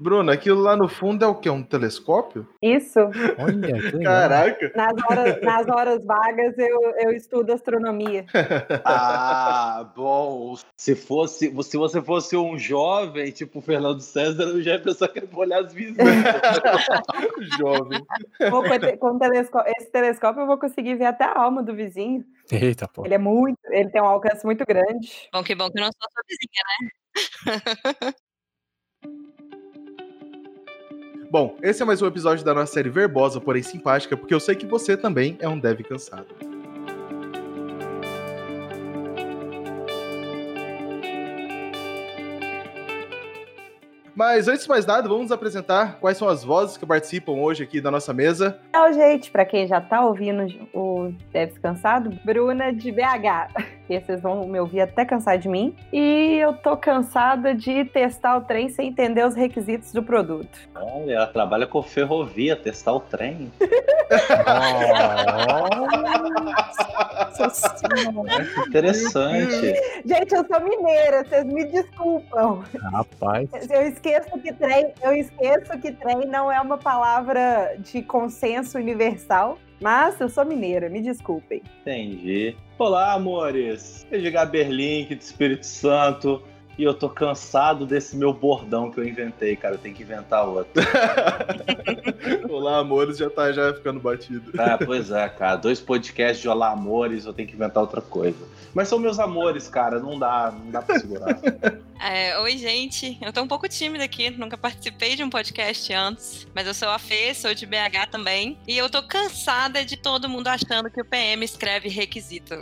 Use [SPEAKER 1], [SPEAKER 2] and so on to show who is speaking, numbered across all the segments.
[SPEAKER 1] Bruna, aquilo lá no fundo é o quê? Um telescópio?
[SPEAKER 2] Isso.
[SPEAKER 3] Olha, que legal.
[SPEAKER 1] Caraca!
[SPEAKER 2] Nas horas, nas horas vagas eu, eu estudo astronomia.
[SPEAKER 4] Ah, bom. Se fosse, se você fosse um jovem, tipo o Fernando César, eu já ia pensar que ele olhar as vizinhas.
[SPEAKER 1] Jovem.
[SPEAKER 2] Vou com te- com telescó- esse telescópio eu vou conseguir ver até a alma do vizinho.
[SPEAKER 3] Eita, pô.
[SPEAKER 2] Ele é muito, ele tem um alcance muito grande.
[SPEAKER 5] Bom, que bom que eu não sou sua vizinha, né?
[SPEAKER 1] Bom, esse é mais um episódio da nossa série verbosa, porém simpática, porque eu sei que você também é um dev cansado. Mas antes de mais nada, vamos apresentar quais são as vozes que participam hoje aqui da nossa mesa.
[SPEAKER 2] Então, gente, pra quem já tá ouvindo o Deve Cansado, Bruna de BH. E vocês vão me ouvir até cansar de mim. E eu tô cansada de testar o trem sem entender os requisitos do produto.
[SPEAKER 4] Olha, ela trabalha com ferrovia, testar o trem.
[SPEAKER 3] Nossa senhora.
[SPEAKER 4] Que interessante.
[SPEAKER 2] Gente, eu sou mineira, vocês me desculpam.
[SPEAKER 3] Rapaz.
[SPEAKER 2] Eu esqueço que trem, eu esqueço que trem não é uma palavra de consenso universal, mas eu sou mineira, me desculpem.
[SPEAKER 4] Entendi. Olá, amores. Edgar Berlink, do Espírito Santo. E eu tô cansado desse meu bordão que eu inventei, cara. Eu tenho que inventar outro.
[SPEAKER 1] Olá, amores, já tá já ficando batido.
[SPEAKER 4] Ah, pois é, cara. Dois podcasts de Olá, amores, eu tenho que inventar outra coisa. Mas são meus amores, cara. Não dá, não dá pra segurar.
[SPEAKER 5] É, oi, gente. Eu tô um pouco tímida aqui, nunca participei de um podcast antes, mas eu sou a Fê, sou de BH também. E eu tô cansada de todo mundo achando que o PM escreve requisito.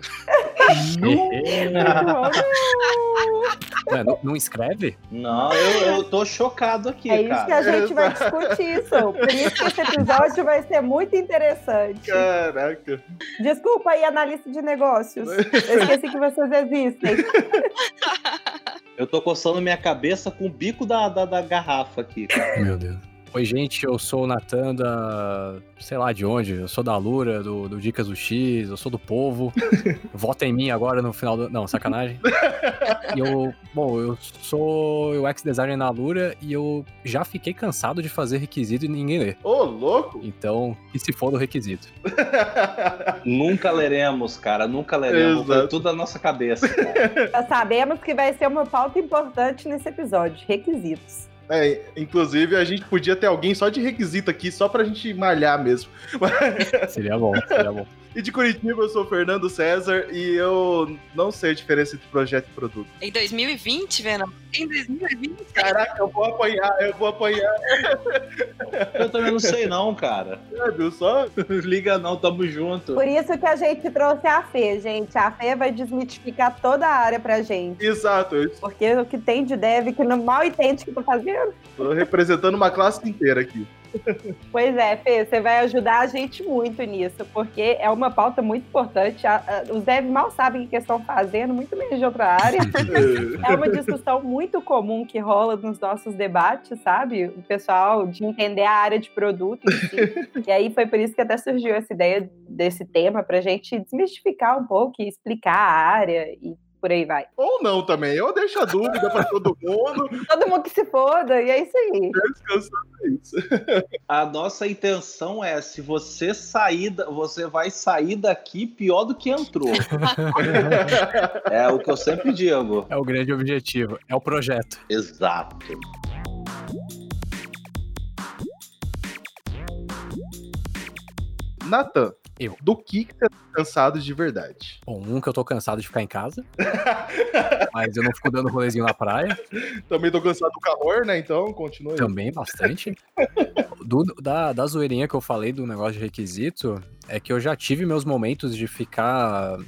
[SPEAKER 3] Não, não escreve?
[SPEAKER 4] Não, eu, eu tô chocado aqui,
[SPEAKER 2] É isso que a
[SPEAKER 4] cara.
[SPEAKER 2] gente vai discutir, Sou. Por isso que esse episódio vai ser muito interessante.
[SPEAKER 1] Caraca.
[SPEAKER 2] Desculpa aí, analista de negócios. Eu esqueci que vocês existem.
[SPEAKER 4] Eu tô coçando minha cabeça com o bico da, da, da garrafa aqui.
[SPEAKER 3] Meu Deus. Oi, gente, eu sou o Natan da. sei lá de onde. Eu sou da Lura, do, do Dicas do X, eu sou do povo. Vota em mim agora no final do. Não, sacanagem. E eu. Bom, eu sou UX designer na Lura e eu já fiquei cansado de fazer requisito e ninguém lê.
[SPEAKER 1] Ô, louco!
[SPEAKER 3] Então, que se for do requisito.
[SPEAKER 4] Nunca leremos, cara. Nunca leremos. Foi
[SPEAKER 1] Exato.
[SPEAKER 4] tudo da nossa cabeça, cara.
[SPEAKER 2] Já sabemos que vai ser uma pauta importante nesse episódio: requisitos.
[SPEAKER 1] É, inclusive, a gente podia ter alguém só de requisito aqui, só pra gente malhar mesmo.
[SPEAKER 3] Seria bom, seria bom.
[SPEAKER 1] E de Curitiba, eu sou o Fernando César e eu não sei a diferença entre projeto e produto.
[SPEAKER 5] Em 2020, Venom? Em 2020?
[SPEAKER 1] Caraca, eu vou apanhar, eu vou apanhar.
[SPEAKER 4] Eu também não sei, não, cara.
[SPEAKER 1] É, viu só?
[SPEAKER 4] Liga não, tamo junto.
[SPEAKER 2] Por isso que a gente trouxe a Fê, gente. A Fê vai desmitificar toda a área pra gente.
[SPEAKER 1] Exato,
[SPEAKER 2] Porque o que tem de dev que não mal entende o que eu tô fazendo.
[SPEAKER 1] estou representando uma classe inteira aqui.
[SPEAKER 2] Pois é, Fê, você vai ajudar a gente muito nisso, porque é uma pauta muito importante. A- a- Os devs mal sabem o que estão fazendo, muito menos de outra área. É uma discussão muito comum que rola nos nossos debates, sabe? O pessoal de entender a área de produto em si. E aí foi por isso que até surgiu essa ideia desse tema, pra gente desmistificar um pouco e explicar a área e por aí vai.
[SPEAKER 1] Ou não também, eu deixo a dúvida pra todo mundo.
[SPEAKER 2] Todo mundo que se foda, e é isso aí.
[SPEAKER 1] Descansando é isso.
[SPEAKER 4] A nossa intenção é, se você sair, você vai sair daqui pior do que entrou. é o que eu sempre digo.
[SPEAKER 3] É o grande objetivo, é o projeto.
[SPEAKER 4] Exato.
[SPEAKER 1] Natan,
[SPEAKER 3] Eu.
[SPEAKER 1] do que, que você tá cansado de verdade?
[SPEAKER 3] Bom, um que eu tô cansado de ficar em casa, mas eu não fico dando rolezinho na praia.
[SPEAKER 1] Também tô cansado do calor, né? Então, continua aí.
[SPEAKER 3] Também bastante. Do- da, da zoeirinha que eu falei do negócio de requisito, é que eu já tive meus momentos de ficar.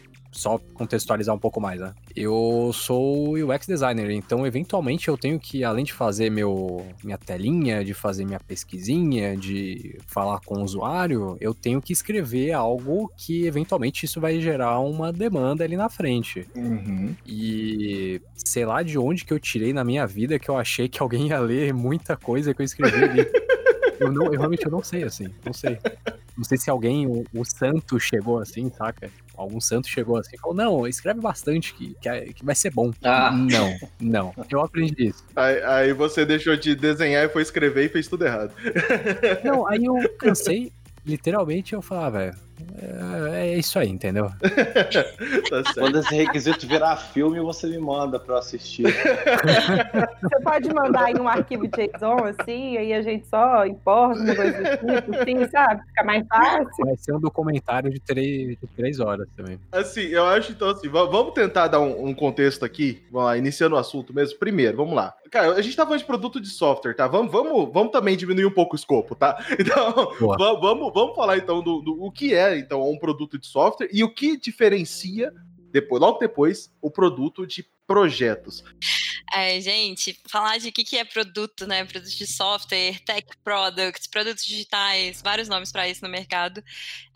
[SPEAKER 3] Só contextualizar um pouco mais, né? Eu sou UX designer, então eventualmente eu tenho que, além de fazer meu, minha telinha, de fazer minha pesquisinha, de falar com o usuário, eu tenho que escrever algo que eventualmente isso vai gerar uma demanda ali na frente.
[SPEAKER 1] Uhum.
[SPEAKER 3] E sei lá de onde que eu tirei na minha vida que eu achei que alguém ia ler muita coisa que eu escrevi ali. Eu, não, eu realmente eu não sei, assim, não sei. Não sei se alguém, o, o santo chegou assim, saca? Algum santo chegou assim e falou: Não, escreve bastante que, que, é- que vai ser bom.
[SPEAKER 4] Ah.
[SPEAKER 3] Não, não. Eu aprendi isso.
[SPEAKER 1] Aí, aí você deixou de desenhar e foi escrever e fez tudo errado.
[SPEAKER 3] Não, aí eu cansei, literalmente, eu falava, velho, é, é isso aí, entendeu?
[SPEAKER 1] tá certo.
[SPEAKER 4] Quando esse requisito virar filme, você me manda pra eu assistir.
[SPEAKER 2] Você pode mandar em um arquivo JSON, assim, aí a gente só importa uma coisa tipo, assim, sabe? Fica mais fácil.
[SPEAKER 3] Vai ser um documentário de três, de três horas também.
[SPEAKER 1] Assim, eu acho então assim, va- vamos tentar dar um, um contexto aqui, vamos lá, iniciando o assunto mesmo. Primeiro, vamos lá. Cara, a gente tá falando de produto de software, tá? Vamos, vamos, vamos também diminuir um pouco o escopo, tá? Então,
[SPEAKER 3] Boa.
[SPEAKER 1] vamos, vamos falar então do, do o que é então um produto de software. E o que diferencia depois, logo depois, o produto de projetos.
[SPEAKER 5] É, gente, falar de o que, que é produto, né? Produto de software, tech products, produtos digitais, vários nomes para isso no mercado.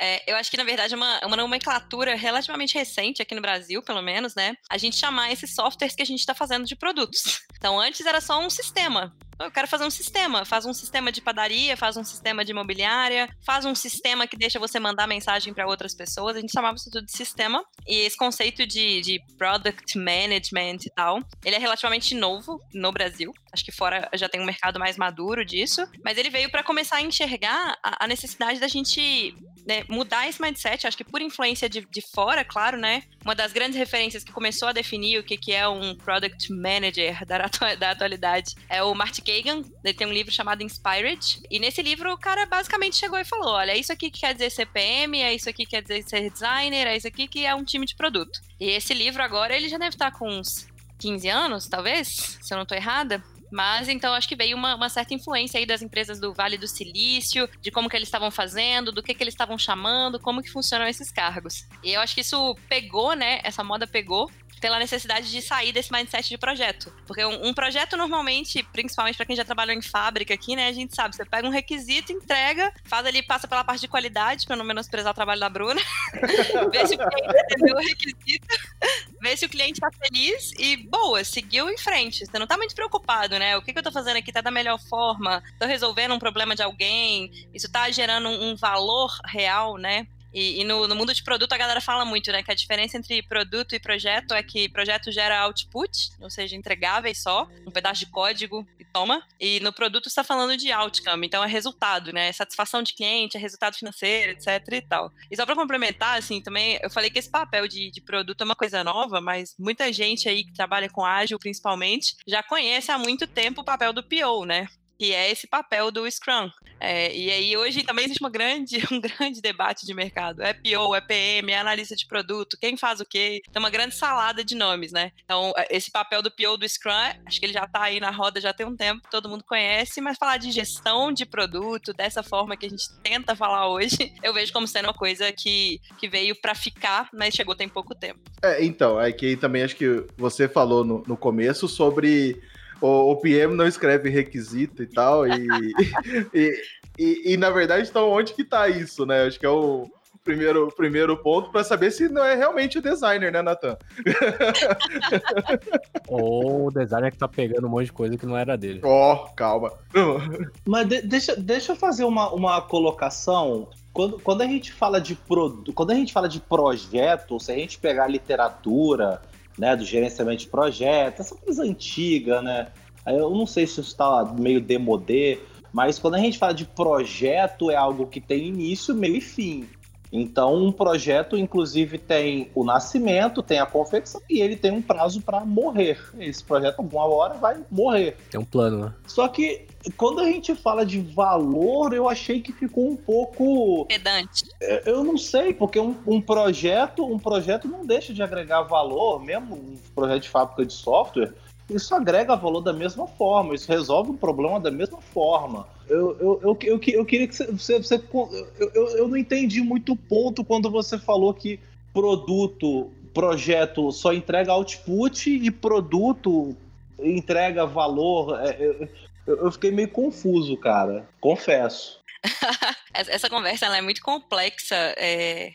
[SPEAKER 5] É, eu acho que, na verdade, é uma, uma nomenclatura relativamente recente aqui no Brasil, pelo menos, né? A gente chamar esses softwares que a gente está fazendo de produtos. Então, antes era só um sistema. Eu quero fazer um sistema. Faz um sistema de padaria, faz um sistema de imobiliária, faz um sistema que deixa você mandar mensagem para outras pessoas. A gente chamava isso tudo de sistema. E esse conceito de, de product management e tal, ele é relativamente novo no Brasil. Acho que fora já tem um mercado mais maduro disso. Mas ele veio para começar a enxergar a, necessidade da gente né, mudar esse mindset. Acho que por influência de, de fora, claro, né? Uma das grandes referências que começou a definir o que, que é um product manager da, da atualidade é o Marty Kagan. Ele tem um livro chamado Inspired. E nesse livro o cara basicamente chegou e falou: olha, é isso aqui que quer dizer CPM, é isso aqui que quer dizer ser designer, é isso aqui que é um time de produto. E esse livro agora ele já deve estar com uns 15 anos, talvez, se eu não estou errada. Mas então acho que veio uma, uma, certa influência aí das empresas do Vale do Silício, de como que eles estavam fazendo, do que que eles estavam chamando, como que funcionam esses cargos. E eu acho que isso pegou, né? Essa moda pegou pela necessidade de sair desse mindset de projeto. Porque um, um projeto, normalmente, principalmente para quem já trabalhou em fábrica aqui, né, a gente sabe, você pega um requisito, entrega, faz ali, passa pela parte de qualidade, para não menosprezar o trabalho da Bruna, vê se o o requisito, vê se o cliente tá feliz e, boa, seguiu em frente. Você não tá muito preocupado, né? O que, que eu tô fazendo aqui tá da melhor forma? Tô resolvendo um problema de alguém? Isso tá gerando um, um valor real, né? E, e no, no, mundo de produto a galera fala muito, né? Que a diferença entre produto e projeto é que projeto gera output, ou seja, entregáveis só, um pedaço de código e toma. E no produto está falando de outcome, então é resultado, né? Satisfação de cliente, é resultado financeiro, etc e tal. E só para complementar, assim, também eu falei que esse papel de, de produto é uma coisa nova, mas muita gente aí que trabalha com ágil, principalmente, já conhece há muito tempo o papel do PO, né? Que é esse papel do Scrum. É, e aí hoje também existe uma grande, um grande debate de mercado. É PO, é PM, é analista de produto, quem faz o quê? Tem uma grande salada de nomes, né? Então, esse papel do PO do Scrum, acho que ele já está aí na roda já tem um tempo, todo mundo conhece, mas falar de gestão de produto dessa forma que a gente tenta falar hoje, eu vejo como sendo uma coisa que, que veio para ficar, mas chegou tem pouco tempo.
[SPEAKER 1] É, então, é que também acho que você falou no, no começo sobre o, o, PM não escreve requisito e tal, e, e, e, e, na verdade, então, onde que tá isso, né? Acho que é o primeiro, primeiro ponto para saber se não é realmente o designer, né, Nathan?
[SPEAKER 3] Ou o designer que tá pegando um monte de coisa que não era dele.
[SPEAKER 1] Ó, oh, calma.
[SPEAKER 4] Mas de, deixa, deixa eu fazer uma, uma colocação quando, quando a gente fala de produto, quando a gente fala de projeto, se a gente pegar a literatura, né, do gerenciamento de projetos, essa coisa antiga, né? Eu não sei se isso está meio demodê, mas quando a gente fala de projeto, é algo que tem início, meio e fim. Então, um projeto, inclusive, tem o nascimento, tem a confecção e ele tem um prazo para morrer. Esse projeto, alguma hora, vai morrer.
[SPEAKER 3] Tem um plano, né?
[SPEAKER 4] Só que quando a gente fala de valor, eu achei que ficou um pouco
[SPEAKER 5] pedante.
[SPEAKER 4] Eu não sei, porque um, um, projeto, um projeto não deixa de agregar valor, mesmo um projeto de fábrica de software, isso agrega valor da mesma forma, isso resolve um problema da mesma forma. Eu, eu, eu, eu, eu queria que você. você eu, eu, eu não entendi muito o ponto quando você falou que produto, projeto só entrega output e produto entrega valor. Eu, eu fiquei meio confuso, cara. Confesso.
[SPEAKER 5] Essa conversa é muito complexa. É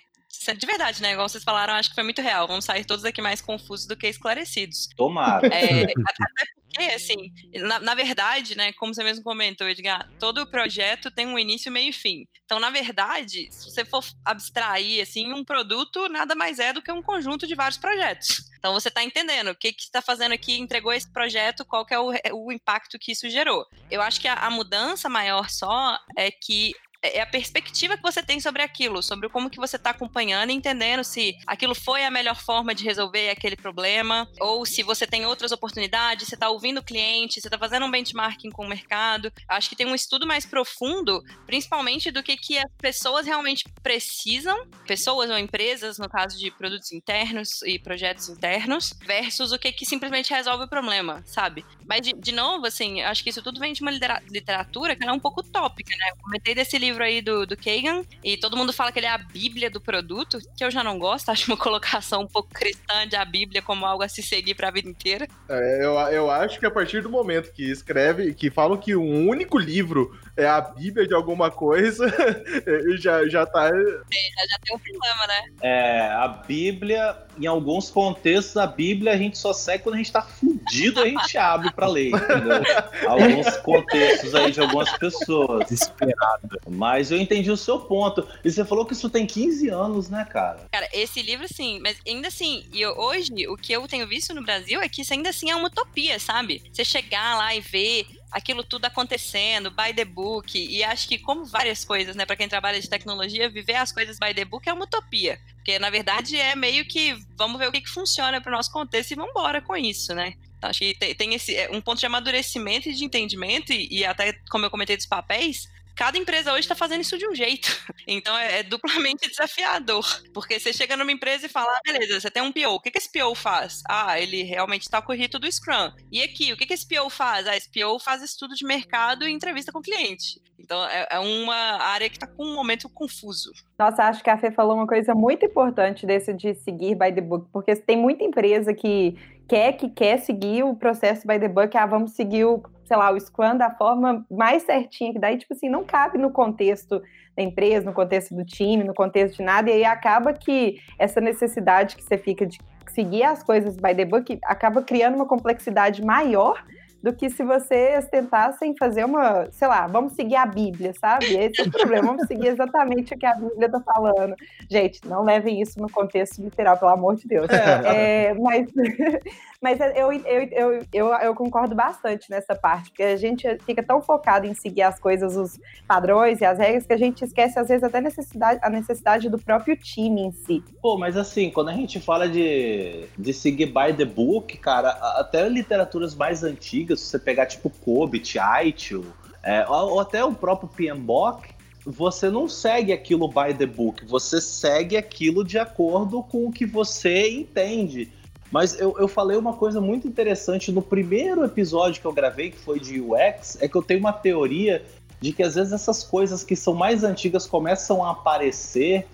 [SPEAKER 5] de verdade, né? Igual vocês falaram, acho que foi muito real. Vamos sair todos aqui mais confusos do que esclarecidos.
[SPEAKER 4] Tomara.
[SPEAKER 5] É, até porque assim, na, na, verdade, né, como você mesmo comentou, Edgar, todo projeto tem um início, meio e fim. Então, na verdade, se você for abstrair, assim, um produto nada mais é do que um conjunto de vários projetos. Então você está entendendo o que que está fazendo aqui, entregou esse projeto, qual que é o, o impacto que isso gerou. Eu acho que a, a mudança maior só é que é, é a perspectiva que você tem sobre aquilo, sobre como que você está acompanhando entendendo se aquilo foi a melhor forma de resolver aquele problema, ou se você tem outras oportunidades, você está ouvindo o cliente, você está fazendo um benchmarking com o mercado. Acho que tem um estudo mais profundo, principalmente do que, que as pessoas realmente precisam, pessoas ou empresas, no caso de produtos internos e projetos internos, versus o que, que simplesmente resolve o problema, sabe? Mas, de, de novo, assim, acho que isso tudo vem de uma literatura que é um pouco utópica, né? Eu comentei desse livro livro aí do, do Kagan, e todo mundo fala que ele é a bíblia do produto, que eu já não gosto, acho uma colocação um pouco cristã de a bíblia como algo a se seguir para a vida inteira.
[SPEAKER 1] É, eu, eu acho que a partir do momento que escreve, que falam que um único livro é a bíblia de alguma coisa, já, já tá... É,
[SPEAKER 5] já, já tem um problema, né?
[SPEAKER 4] É, a bíblia, em alguns contextos, a bíblia a gente só segue quando a gente tá fudido, a gente abre para ler, entendeu? alguns contextos aí de algumas pessoas.
[SPEAKER 3] Desesperado.
[SPEAKER 4] Mas eu entendi o seu ponto. E você falou que isso tem 15 anos, né, cara?
[SPEAKER 5] Cara, esse livro, sim, mas ainda assim, e hoje, o que eu tenho visto no Brasil é que isso ainda assim é uma utopia, sabe? Você chegar lá e ver aquilo tudo acontecendo, by the book, e acho que como várias coisas, né, para quem trabalha de tecnologia, viver as coisas by the book é uma utopia, porque na verdade é meio que vamos ver o que, que funciona para o nosso contexto e vamos embora com isso, né? Então, acho que tem, tem esse é, um ponto de amadurecimento e de entendimento e, e até como eu comentei dos papéis, cada empresa hoje está fazendo isso de um jeito. Então é, é, duplamente desafiador. Porque você chega numa empresa e fala, ah, beleza, você tem um PO. O que, que esse PO faz? Ah, ele realmente está com o rito do Scrum. E aqui, o que, que esse PO faz? Ah, esse PO faz estudo de mercado e entrevista com o cliente. Então é, é uma área que está com um momento confuso.
[SPEAKER 2] Nossa, acho que a Fê falou uma coisa muito importante desse de seguir by the book, porque tem muita empresa que quer que quer seguir o processo by the book, ah, vamos seguir o sei lá, o Scrum da forma mais certinha, que daí, tipo assim, não cabe no contexto da empresa, no contexto do time, no contexto de nada, e aí acaba que essa necessidade que você fica de seguir as coisas by the book acaba criando uma complexidade maior do que se vocês tentassem fazer uma, sei lá, vamos seguir a Bíblia, sabe? Esse é o problema, vamos seguir exatamente o que a Bíblia está falando. Gente, não levem isso no contexto literal, pelo amor de Deus. É, é mas, mas eu, eu, eu, eu, eu concordo bastante nessa parte, porque a gente fica tão focado em seguir as coisas, os padrões e as regras, que a gente esquece, às vezes, até necessidade, a necessidade do próprio time em si.
[SPEAKER 4] Pô, mas assim, quando a gente fala de, de seguir by the book, cara, até literaturas mais antigas, antigas, se você pegar tipo Kobit, Aitil, é, ou até o próprio PMBOK, você não segue aquilo by the book, você segue aquilo de acordo com o que você entende. Mas eu, eu falei uma coisa muito interessante no primeiro episódio que eu gravei, que foi de UX, é que eu tenho uma teoria de que às vezes essas coisas que são mais antigas começam a aparecer,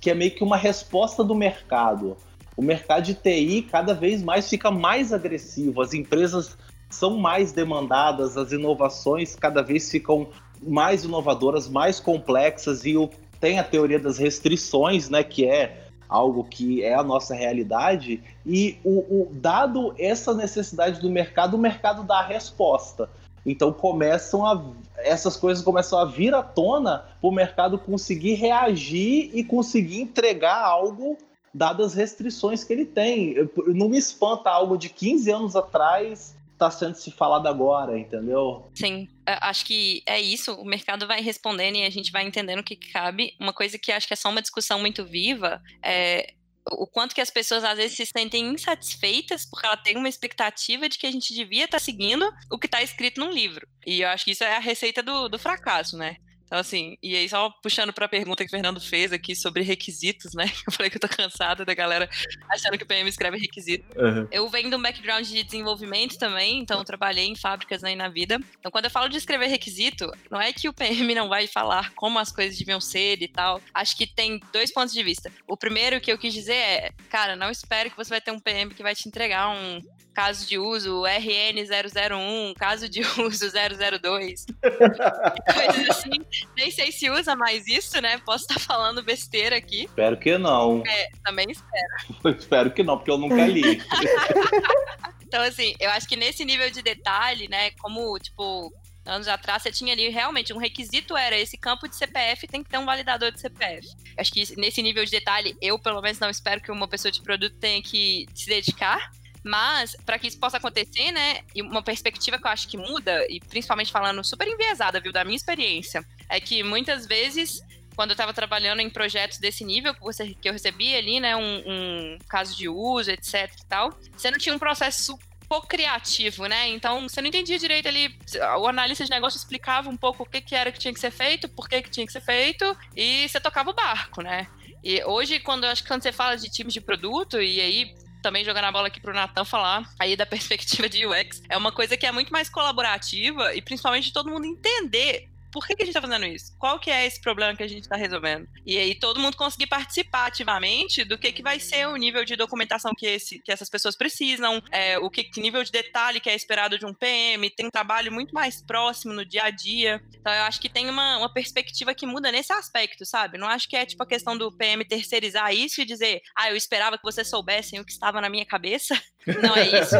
[SPEAKER 4] que é meio que uma resposta do mercado. O mercado de TI cada vez mais fica mais agressivo, as empresas são mais demandadas, as inovações cada vez ficam mais inovadoras, mais complexas e o, tem a teoria das restrições, né, que é algo que é a nossa realidade e o, o dado essa necessidade do mercado, o mercado dá a resposta. Então começam a essas coisas começam a vir à tona para o mercado conseguir reagir e conseguir entregar algo dadas as restrições que ele tem. Não me espanta algo de 15 anos atrás está sendo se falado agora, entendeu?
[SPEAKER 5] Sim, acho que é isso. O mercado vai respondendo e a gente vai entendendo o que cabe. Uma coisa que acho que é só uma discussão muito viva é o quanto que as pessoas às vezes se sentem insatisfeitas porque ela tem uma expectativa de que a gente devia estar tá seguindo o que está escrito num livro. E eu acho que isso é a receita do, do fracasso, né? Então, assim, e aí só puxando para a pergunta que o Fernando fez aqui sobre requisitos, né? Eu falei que eu tô cansada da galera achando que o PM escreve requisito. Uhum. Eu venho de um background de desenvolvimento também, então eu trabalhei em fábricas aí na vida. Então, quando eu falo de escrever requisito, não é que o PM não vai falar como as coisas deviam ser e tal. Acho que tem dois pontos de vista. O primeiro que eu quis dizer é, cara, não espere que você vai ter um PM que vai te entregar um caso de uso RN001, caso de uso 002. Coisas assim nem sei se usa mais isso, né? Posso estar falando besteira aqui.
[SPEAKER 4] Espero que não.
[SPEAKER 5] É, também espero.
[SPEAKER 4] Espero que não, porque eu nunca li.
[SPEAKER 5] Então, assim, eu acho que nesse nível de detalhe, né, como, tipo, anos atrás, você tinha ali realmente um requisito era esse campo de CPF tem que ter um validador de CPF. Acho que nesse nível de detalhe, eu pelo menos não espero que uma pessoa de produto tenha que se dedicar. Mas, para que isso possa acontecer, né, e uma perspectiva que eu acho que muda, e principalmente falando super enviesada, viu, da minha experiência, é que muitas vezes quando eu estava trabalhando em projetos desse nível que, você, que eu recebi ali, né, um, um, caso de uso, etc e tal, você não tinha um processo pouco criativo, né? Então, você não entendia direito ali, o analista de negócio explicava um pouco o que, que era que tinha que ser feito, por que, que tinha que ser feito, e você tocava o barco, né? E hoje, quando acho que quando você fala de times de produto, e aí também jogando a bola aqui pro Natan falar aí da perspectiva de UX, é uma coisa que é muito mais colaborativa e principalmente de todo mundo entender por que, que a gente tá fazendo isso? Qual que é esse problema que a gente tá resolvendo? E aí todo mundo conseguir participar ativamente do que, que vai ser o nível de documentação que, esse, que essas pessoas precisam, é, o que, que nível de detalhe que é esperado de um PM, tem um trabalho muito mais próximo no dia a dia. Então eu acho que tem uma, uma perspectiva que muda nesse aspecto, sabe? Não acho que é tipo a questão do PM terceirizar isso e dizer, ah, eu esperava que vocês soubessem o que estava na minha cabeça. Não é isso.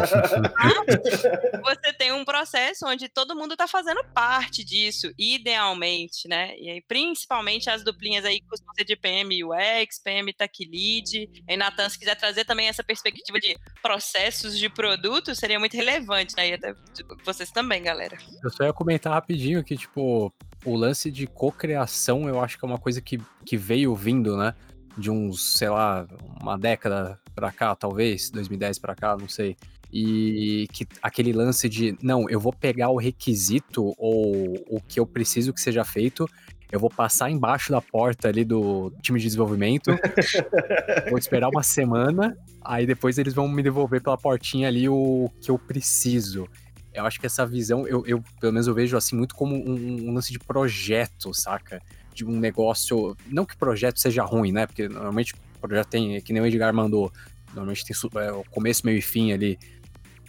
[SPEAKER 5] você tem um processo onde todo mundo está fazendo parte disso, idealmente, né? E aí, principalmente as duplinhas aí costumam ser de PM UX, PM Tech Lead. E Natan, se quiser trazer também essa perspectiva de processos de produto, seria muito relevante, né? E até vocês também, galera.
[SPEAKER 3] Eu só ia comentar rapidinho que, tipo, o lance de cocriação eu acho que é uma coisa que, que veio vindo, né? De uns, sei lá, uma década para cá, talvez, 2010 para cá, não sei. E que aquele lance de, não, eu vou pegar o requisito ou o que eu preciso que seja feito, eu vou passar embaixo da porta ali do time de desenvolvimento, vou esperar uma semana, aí depois eles vão me devolver pela portinha ali o que eu preciso. Eu acho que essa visão, eu, eu pelo menos eu vejo assim muito como um, um lance de projeto, saca? De um negócio. Não que projeto seja ruim, né? Porque normalmente projeto tem, que nem o Edgar mandou, normalmente tem é, o começo, meio e fim ali.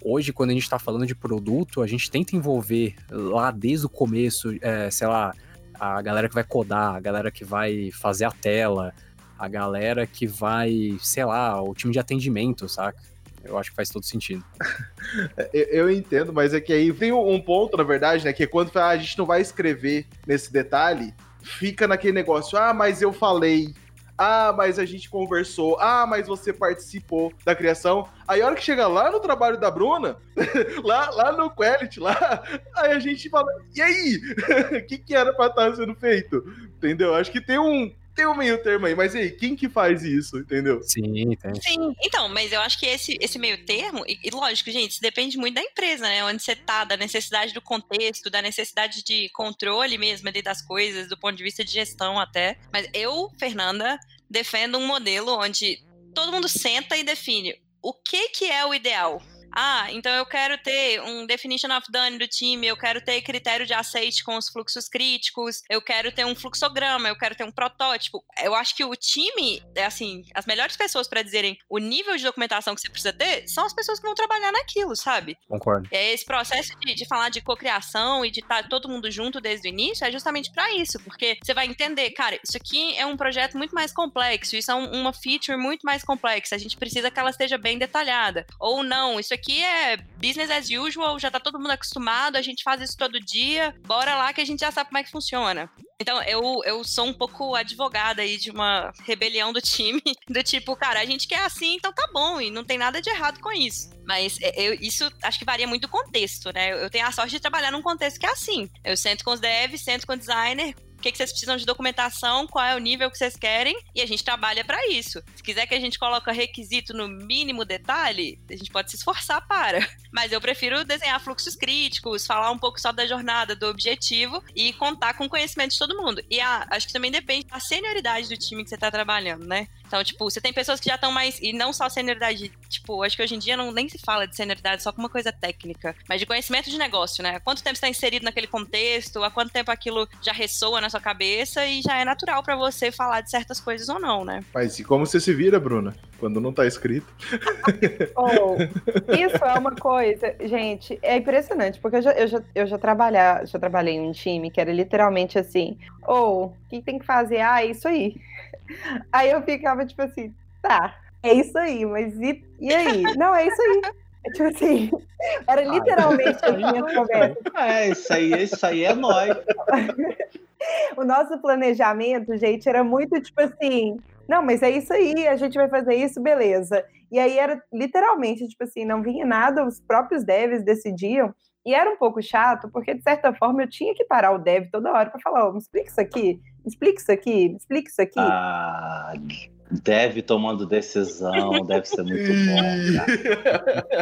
[SPEAKER 3] Hoje, quando a gente está falando de produto, a gente tenta envolver lá desde o começo, é, sei lá, a galera que vai codar, a galera que vai fazer a tela, a galera que vai, sei lá, o time de atendimento, saca? Eu acho que faz todo sentido.
[SPEAKER 1] eu, eu, entendo, mas é que aí tem um ponto, na verdade, né? Que é quando ah, a gente não vai escrever nesse detalhe, fica naquele negócio, ah, mas eu falei, ah, mas a gente conversou. Ah, mas você participou da criação. Aí a hora que chega lá no trabalho da Bruna, lá, lá no Quality, lá, aí a gente fala, e aí? O que, que era pra estar sendo feito? Entendeu? Acho que tem um, tem um meio termo aí, mas aí, quem que faz isso, entendeu?
[SPEAKER 3] Sim, tem.
[SPEAKER 5] Sim, então, mas eu acho que esse, esse meio termo, e, e, lógico, gente, isso depende muito da empresa, né? Onde você tá, da necessidade do contexto, da necessidade de controle mesmo ali das coisas, do ponto de vista de gestão até. Mas eu, Fernanda, defendo um modelo onde todo mundo senta e define o que, que é o ideal ah, então eu quero ter um definition of done do time, eu quero ter critério de aceite com os fluxos críticos, eu quero ter um fluxograma, eu quero ter um protótipo. Eu acho que o time, é assim, as melhores pessoas para dizerem o nível de documentação que você precisa ter são as pessoas que vão trabalhar naquilo, sabe?
[SPEAKER 3] Concordo.
[SPEAKER 5] É esse processo de, de falar de cocriação e de estar tá todo mundo junto desde o início é justamente para isso, porque você vai entender, cara, isso aqui é um projeto muito mais complexo, isso é um, uma feature muito mais complexa, a gente precisa que ela esteja bem detalhada. Ou não, isso aqui aqui é business as usual, já tá todo mundo acostumado, a gente faz isso todo dia, bora lá que a gente já sabe como é que funciona. Então, eu, eu sou um pouco advogada aí de uma rebelião do time, do tipo, cara, a gente quer assim, então tá bom, e não tem nada de errado com isso. Mas é, eu, isso acho que varia muito do contexto, né? Eu tenho a sorte de trabalhar num contexto que é assim. Eu sento com os devs, sento com o designer, que, que vocês precisam de documentação, qual é o nível que vocês querem, e a gente trabalha para isso. Se quiser que a gente coloque requisito no mínimo detalhe, a gente pode se esforçar para. Mas eu prefiro desenhar fluxos críticos, falar um pouco só da jornada, do objetivo e contar com o conhecimento de todo mundo. E a, acho que também depende da senioridade do time que você está trabalhando, né? Então, tipo, você tem pessoas que já estão mais. E não só senioridade, tipo, acho que hoje em dia não nem se fala de senioridade só como uma coisa técnica, mas de conhecimento de negócio, né? Quanto tempo você está inserido naquele contexto, há quanto tempo aquilo já ressoa na sua cabeça e já é natural para você falar de certas coisas ou não, né?
[SPEAKER 1] Mas e como você se vira, Bruna? Quando não tá escrito.
[SPEAKER 2] oh, isso é uma coisa, gente, é impressionante, porque eu já, eu já, eu já, trabalhar, já trabalhei em um time que era literalmente assim, ou oh, o que tem que fazer? Ah, é isso aí. Aí eu ficava tipo assim, tá, é isso aí, mas e, e aí? Não, é isso aí. Tipo assim, era literalmente as minhas conversas.
[SPEAKER 4] É, isso aí, isso aí é nóis.
[SPEAKER 2] o nosso planejamento, gente, era muito tipo assim, não, mas é isso aí, a gente vai fazer isso, beleza. E aí era literalmente, tipo assim, não vinha nada, os próprios devs decidiam. E era um pouco chato, porque de certa forma eu tinha que parar o dev toda hora para falar, oh, me explica isso aqui, me explica isso aqui, me explica isso aqui.
[SPEAKER 4] Ah, Deve tomando decisão, deve ser muito bom.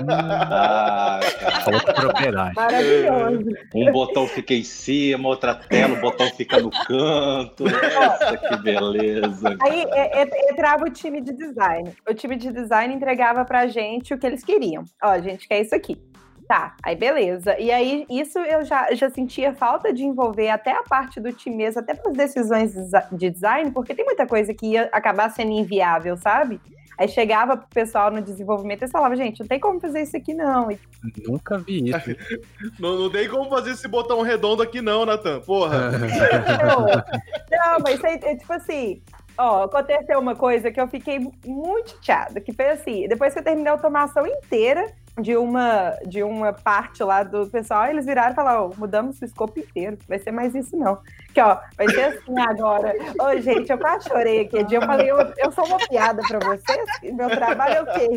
[SPEAKER 3] Ah, cara. propriedade.
[SPEAKER 2] Maravilhoso.
[SPEAKER 4] Um botão fica em cima, outra tela, o botão fica no canto. Nossa, que beleza.
[SPEAKER 2] Aí é, é, entrava o time de design. O time de design entregava pra gente o que eles queriam. Ó, a gente quer isso aqui. Tá, aí beleza. E aí, isso eu já, já sentia falta de envolver até a parte do time mesmo, até para as decisões de design, porque tem muita coisa que ia acabar sendo inviável, sabe? Aí chegava pro pessoal no desenvolvimento e falava, gente, não tem como fazer isso aqui, não. E...
[SPEAKER 3] Nunca vi isso.
[SPEAKER 1] não, não tem como fazer esse botão redondo aqui, não, Natan. Porra.
[SPEAKER 2] não, não, mas é, tipo assim, Ó, aconteceu uma coisa que eu fiquei muito chateada, que foi assim, depois que eu terminei a automação inteira de uma, de uma parte lá do pessoal, eles viraram e falaram, oh, mudamos o escopo inteiro, vai ser mais isso não. Que ó, vai ser assim agora. Ô, gente, eu quase chorei aqui. Eu falei, eu, eu sou uma piada pra vocês? Meu trabalho é o quê?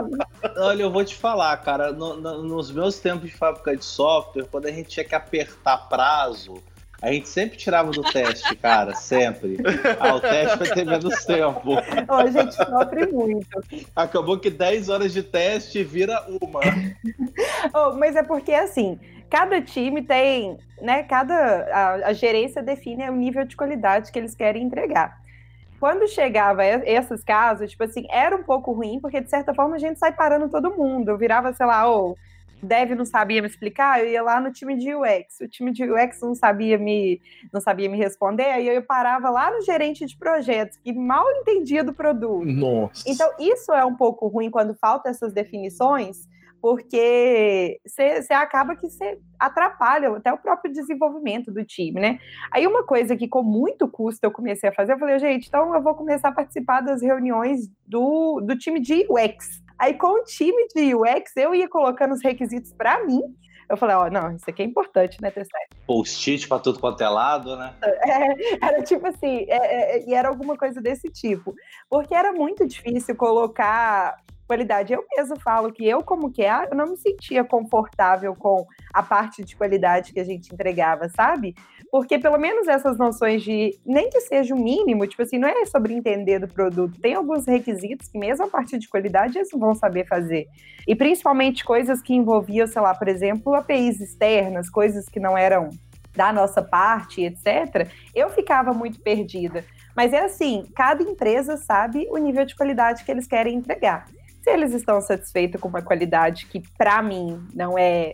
[SPEAKER 4] Olha, eu vou te falar, cara, no, no, nos meus tempos de fábrica de software, quando a gente tinha que apertar prazo, a gente sempre tirava do teste, cara, sempre. Ah, o teste vai ter menos tempo.
[SPEAKER 2] Oh, a gente sofre muito.
[SPEAKER 4] Acabou que 10 horas de teste vira uma.
[SPEAKER 2] oh, mas é porque, assim, cada time tem, né, cada... A, a gerência define o nível de qualidade que eles querem entregar. Quando chegava esses casos, tipo assim, era um pouco ruim, porque de certa forma a gente sai parando todo mundo. Eu virava, sei lá, ou... Oh, dev não sabia me explicar, eu ia lá no time de UX. O time de UX não sabia me, não sabia me responder, aí eu parava lá no gerente de projetos, que mal entendia do produto.
[SPEAKER 1] Nossa.
[SPEAKER 2] Então, isso é um pouco ruim quando faltam essas definições, porque você acaba que você atrapalha até o próprio desenvolvimento do time, né? Aí uma coisa que com muito custo eu comecei a fazer, eu falei, gente, então eu vou começar a participar das reuniões do, do time de UX. Aí, com o time de UX, eu ia colocando os requisitos para mim. Eu falei, ó, oh, não, isso aqui é importante, né, testar.
[SPEAKER 4] Post-it para tudo quanto é lado, né?
[SPEAKER 2] É, era tipo assim, é, é, e era alguma coisa desse tipo. Porque era muito difícil colocar qualidade. Eu mesmo falo que eu, como que é, eu não me sentia confortável com a parte de qualidade que a gente entregava, sabe? Porque pelo menos essas noções de, nem que seja o mínimo, tipo assim, não é sobre entender do produto, tem alguns requisitos que mesmo a parte de qualidade eles vão saber fazer. E principalmente coisas que envolviam, sei lá, por exemplo, APIs externas, coisas que não eram da nossa parte, etc., eu ficava muito perdida. Mas é assim, cada empresa sabe o nível de qualidade que eles querem entregar. Se eles estão satisfeitos com uma qualidade que, para mim, não é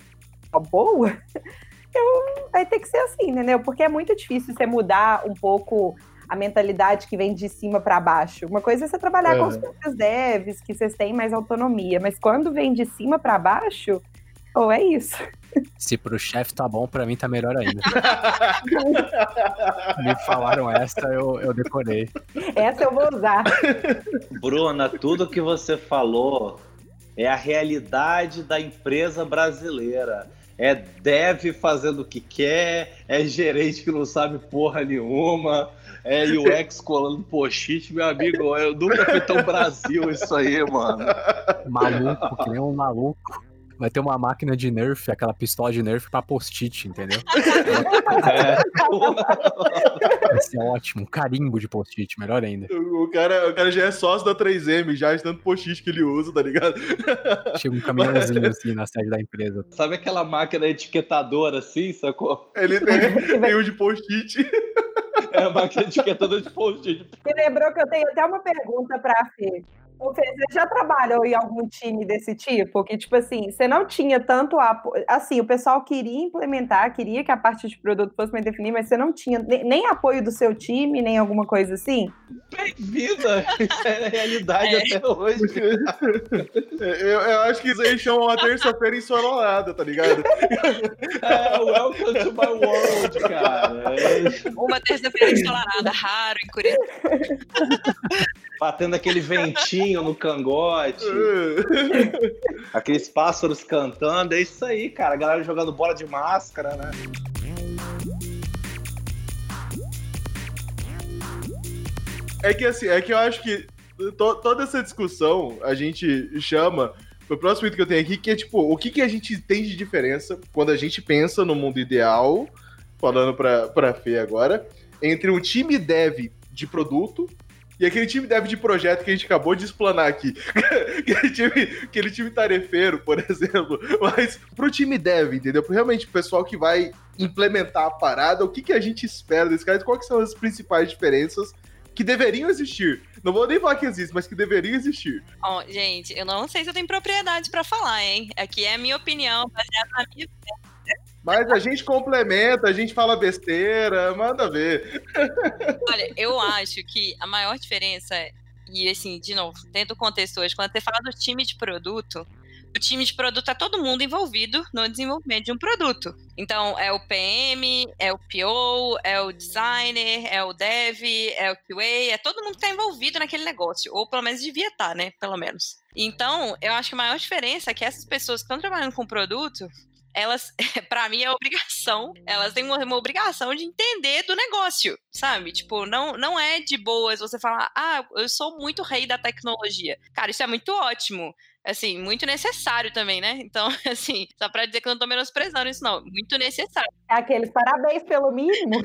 [SPEAKER 2] boa, eu, vai ter que ser assim, entendeu? Porque é muito difícil você mudar um pouco a mentalidade que vem de cima para baixo. Uma coisa é você trabalhar com os próprios devs, que vocês têm mais autonomia, mas quando vem de cima para baixo, ou oh, é isso.
[SPEAKER 3] Se pro chefe tá bom, pra mim tá melhor ainda. Me falaram essa, eu, eu decorei.
[SPEAKER 2] Essa eu vou usar.
[SPEAKER 4] Bruna, tudo que você falou é a realidade da empresa brasileira. É dev fazendo o que quer, é gerente que não sabe porra nenhuma, é UX colando post-it, meu amigo. Eu nunca fui tão Brasil isso aí, mano.
[SPEAKER 3] Maluco, que nem um maluco vai ter uma máquina de Nerf, aquela pistola de Nerf pra post-it, entendeu? é. vai ser ótimo, um carimbo de post-it, melhor ainda.
[SPEAKER 1] O cara, o cara já é sócio da 3M, já de tanto post-it que ele usa, tá ligado?
[SPEAKER 3] Chega um caminhãozinho assim na sede da empresa.
[SPEAKER 4] Sabe aquela máquina etiquetadora assim, sacou?
[SPEAKER 1] Ele tem, tem um de post-it.
[SPEAKER 4] É a máquina etiquetadora de post-it.
[SPEAKER 2] Me lembrou que eu tenho até uma pergunta pra Fê. Você já trabalhou em algum time desse tipo? Que, tipo assim, você não tinha tanto apoio. Assim, o pessoal queria implementar, queria que a parte de produto fosse bem definida, mas você não tinha nem apoio do seu time, nem alguma coisa assim?
[SPEAKER 4] Bem-vinda! Isso é a realidade é. até hoje.
[SPEAKER 1] eu, eu, acho que isso aí chama uma terça-feira ensolarada, tá ligado?
[SPEAKER 4] É, welcome to my world, cara.
[SPEAKER 5] Uma terça-feira ensolarada, raro em Curitiba.
[SPEAKER 4] Batendo aquele ventinho no cangote, aqueles pássaros cantando, é isso aí, cara. A galera jogando bola de máscara, né?
[SPEAKER 1] É que assim, é que eu acho que to, toda essa discussão a gente chama o próximo item que eu tenho aqui, que é tipo, o que, que a gente tem de diferença quando a gente pensa no mundo ideal, falando pra, pra Fê agora, entre um time dev de produto e aquele time dev de projeto que a gente acabou de explanar aqui. aquele, time, aquele time tarefeiro, por exemplo. Mas pro time dev, entendeu? Pro realmente o pessoal que vai implementar a parada, o que, que a gente espera desse cara? Quais são as principais diferenças que deveriam existir. Não vou nem falar que existe, mas que deveriam existir.
[SPEAKER 5] Bom, gente, eu não sei se eu tenho propriedade para falar, hein? Aqui é a minha opinião, baseada na minha
[SPEAKER 1] mas a gente complementa, a gente fala besteira, manda ver.
[SPEAKER 5] Olha, eu acho que a maior diferença, e assim, de novo, dentro do contexto hoje, quando você fala do time de produto, o time de produto é todo mundo envolvido no desenvolvimento de um produto. Então, é o PM, é o PO, é o designer, é o dev, é o QA, é todo mundo que está envolvido naquele negócio. Ou pelo menos devia estar, tá, né? Pelo menos. Então, eu acho que a maior diferença é que essas pessoas que estão trabalhando com produto, elas, para mim, é obrigação. Elas têm uma, uma, obrigação de entender do negócio, sabe? Tipo, não, não é de boas você falar, ah, eu sou muito rei da tecnologia. Cara, isso é muito ótimo assim, muito necessário também, né? Então, assim, só pra dizer que eu não tô menosprezando isso, não. Muito necessário.
[SPEAKER 2] É aqueles parabéns pelo mínimo.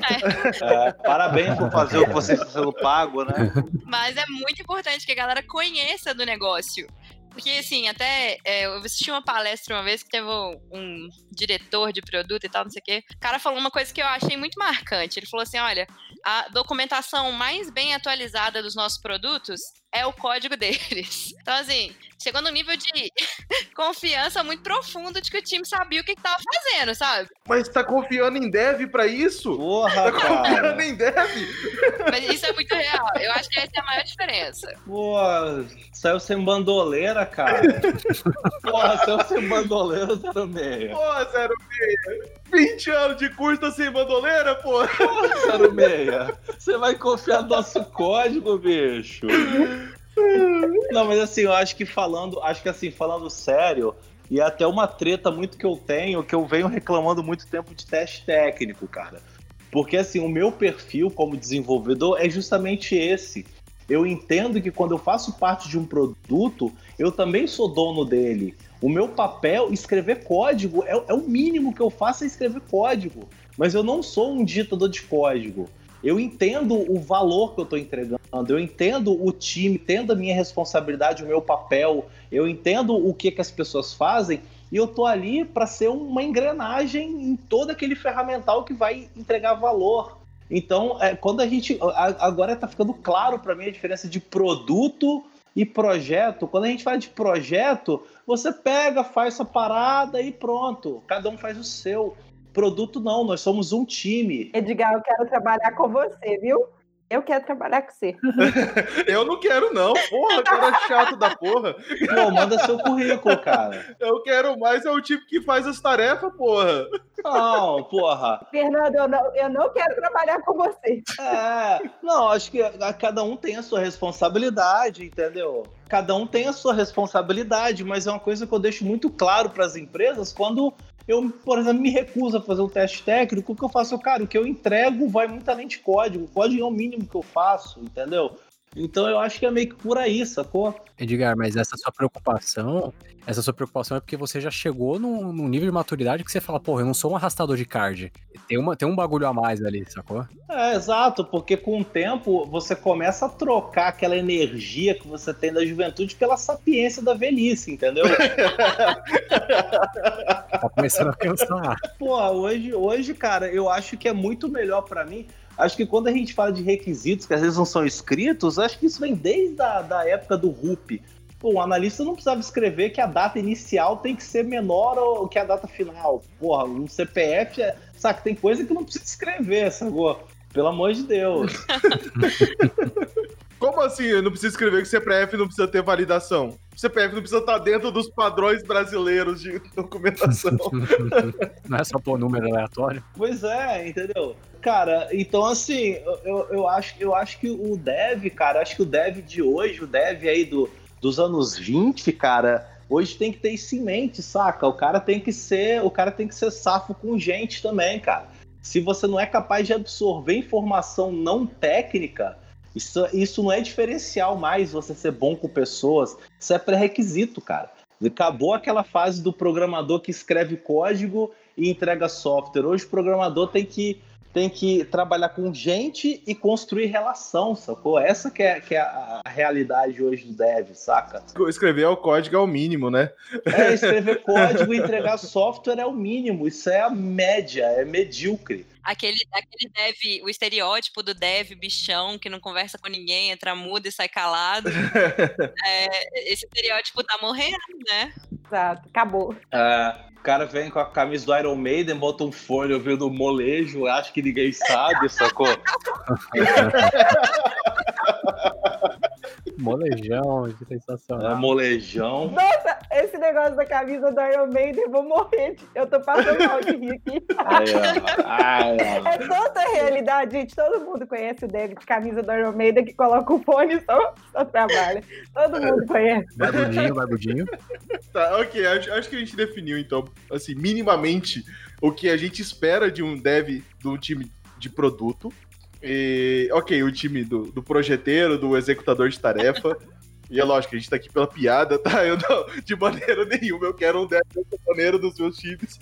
[SPEAKER 4] É. É, parabéns por fazer o que você está sendo pago, né?
[SPEAKER 5] Mas é muito importante que a galera conheça do negócio. Porque, assim, até é, eu assisti uma palestra uma vez que teve um diretor de produto e tal, não sei o quê. O cara falou uma coisa que eu achei muito marcante. Ele falou assim: olha, a documentação mais bem atualizada dos nossos produtos é o código deles. Então, assim, chegou no nível de confiança muito profundo de que o time sabia o que, estava fazendo, sabe?
[SPEAKER 1] Mas tá confiando em dev pra isso?
[SPEAKER 4] Porra,
[SPEAKER 1] tá confiando em dev?
[SPEAKER 5] Mas isso é muito real. Eu acho que essa é a maior diferença.
[SPEAKER 4] Pô, saiu sem bandoleira, cara. Porra, saiu sem bandoleira, 06.
[SPEAKER 1] Pô, 06. 20 anos de curso tá sem bandoleira, pô.
[SPEAKER 4] Porra, 06. Você vai confiar no nosso código, bicho. Não, mas assim, eu acho que falando, acho que assim, falando sério, e é até uma treta muito que eu tenho, que eu venho reclamando muito tempo de teste técnico, cara. Porque assim, o meu perfil como desenvolvedor é justamente esse. Eu entendo que quando eu faço parte de um produto, eu também sou dono dele. O meu papel, escrever código, é, é o mínimo que eu faço é escrever código. Mas eu não sou um ditador de código eu entendo o valor que eu estou entregando, eu entendo o time, entendo a minha responsabilidade, o meu papel, eu entendo o que, que as pessoas fazem e eu tô ali para ser uma engrenagem em todo aquele ferramental que vai entregar valor. Então, é, quando a gente. Agora está ficando claro para mim a diferença de produto e projeto. Quando a gente fala de projeto, você pega, faz essa parada e pronto. Cada um faz o seu. Produto não, nós somos um time.
[SPEAKER 2] Edgar, eu quero trabalhar com você, viu? Eu quero trabalhar com você.
[SPEAKER 1] eu não quero, não. Porra, cara chato da porra.
[SPEAKER 4] Pô, manda seu currículo, cara.
[SPEAKER 1] Eu quero mais é o tipo que faz as tarefas, porra.
[SPEAKER 4] Não, porra.
[SPEAKER 2] Fernando, eu não, eu não quero trabalhar com você.
[SPEAKER 4] É, não, acho que a, cada um tem a sua responsabilidade, entendeu? Cada um tem a sua responsabilidade, mas é uma coisa que eu deixo muito claro para as empresas quando eu, por exemplo, me recuso a fazer um teste técnico, o que eu faço? Cara, o que eu entrego vai muito além de código. Código é o mínimo que eu faço, entendeu? Então eu acho que é meio que por aí, sacou?
[SPEAKER 3] Edgar, mas essa sua preocupação, essa sua preocupação é porque você já chegou num, num, nível de maturidade que você fala, porra, eu não sou um arrastador de card. Tem, uma, tem um bagulho a mais ali, sacou?
[SPEAKER 4] É, exato, porque com o tempo você começa a trocar aquela energia que você tem da juventude pela sapiência da velhice, entendeu?
[SPEAKER 3] tá começando a pensar.
[SPEAKER 4] Pô, hoje, hoje, cara, eu acho que é muito melhor para mim Acho que quando a gente fala de requisitos que às vezes não são escritos, acho que isso vem desde a da época do RUP. Pô, o analista não precisava escrever que a data inicial tem que ser menor que a data final. Porra, um CPF, é... saca, tem coisa que não precisa escrever, sacou? Pelo amor de Deus.
[SPEAKER 1] Como assim? Eu não preciso escrever que CPF não precisa ter validação. CPF não precisa estar dentro dos padrões brasileiros de documentação.
[SPEAKER 3] não é só pôr número aleatório?
[SPEAKER 4] Pois é, entendeu? Cara, então assim, eu, eu, acho, eu acho que o dev, cara, acho que o dev de hoje, o dev aí do, dos anos 20, cara, hoje tem que ter isso em mente, saca? O cara tem que ser, o cara tem que ser safo com gente também, cara. Se você não é capaz de absorver informação não técnica, isso, isso não é diferencial mais você ser bom com pessoas, isso é pré-requisito, cara. Acabou aquela fase do programador que escreve código e entrega software. Hoje o programador tem que tem que trabalhar com gente e construir relação, sacou? Essa que é, que é a realidade hoje do dev, saca?
[SPEAKER 1] Escrever o código é o mínimo, né?
[SPEAKER 4] É, escrever código e entregar software é o mínimo. Isso é a média, é medíocre.
[SPEAKER 5] Aquele, aquele dev, o estereótipo do dev bichão que não conversa com ninguém, entra mudo e sai calado. é, esse estereótipo tá morrendo, né?
[SPEAKER 2] Exato, acabou.
[SPEAKER 4] É, o cara vem com a camisa do Iron Maiden, bota um fone ouvindo molejo, acha que ninguém sabe, sacou?
[SPEAKER 3] Molejão, que sensacional.
[SPEAKER 4] É molejão.
[SPEAKER 2] Nossa, esse negócio da camisa do Iron Maiden, eu vou morrer. de- Eu tô passando mal de rir aqui.
[SPEAKER 4] Ai.
[SPEAKER 2] É tanta realidade, gente. Todo mundo conhece o David de camisa do Iron Maiden que coloca o fone e só, só trabalha. Todo mundo conhece.
[SPEAKER 3] Barbudinho, barbudinho.
[SPEAKER 1] Tá, ok, acho, acho que a gente definiu, então, assim, minimamente o que a gente espera de um dev de um time de produto. E, ok, o time do, do projeteiro, do executador de tarefa. E é lógico, a gente tá aqui pela piada, tá? Eu não, de maneira nenhuma, eu quero um dev dessa maneira dos meus times.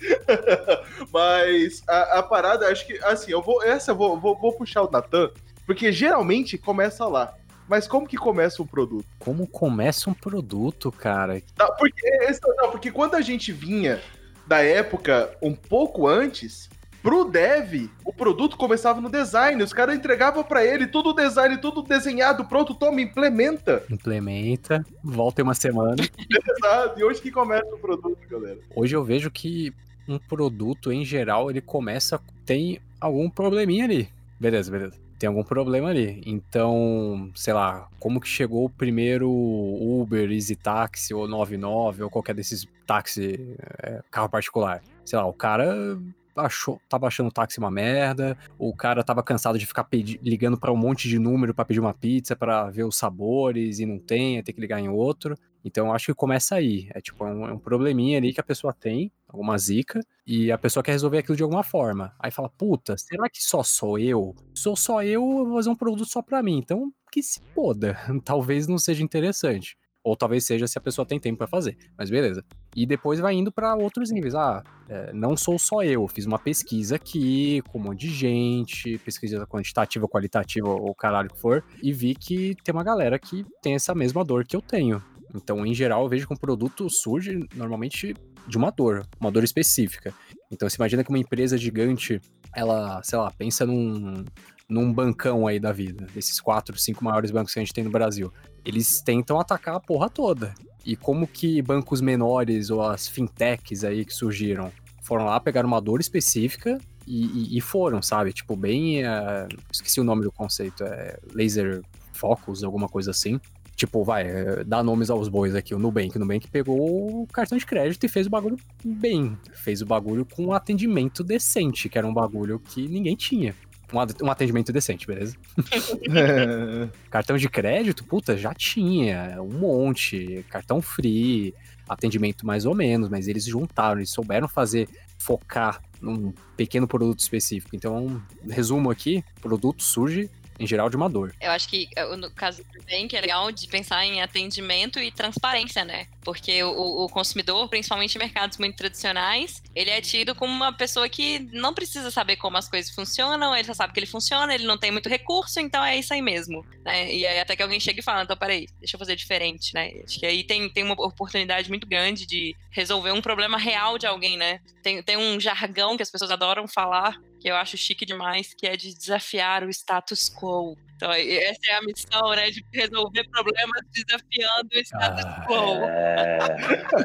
[SPEAKER 1] Mas a, a parada, acho que, assim, eu vou, essa eu vou, vou, vou puxar o Natan, porque geralmente começa lá. Mas como que começa um produto?
[SPEAKER 3] Como começa um produto, cara?
[SPEAKER 1] Não, porque, esse- não, porque quando a gente vinha da época um pouco antes, pro dev, o produto começava no design. Os caras entregavam pra ele tudo design, tudo desenhado, pronto, toma, implementa.
[SPEAKER 3] Implementa, volta em uma semana.
[SPEAKER 1] Exato. E hoje que começa o produto, galera.
[SPEAKER 3] Hoje eu vejo que um produto, em geral, ele começa. tem algum probleminha ali. Beleza, beleza. Tem algum problema ali. Então, sei lá, como que chegou o primeiro Uber, Easy Taxi ou 99 ou qualquer desses táxi, é, carro particular? Sei lá, o cara achou, tava achando o táxi uma merda, o cara tava cansado de ficar ligando pra um monte de número pra pedir uma pizza, pra ver os sabores e não tem, tem que ligar em outro. Então acho que começa aí. É tipo, é um, é um probleminha ali que a pessoa tem, alguma zica, e a pessoa quer resolver aquilo de alguma forma. Aí fala, puta, será que só sou eu? Sou só eu, eu vou fazer um produto só pra mim. Então, que se foda. Talvez não seja interessante. Ou talvez seja se a pessoa tem tempo pra fazer. Mas beleza. E depois vai indo pra outros níveis. Ah, é, não sou só eu. Fiz uma pesquisa aqui com um monte de gente, pesquisa quantitativa, qualitativa, ou caralho que for, e vi que tem uma galera que tem essa mesma dor que eu tenho. Então, em geral, eu vejo que um produto surge normalmente de uma dor, uma dor específica. Então, você imagina que uma empresa gigante, ela, sei lá, pensa num, num bancão aí da vida, desses quatro, cinco maiores bancos que a gente tem no Brasil. Eles tentam atacar a porra toda. E como que bancos menores ou as fintechs aí que surgiram foram lá, pegaram uma dor específica e, e- e foram, sabe? Tipo, bem. eh, esqueci o nome do conceito, é laser focus, alguma coisa assim. Tipo, vai, eh, dá nomes aos bois aqui. O Nubank. O Nubank pegou o cartão de crédito e fez o bagulho bem. Fez o bagulho com um atendimento decente, que era um bagulho que ninguém tinha. Um at- atendimento decente, beleza? Cartão de crédito, puta, já tinha um monte. Cartão free, atendimento mais ou menos, mas eles juntaram, eles souberam fazer, focar num pequeno produto específico. Então, resumo aqui: produto surge em geral de uma dor.
[SPEAKER 5] Eu acho que eh, no caso do Nubank é legal de pensar em atendimento e transparência, né? Porque o, o consumidor, principalmente em mercados muito tradicionais, ele é tido como uma pessoa que não precisa saber como as coisas funcionam, ele só sabe que ele funciona, ele não tem muito recurso, então é isso aí mesmo, né? E aí até que alguém chega e fala, então peraí, deixa eu fazer diferente, né? Acho que aí tem, tem uma oportunidade muito grande de resolver um problema real de alguém, né? Tem, tem um jargão que as pessoas adoram falar, que eu acho chique demais, que é de desafiar o status quo. Então, essa é a missão, né? De resolver problemas desafiando o status
[SPEAKER 3] Ah,
[SPEAKER 5] quo.
[SPEAKER 4] É,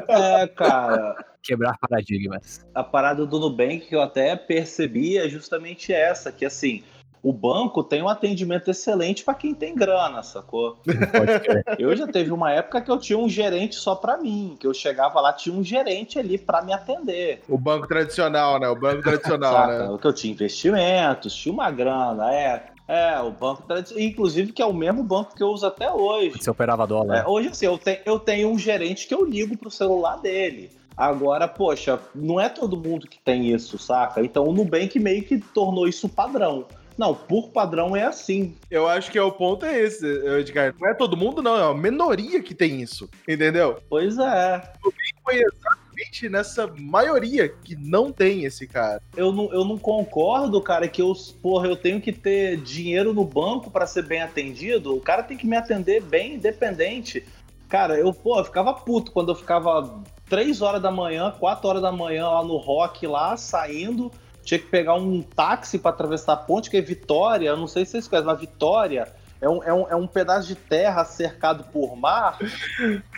[SPEAKER 4] é, cara.
[SPEAKER 3] Quebrar paradigmas.
[SPEAKER 4] a parada do Nubank que eu até percebi é justamente essa, que assim, o banco tem um atendimento excelente para quem tem grana, sacou? Eu já teve uma época que eu tinha um gerente só para mim, que eu chegava lá, tinha um gerente ali para me atender.
[SPEAKER 1] O banco tradicional, né? O banco tradicional,
[SPEAKER 4] Saca?
[SPEAKER 1] né?
[SPEAKER 4] O que eu tinha investimentos, tinha uma grana, é. É, o banco tradicional. Inclusive, que é o mesmo banco que eu uso até hoje.
[SPEAKER 3] Você operava dólar.
[SPEAKER 4] É, hoje, assim, eu, te, eu tenho um gerente que eu ligo pro celular dele. Agora, poxa, não é todo mundo que tem isso, saca? Então o Nubank meio que tornou isso padrão. Não, por padrão é assim.
[SPEAKER 1] Eu acho que é o ponto é esse, Edgar. Não é todo mundo, não, é a minoria que tem isso, entendeu?
[SPEAKER 4] Pois é.
[SPEAKER 1] O foi exatamente nessa maioria que não tem esse cara.
[SPEAKER 4] Eu não, eu não concordo, cara, que eu, porra, eu tenho que ter dinheiro no banco para ser bem atendido. O cara tem que me atender bem independente. Cara, eu, pô, eu ficava puto quando eu ficava 3 horas da manhã, 4 horas da manhã lá no rock, lá, saindo. Tinha que pegar um táxi para atravessar a ponte, que é Vitória. Eu não sei se vocês conhecem, mas Vitória é um, é, um, é um pedaço de terra cercado por mar.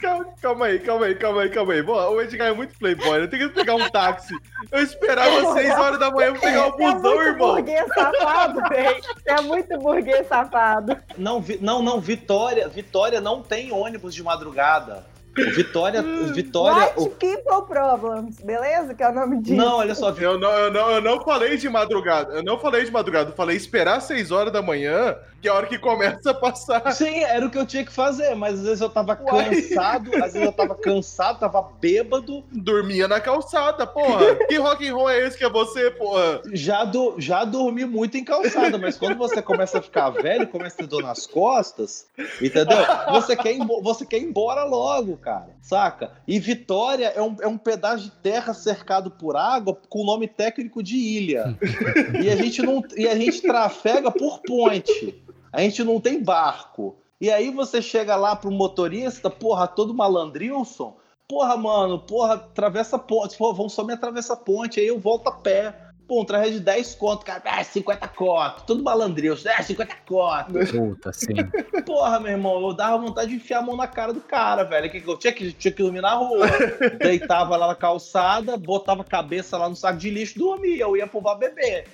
[SPEAKER 1] Calma, calma aí, calma aí, calma aí, calma aí. Bom, o Edgar é muito playboy, eu tenho que pegar um táxi. Eu esperava 6 horas da manhã pra pegar o um busão,
[SPEAKER 2] é
[SPEAKER 1] irmão.
[SPEAKER 2] burguês safado, velho. É muito burguês safado.
[SPEAKER 4] Não, não, não, Vitória, Vitória não tem ônibus de madrugada. O Vitória.
[SPEAKER 2] Hum,
[SPEAKER 4] Vitória.
[SPEAKER 2] White people problems, beleza? Que é o nome disso.
[SPEAKER 4] Não, olha só.
[SPEAKER 1] Eu não, eu, não, eu não falei de madrugada. Eu não falei de madrugada. Eu falei esperar 6 horas da manhã, que é a hora que começa a passar.
[SPEAKER 4] Sim, era o que eu tinha que fazer, mas às vezes eu tava cansado, às vezes eu tava cansado, tava bêbado.
[SPEAKER 1] Dormia na calçada, porra. que rock and roll é esse que é você, porra?
[SPEAKER 4] Já, do, já dormi muito em calçada, mas quando você começa a ficar velho, começa a ter dor nas costas, entendeu? Você quer, ir, você quer ir embora logo, cara cara, saca? E Vitória é um, é um pedaço de terra cercado por água com o nome técnico de ilha. e, a gente não, e a gente trafega por ponte. A gente não tem barco. E aí você chega lá pro motorista, porra, todo malandrilson. Porra, mano, porra, atravessa a ponte. Pô, vamos só me atravessar a ponte, aí eu volto a pé. Pô, um traje de 10 conto, cara. Ah, 50 conto. Tudo malandrinho. É, 50 conto.
[SPEAKER 3] Puta, sim.
[SPEAKER 4] Porra, meu irmão, eu dava vontade de enfiar a mão na cara do cara, velho. Que eu tinha que, tinha que dormir na rua. Deitava lá na calçada, botava a cabeça lá no saco de lixo, dormia. Eu ia pro bar beber.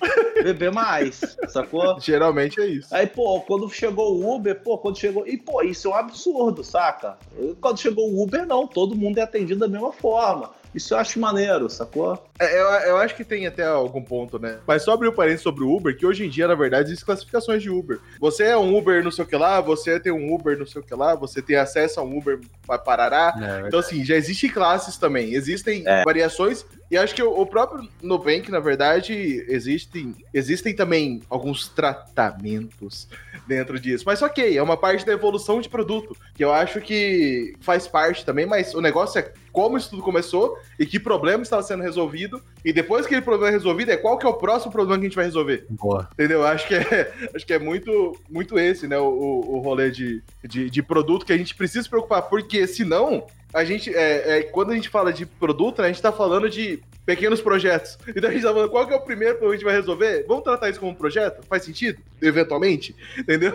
[SPEAKER 4] Beber mais, sacou?
[SPEAKER 1] Geralmente é isso.
[SPEAKER 4] Aí, pô, quando chegou o Uber, pô, quando chegou. E, pô, isso é um absurdo, saca? Quando chegou o Uber, não. Todo mundo é atendido da mesma forma. Isso eu acho maneiro, sacou?
[SPEAKER 1] É, eu, eu acho que tem até algum ponto, né? Mas só abrir um parênteses sobre o Uber, que hoje em dia, na verdade, existem classificações de Uber. Você é um Uber não sei o que lá, você tem um Uber não sei o que lá, você tem acesso a um Uber para Parará. É, então, assim, já existem classes também, existem é. variações. E acho que o, o próprio Nubank, na verdade, existem, existem também alguns tratamentos dentro disso. Mas ok, é uma parte da evolução de produto, que eu acho que faz parte também, mas o negócio é como isso tudo começou e que problema estava sendo resolvido. E depois que aquele problema é resolvido, é qual que é o próximo problema que a gente vai resolver.
[SPEAKER 3] Boa.
[SPEAKER 1] Entendeu? Acho que é, acho que é muito, muito esse, né? O, o rolê de, de, de produto que a gente precisa se preocupar, porque senão a gente, é, é, quando a gente fala de produto, né, a gente tá falando de pequenos projetos. Então a gente tá falando, qual que é o primeiro que a gente vai resolver? Vamos tratar isso como um projeto? Faz sentido? Eventualmente? Entendeu?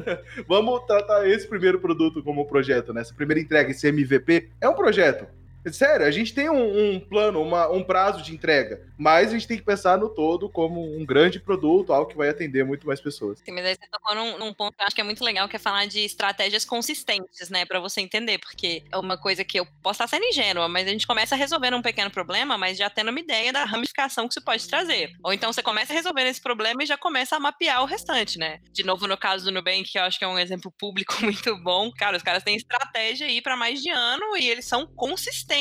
[SPEAKER 1] Vamos tratar esse primeiro produto como um projeto, né? Essa primeira entrega, esse MVP, é um projeto. Sério, a gente tem um, um plano, uma, um prazo de entrega, mas a gente tem que pensar no todo como um grande produto, algo que vai atender muito mais pessoas.
[SPEAKER 5] Sim, mas aí você tocou num, num ponto que eu acho que é muito legal, que é falar de estratégias consistentes, né, para você entender, porque é uma coisa que eu posso estar sendo ingênua, mas a gente começa resolvendo um pequeno problema, mas já tendo uma ideia da ramificação que isso pode trazer. Ou então você começa resolvendo esse problema e já começa a mapear o restante, né? De novo, no caso do Nubank, que eu acho que é um exemplo público muito bom, cara, os caras têm estratégia aí para mais de ano e eles são consistentes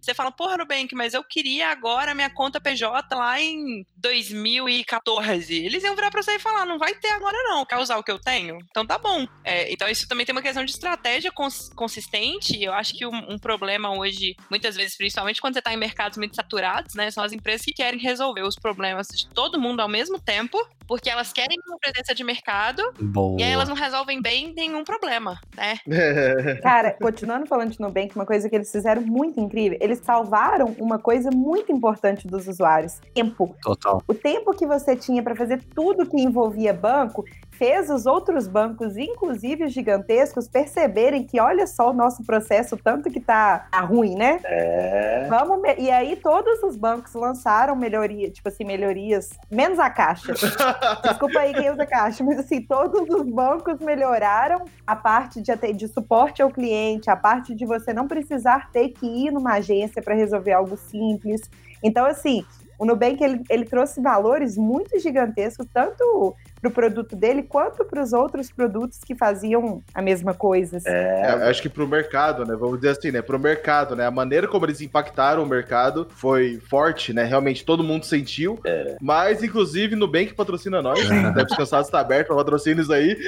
[SPEAKER 5] você fala, porra, Nubank, mas eu queria agora minha conta PJ lá em 2014. Eles iam virar pra você e falar, não vai ter agora não, quer usar o que eu tenho? Então tá bom. É, então isso também tem uma questão de estratégia cons consistente. Eu acho que um, um, problema hoje, muitas vezes, principalmente quando você tá em mercados muito saturados, né, são as empresas que querem resolver os problemas de todo mundo ao mesmo tempo, porque elas querem uma presença de mercado Boa. e aí elas não resolvem bem nenhum problema, né?
[SPEAKER 2] Cara, continuando falando de Nubank, uma coisa que eles fizeram muito incrível, eles salvaram uma coisa muito importante dos usuários: tempo.
[SPEAKER 3] Total.
[SPEAKER 2] O tempo que você tinha para fazer tudo que envolvia banco fez os outros bancos, inclusive os gigantescos, perceberem que olha só o nosso processo, tanto que tá, tá ruim, né?
[SPEAKER 4] É.
[SPEAKER 2] Vamos e aí todos os bancos lançaram melhoria, tipo assim, melhorias, menos a Caixa. Desculpa aí quem usa Caixa, mas assim, todos os bancos melhoraram a parte de, de suporte ao cliente, a parte de você não precisar ter que ir numa agência para resolver algo simples. Então, assim, o Nubank ele, ele trouxe valores muito gigantescos, tanto pro produto dele quanto para os outros produtos que faziam a mesma coisa. assim.
[SPEAKER 1] É,
[SPEAKER 4] É,
[SPEAKER 1] acho que pro mercado, né? Vamos dizer assim, né? Pro mercado, né? A maneira como eles impactaram o mercado foi forte, né? Realmente todo mundo sentiu. Mas, inclusive, Nubank patrocina nós.
[SPEAKER 3] É.
[SPEAKER 1] Deve descansar está aberto para patrocínios aí.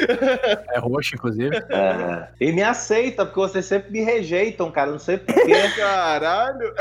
[SPEAKER 3] É roxo, inclusive.
[SPEAKER 4] é. E me aceita, porque vocês sempre me rejeitam, cara. Não sei porquê.
[SPEAKER 1] Caralho!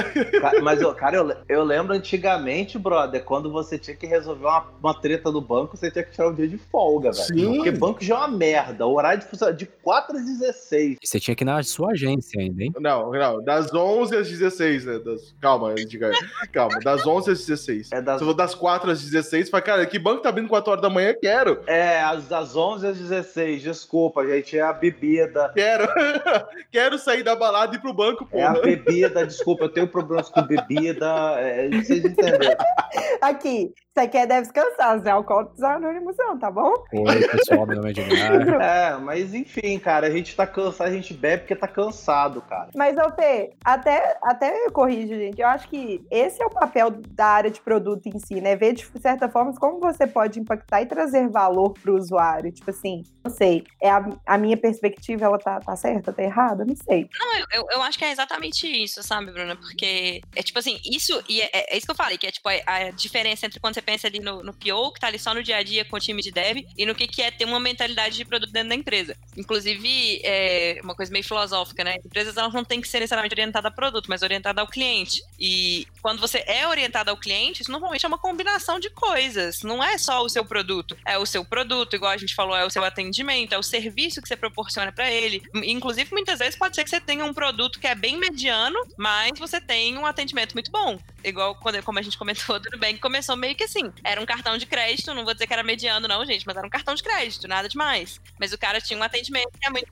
[SPEAKER 4] Ca- Mas, cara, eu, eu lembro antigamente, brother, quando você tinha que resolver uma, uma treta do banco, você tinha que tirar um dia de folga, velho.
[SPEAKER 1] Sim.
[SPEAKER 4] Porque banco já é uma merda. O horário de funcionamento de 4 às 16.
[SPEAKER 3] E você tinha que ir na sua agência ainda, hein?
[SPEAKER 1] Não, não. Das 11 às 16, né? Das... Calma, diga. Calma. Das 11 às 16.
[SPEAKER 4] É das,
[SPEAKER 1] Se eu vou das 4 às 16, fala, cara, que banco tá abrindo 4 horas da manhã? Quero!
[SPEAKER 4] é, das 11 às 16. Desculpa, gente. É a bebida.
[SPEAKER 1] Quero! Quero sair da balada e ir pro banco,
[SPEAKER 4] É a bebida. Desculpa, eu tenho problemas com bebida. É, vocês entenderam.
[SPEAKER 2] Aqui, você quer deve descansar, Zé Alcoólicos Anônimos não, tá bom?
[SPEAKER 3] Oi, pessoal, meu nome é Edgar.
[SPEAKER 4] É, mas enfim, cara, a gente tá cansado, a gente bebe porque tá cansado, cara.
[SPEAKER 2] Mas, ô Fê, até, até eu corrijo, gente. Eu acho que esse é o papel da área de produto em si, né? Ver de certa forma como você pode impactar e trazer valor para o usuário. Tipo assim, não sei. É a, a minha perspectiva, ela tá, tá certa, tá errada? Não sei.
[SPEAKER 5] Não, eu, eu, eu acho que é exatamente isso, sabe, Bruna? Porque é tipo assim, isso, e é, é isso que eu falei, que é tipo a, a diferença entre quando você pensa ali no, no PO, que tá ali só no dia a dia com o time de dev, e no que, que é ter uma mentalidade de produto dentro da empresa. Inclusive, é uma coisa meio filosófica, né? Empresas elas não têm que ser necessariamente orientadas a produto, mas orientadas ao cliente. E quando você é orientado ao cliente, isso normalmente é uma combinação de coisas. Não é só o seu produto, é o seu produto, igual a gente falou, é o seu atendimento, é o serviço que você proporciona para ele. Inclusive, muitas vezes pode ser que você tenha um produto que é bem mediano, mas você tem um atendimento muito bom. Igual quando, como a gente comentou do Nubank, começou meio que assim. Era um cartão de crédito, não vou dizer que era mediano, não, gente, mas era um cartão de crédito, nada demais. Mas o cara tinha um atendimento que é muito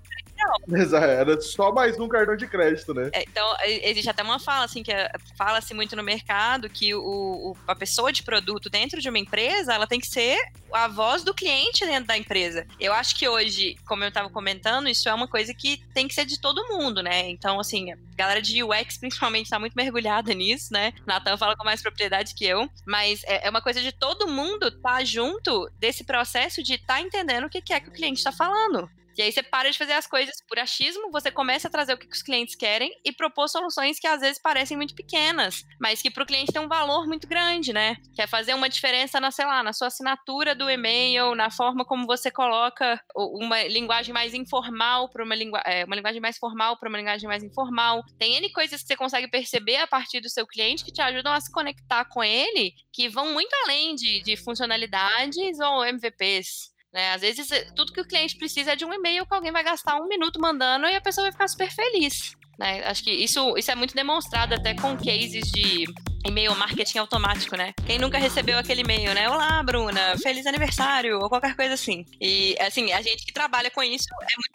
[SPEAKER 1] Exato, Era só mais um cartão de crédito, né?
[SPEAKER 5] é, então, existe até uma fala, assim, que é- fala-se muito no mercado que o, o- a pessoa de produto dentro de uma empresa, ela tem que ser a voz do cliente dentro da empresa. Eu acho que hoje, como eu estava comentando, isso é uma coisa que tem que ser de todo mundo, né? Então, assim, a galera de UX, principalmente, está muito mergulhada nisso, né? Natan fala com mais propriedade que eu, mas é, é uma coisa de todo mundo estar junto desse processo de estar entendendo o que que é que o cliente está falando. E aí você para de fazer as coisas por achismo, você começa a trazer o que os clientes querem e propor soluções que às vezes parecem muito pequenas, mas que para o cliente tem um valor muito grande, né? Que é fazer uma diferença na, sei lá, na sua assinatura do e-mail, na forma como você coloca uma linguagem mais informal para uma, lingua é, uma linguagem mais formal para uma linguagem mais informal. Tem N coisas que você consegue perceber a partir do seu cliente que te ajudam a se conectar com ele, que vão muito além de, de funcionalidades ou MVPs. Né? Às vezes, é- tudo que o cliente precisa é de um e-mail que alguém vai gastar um minuto mandando e a pessoa vai ficar super feliz. Né? Acho que isso, isso é muito demonstrado até com cases de e-mail marketing automático, né? Quem nunca recebeu aquele e-mail, né? Olá, Bruna, feliz aniversário, ou qualquer coisa assim. E, assim, a gente que trabalha com isso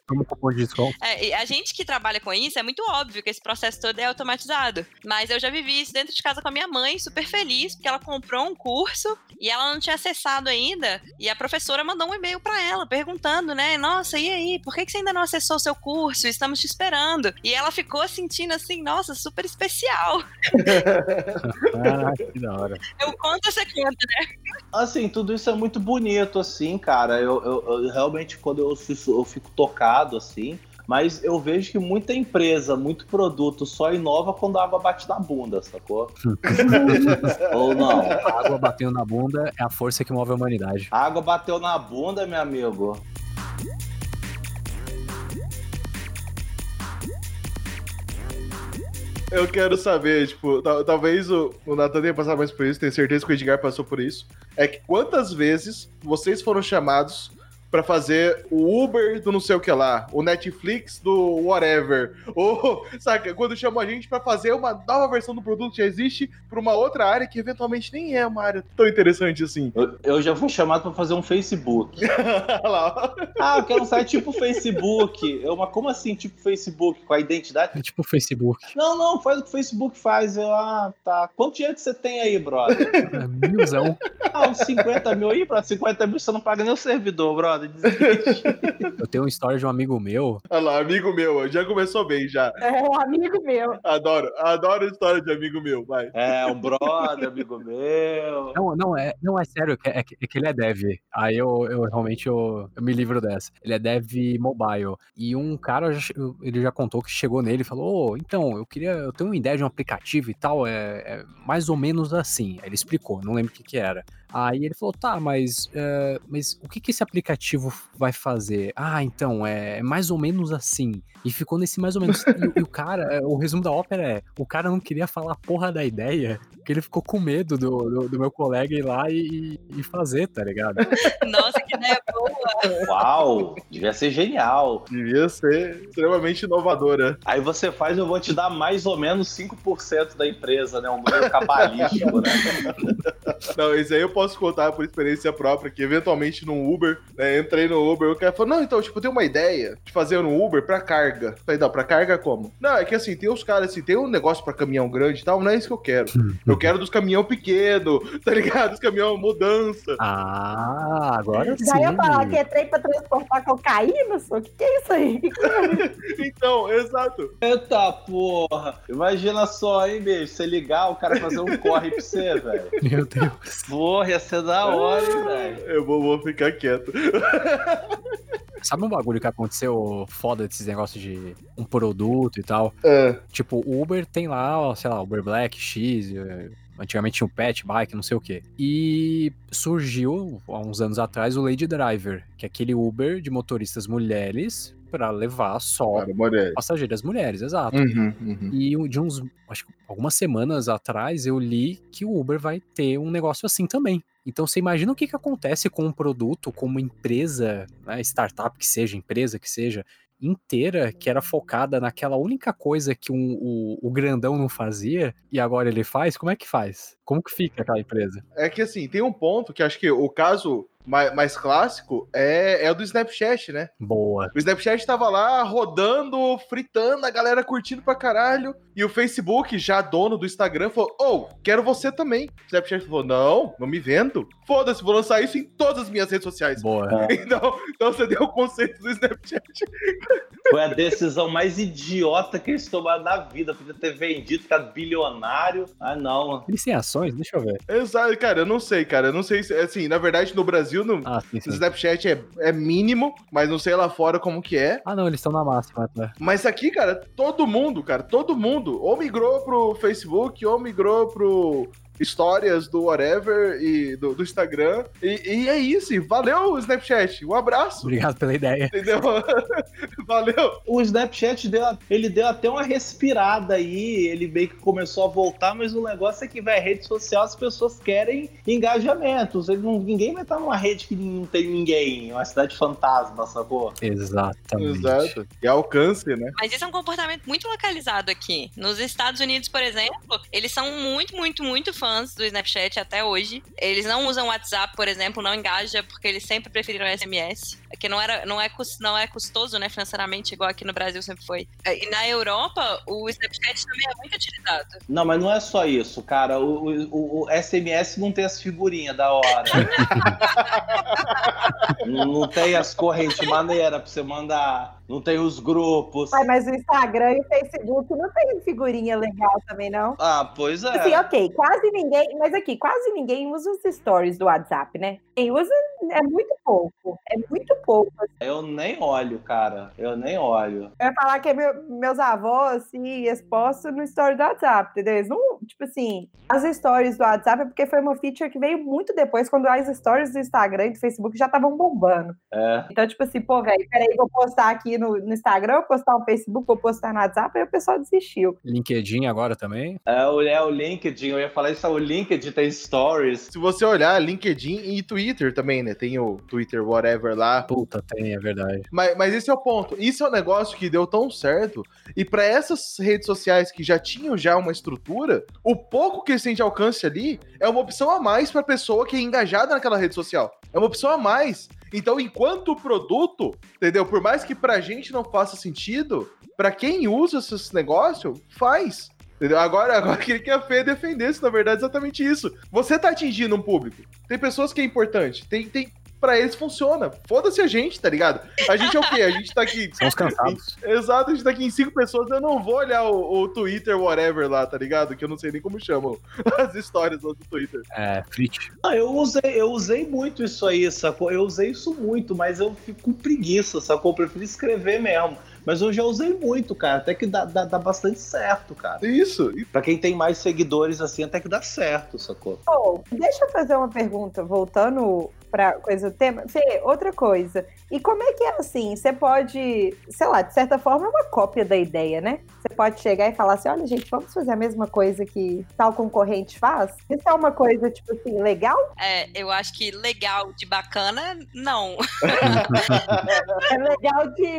[SPEAKER 3] Como cupom de desconto.
[SPEAKER 5] é, e a gente que trabalha com isso é muito óbvio que esse processo todo é automatizado. Mas eu já vivi isso dentro de casa com a minha mãe, super feliz, porque ela comprou um curso e ela não tinha acessado ainda. E a professora mandou um e-mail para ela perguntando, né? Nossa, e aí? Por que que você ainda não acessou o seu curso? Estamos te esperando. E ela ficou sentindo assim, nossa, super especial.
[SPEAKER 3] Ah, que da hora.
[SPEAKER 5] Eu conto essa conta, né?
[SPEAKER 4] Assim, tudo isso é muito bonito, assim, cara. Eu, eu- eu realmente, quando eu, eu fico tocado, assim. Mas eu vejo que muita empresa, muito produto só inova quando a água bate na bunda, sacou? Ou não?
[SPEAKER 3] A água batendo na bunda é a força que move a humanidade.
[SPEAKER 4] A água bateu na bunda, meu amigo.
[SPEAKER 1] Eu quero saber, tipo, tal- talvez o, Nathan tenha passado mais por isso, tenho certeza que o Edgar passou por isso. É que quantas vezes vocês foram chamados pra fazer o Uber do não sei o que lá, o Netflix do whatever, ou, saca, quando chamam a gente pra fazer uma nova versão do produto que já existe pra uma outra área que eventualmente nem é uma área tão interessante assim.
[SPEAKER 4] Eu, eu já fui chamado pra fazer um Facebook.
[SPEAKER 1] Olha lá, ó.
[SPEAKER 4] Ah, eu quero um site tipo Facebook. Eu, mas como assim, tipo Facebook? Com a identidade?
[SPEAKER 3] É tipo o Facebook.
[SPEAKER 4] Não, não, faz o que o Facebook faz. Eu, ah, tá. Quanto dinheiro que você tem aí, brother?
[SPEAKER 3] É milzão.
[SPEAKER 4] Ah, uns 50 mil aí, brother. 50 mil você não paga nem o servidor, brother.
[SPEAKER 3] Eu tenho uma história de um amigo meu.
[SPEAKER 1] Olha lá, amigo meu, já começou bem já.
[SPEAKER 2] É um amigo meu.
[SPEAKER 1] Adoro, adoro a história de amigo meu, vai.
[SPEAKER 4] É, um brother, amigo meu.
[SPEAKER 3] Não, não, é, não é sério, é, que- é que ele é dev. Aí eu, eu realmente eu, eu me livro dessa. Ele é dev mobile. E um cara, ele já contou que chegou nele e falou: "Ô, então, eu queria. Eu tenho uma ideia de um aplicativo e tal, é, é mais ou menos assim. Aí ele explicou, não lembro o que, que era. Aí ele falou, tá, mas, é, mas o que, que esse aplicativo vai fazer? Ah, então, é, é mais ou menos assim. E ficou nesse mais ou menos. E, e o cara, é, o resumo da ópera é: o cara não queria falar a porra da ideia, porque ele ficou com medo do, do, do meu colega ir lá e, e fazer, tá ligado?
[SPEAKER 5] Nossa, que ideia boa.
[SPEAKER 4] Uau, devia ser genial.
[SPEAKER 1] Devia ser extremamente inovadora.
[SPEAKER 4] Aí você faz, eu vou te dar mais ou menos 5% da empresa, né? Um número cabalístico, né?
[SPEAKER 1] Não, isso aí eu posso contar por experiência própria, que eventualmente no Uber, né, entrei no Uber, o cara falou, não, então, tipo, tem uma ideia de fazer no Uber pra carga. Falei, não, pra carga como? Não, é que assim, tem os caras, assim, tem um negócio pra caminhão grande e tal, não é isso que eu quero. Eu quero dos caminhão pequeno, tá ligado? Dos caminhão mudança.
[SPEAKER 3] Ah, agora sim.
[SPEAKER 2] Já ia falar que é trem pra transportar cocaína, só? O que, que é isso aí?
[SPEAKER 1] Então, exato.
[SPEAKER 4] Eita porra! Imagina só, hein, bicho? Você ligar, o cara fazer um corre pra você, velho.
[SPEAKER 3] Meu Deus.
[SPEAKER 4] Porra, ia ser da hora, hein, velho.
[SPEAKER 1] Eu vou, vou ficar quieto.
[SPEAKER 3] Sabe um bagulho que aconteceu foda desses negócios de um produto e tal?
[SPEAKER 1] É,
[SPEAKER 3] Tipo, o Uber tem lá, ó, sei lá, Uber Black, X, eh, antigamente tinha o Pet, Bike, não sei o quê. E surgiu, há uns anos atrás, o Lady Driver, que é aquele Uber de motoristas mulheres pra levar só
[SPEAKER 1] Cara, mulher.
[SPEAKER 3] passageiras mulheres, exato.
[SPEAKER 1] Uhum, uhum.
[SPEAKER 3] E de uns, acho que algumas semanas atrás, eu li que o Uber vai ter um negócio assim também. Então você imagina o que, que acontece com um produto, com uma empresa, né, startup que seja, empresa que seja, inteira, que era focada naquela única coisa que um- o, o grandão não fazia, e agora ele faz, como é que faz? Como que fica aquela empresa?
[SPEAKER 1] É que assim, tem um ponto que acho que o caso mais, mais clássico é, é o do Snapchat, né?
[SPEAKER 3] Boa.
[SPEAKER 1] O Snapchat tava lá rodando, fritando, a galera curtindo pra caralho. E o Facebook, já dono do Instagram, falou: Ô, quero você também. O Snapchat falou: Não, não me vendo. Foda-se, vou lançar isso em todas as minhas redes sociais.
[SPEAKER 3] Boa.
[SPEAKER 1] Então, então você deu o conceito do Snapchat.
[SPEAKER 4] Foi a decisão mais idiota que eles tomaram na vida. Podia ter vendido, ficado bilionário. Ah, não.
[SPEAKER 3] Eles têm ações? Deixa eu ver.
[SPEAKER 1] Exato, cara, eu não sei, cara. Eu não sei se. Assim, na verdade, no Brasil, no,
[SPEAKER 3] Ah, sim, sim.
[SPEAKER 1] Snapchat é, é mínimo, mas não sei lá fora como que é.
[SPEAKER 3] Ah, não, eles estão na máxima, tá?
[SPEAKER 1] Mas aqui, cara, todo mundo, cara, todo mundo, ou migrou pro Facebook, ou migrou pro histórias do whatever e do, do Instagram. E, e é isso. Valeu, Snapchat. Um abraço.
[SPEAKER 3] Obrigado pela ideia.
[SPEAKER 1] Entendeu? Valeu.
[SPEAKER 4] O Snapchat deu, ele deu até uma respirada aí, ele meio que começou a voltar, mas o negócio é que, vai rede social, as pessoas querem engajamentos. Ele não- ninguém vai estar numa rede que não tem ninguém, uma cidade fantasma, sacou?
[SPEAKER 3] Exatamente.
[SPEAKER 1] Exato. E alcance, né?
[SPEAKER 5] Mas isso é um comportamento muito localizado aqui. Nos Estados Unidos, por exemplo, eles são muito, muito, muito fãs do Snapchat até hoje. Eles não usam WhatsApp, por exemplo, não engaja, porque eles sempre preferiram SMS. Que não, era, não, é, não é custoso, né, financeiramente, igual aqui no Brasil sempre foi. E na Europa, o Snapchat também é muito utilizado.
[SPEAKER 4] Não, mas não é só isso, cara. O, o- o SMS não tem as figurinhas da hora. não, não tem as correntes maneiras pra você mandar. Não tem os grupos.
[SPEAKER 2] Ai, mas o Instagram e o Facebook não tem figurinha legal também, não?
[SPEAKER 4] Ah, pois é.
[SPEAKER 2] Assim, ok, quase ninguém, mas aqui, quase ninguém usa os stories do WhatsApp, né? Quem usa é muito pouco, é muito pouco.
[SPEAKER 4] Eu nem olho, cara. Eu nem olho.
[SPEAKER 2] Eu ia falar que é meu- meus avós, assim, eles postam no story do WhatsApp, entendeu? Eles não, tipo assim, as stories do WhatsApp é porque foi uma feature que veio muito depois, quando as stories do Instagram e do Facebook já estavam bombando.
[SPEAKER 4] É.
[SPEAKER 2] Então, tipo assim, pô, velho, peraí, vou postar aqui no, no Instagram, postar no Facebook, vou postar no WhatsApp, aí o pessoal desistiu.
[SPEAKER 3] LinkedIn agora também.
[SPEAKER 4] É o, é o LinkedIn, eu ia falar isso, o LinkedIn tem stories.
[SPEAKER 1] Se você olhar, LinkedIn e Twitter também, né? Tem o Twitter whatever lá.
[SPEAKER 3] Puta, tem, é verdade.
[SPEAKER 1] Mas, mas esse é o ponto. Isso é um negócio que deu tão certo. E para essas redes sociais que já tinham já uma estrutura, o pouco que eles têm de alcance ali é uma opção a mais para pessoa que é engajada naquela rede social. É uma opção a mais. Então, enquanto produto, entendeu? Por mais que pra gente não faça sentido, pra quem usa esse negócio, faz. Entendeu? Agora, agora queria que a Fê defendesse, na verdade, exatamente isso. Você tá atingindo um público. Tem pessoas que é importante. Tem, tem pra eles funciona. Foda-se a gente, tá ligado? A gente é o quê? A gente tá aqui.
[SPEAKER 3] São os cansados.
[SPEAKER 1] Exato, a gente tá aqui em cinco pessoas. Eu não vou olhar o, o Twitter, whatever lá, tá ligado? Que eu não sei nem como chamam as histórias lá do Twitter.
[SPEAKER 3] É, Frit.
[SPEAKER 4] Ah, eu usei, eu usei muito isso aí, sacou? Eu usei isso muito, mas eu fico com preguiça, sacou? Eu prefiro escrever mesmo. Mas eu já usei muito, cara. Até que dá, dá, dá bastante certo, cara.
[SPEAKER 1] Isso.
[SPEAKER 4] Pra quem tem mais seguidores assim, até que dá certo, sacou?
[SPEAKER 2] Pô, deixa eu fazer uma pergunta, voltando pra coisa do tema. Fê, outra coisa. E como é que é assim? Você pode, sei lá, de certa forma é uma cópia da ideia, né? Você pode chegar e falar assim: olha, gente, vamos fazer a mesma coisa que tal concorrente faz? Isso é uma coisa, tipo assim, legal?
[SPEAKER 5] É, eu acho que legal de bacana, não.
[SPEAKER 2] É legal de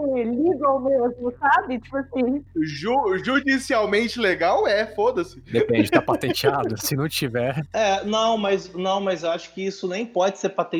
[SPEAKER 2] legal mesmo, sabe? Tipo assim.
[SPEAKER 1] Ju- judicialmente legal é, foda-se.
[SPEAKER 3] Depende, tá patenteado. Se não tiver,
[SPEAKER 4] É, não, mas não, mas eu acho que isso nem pode ser patenteado,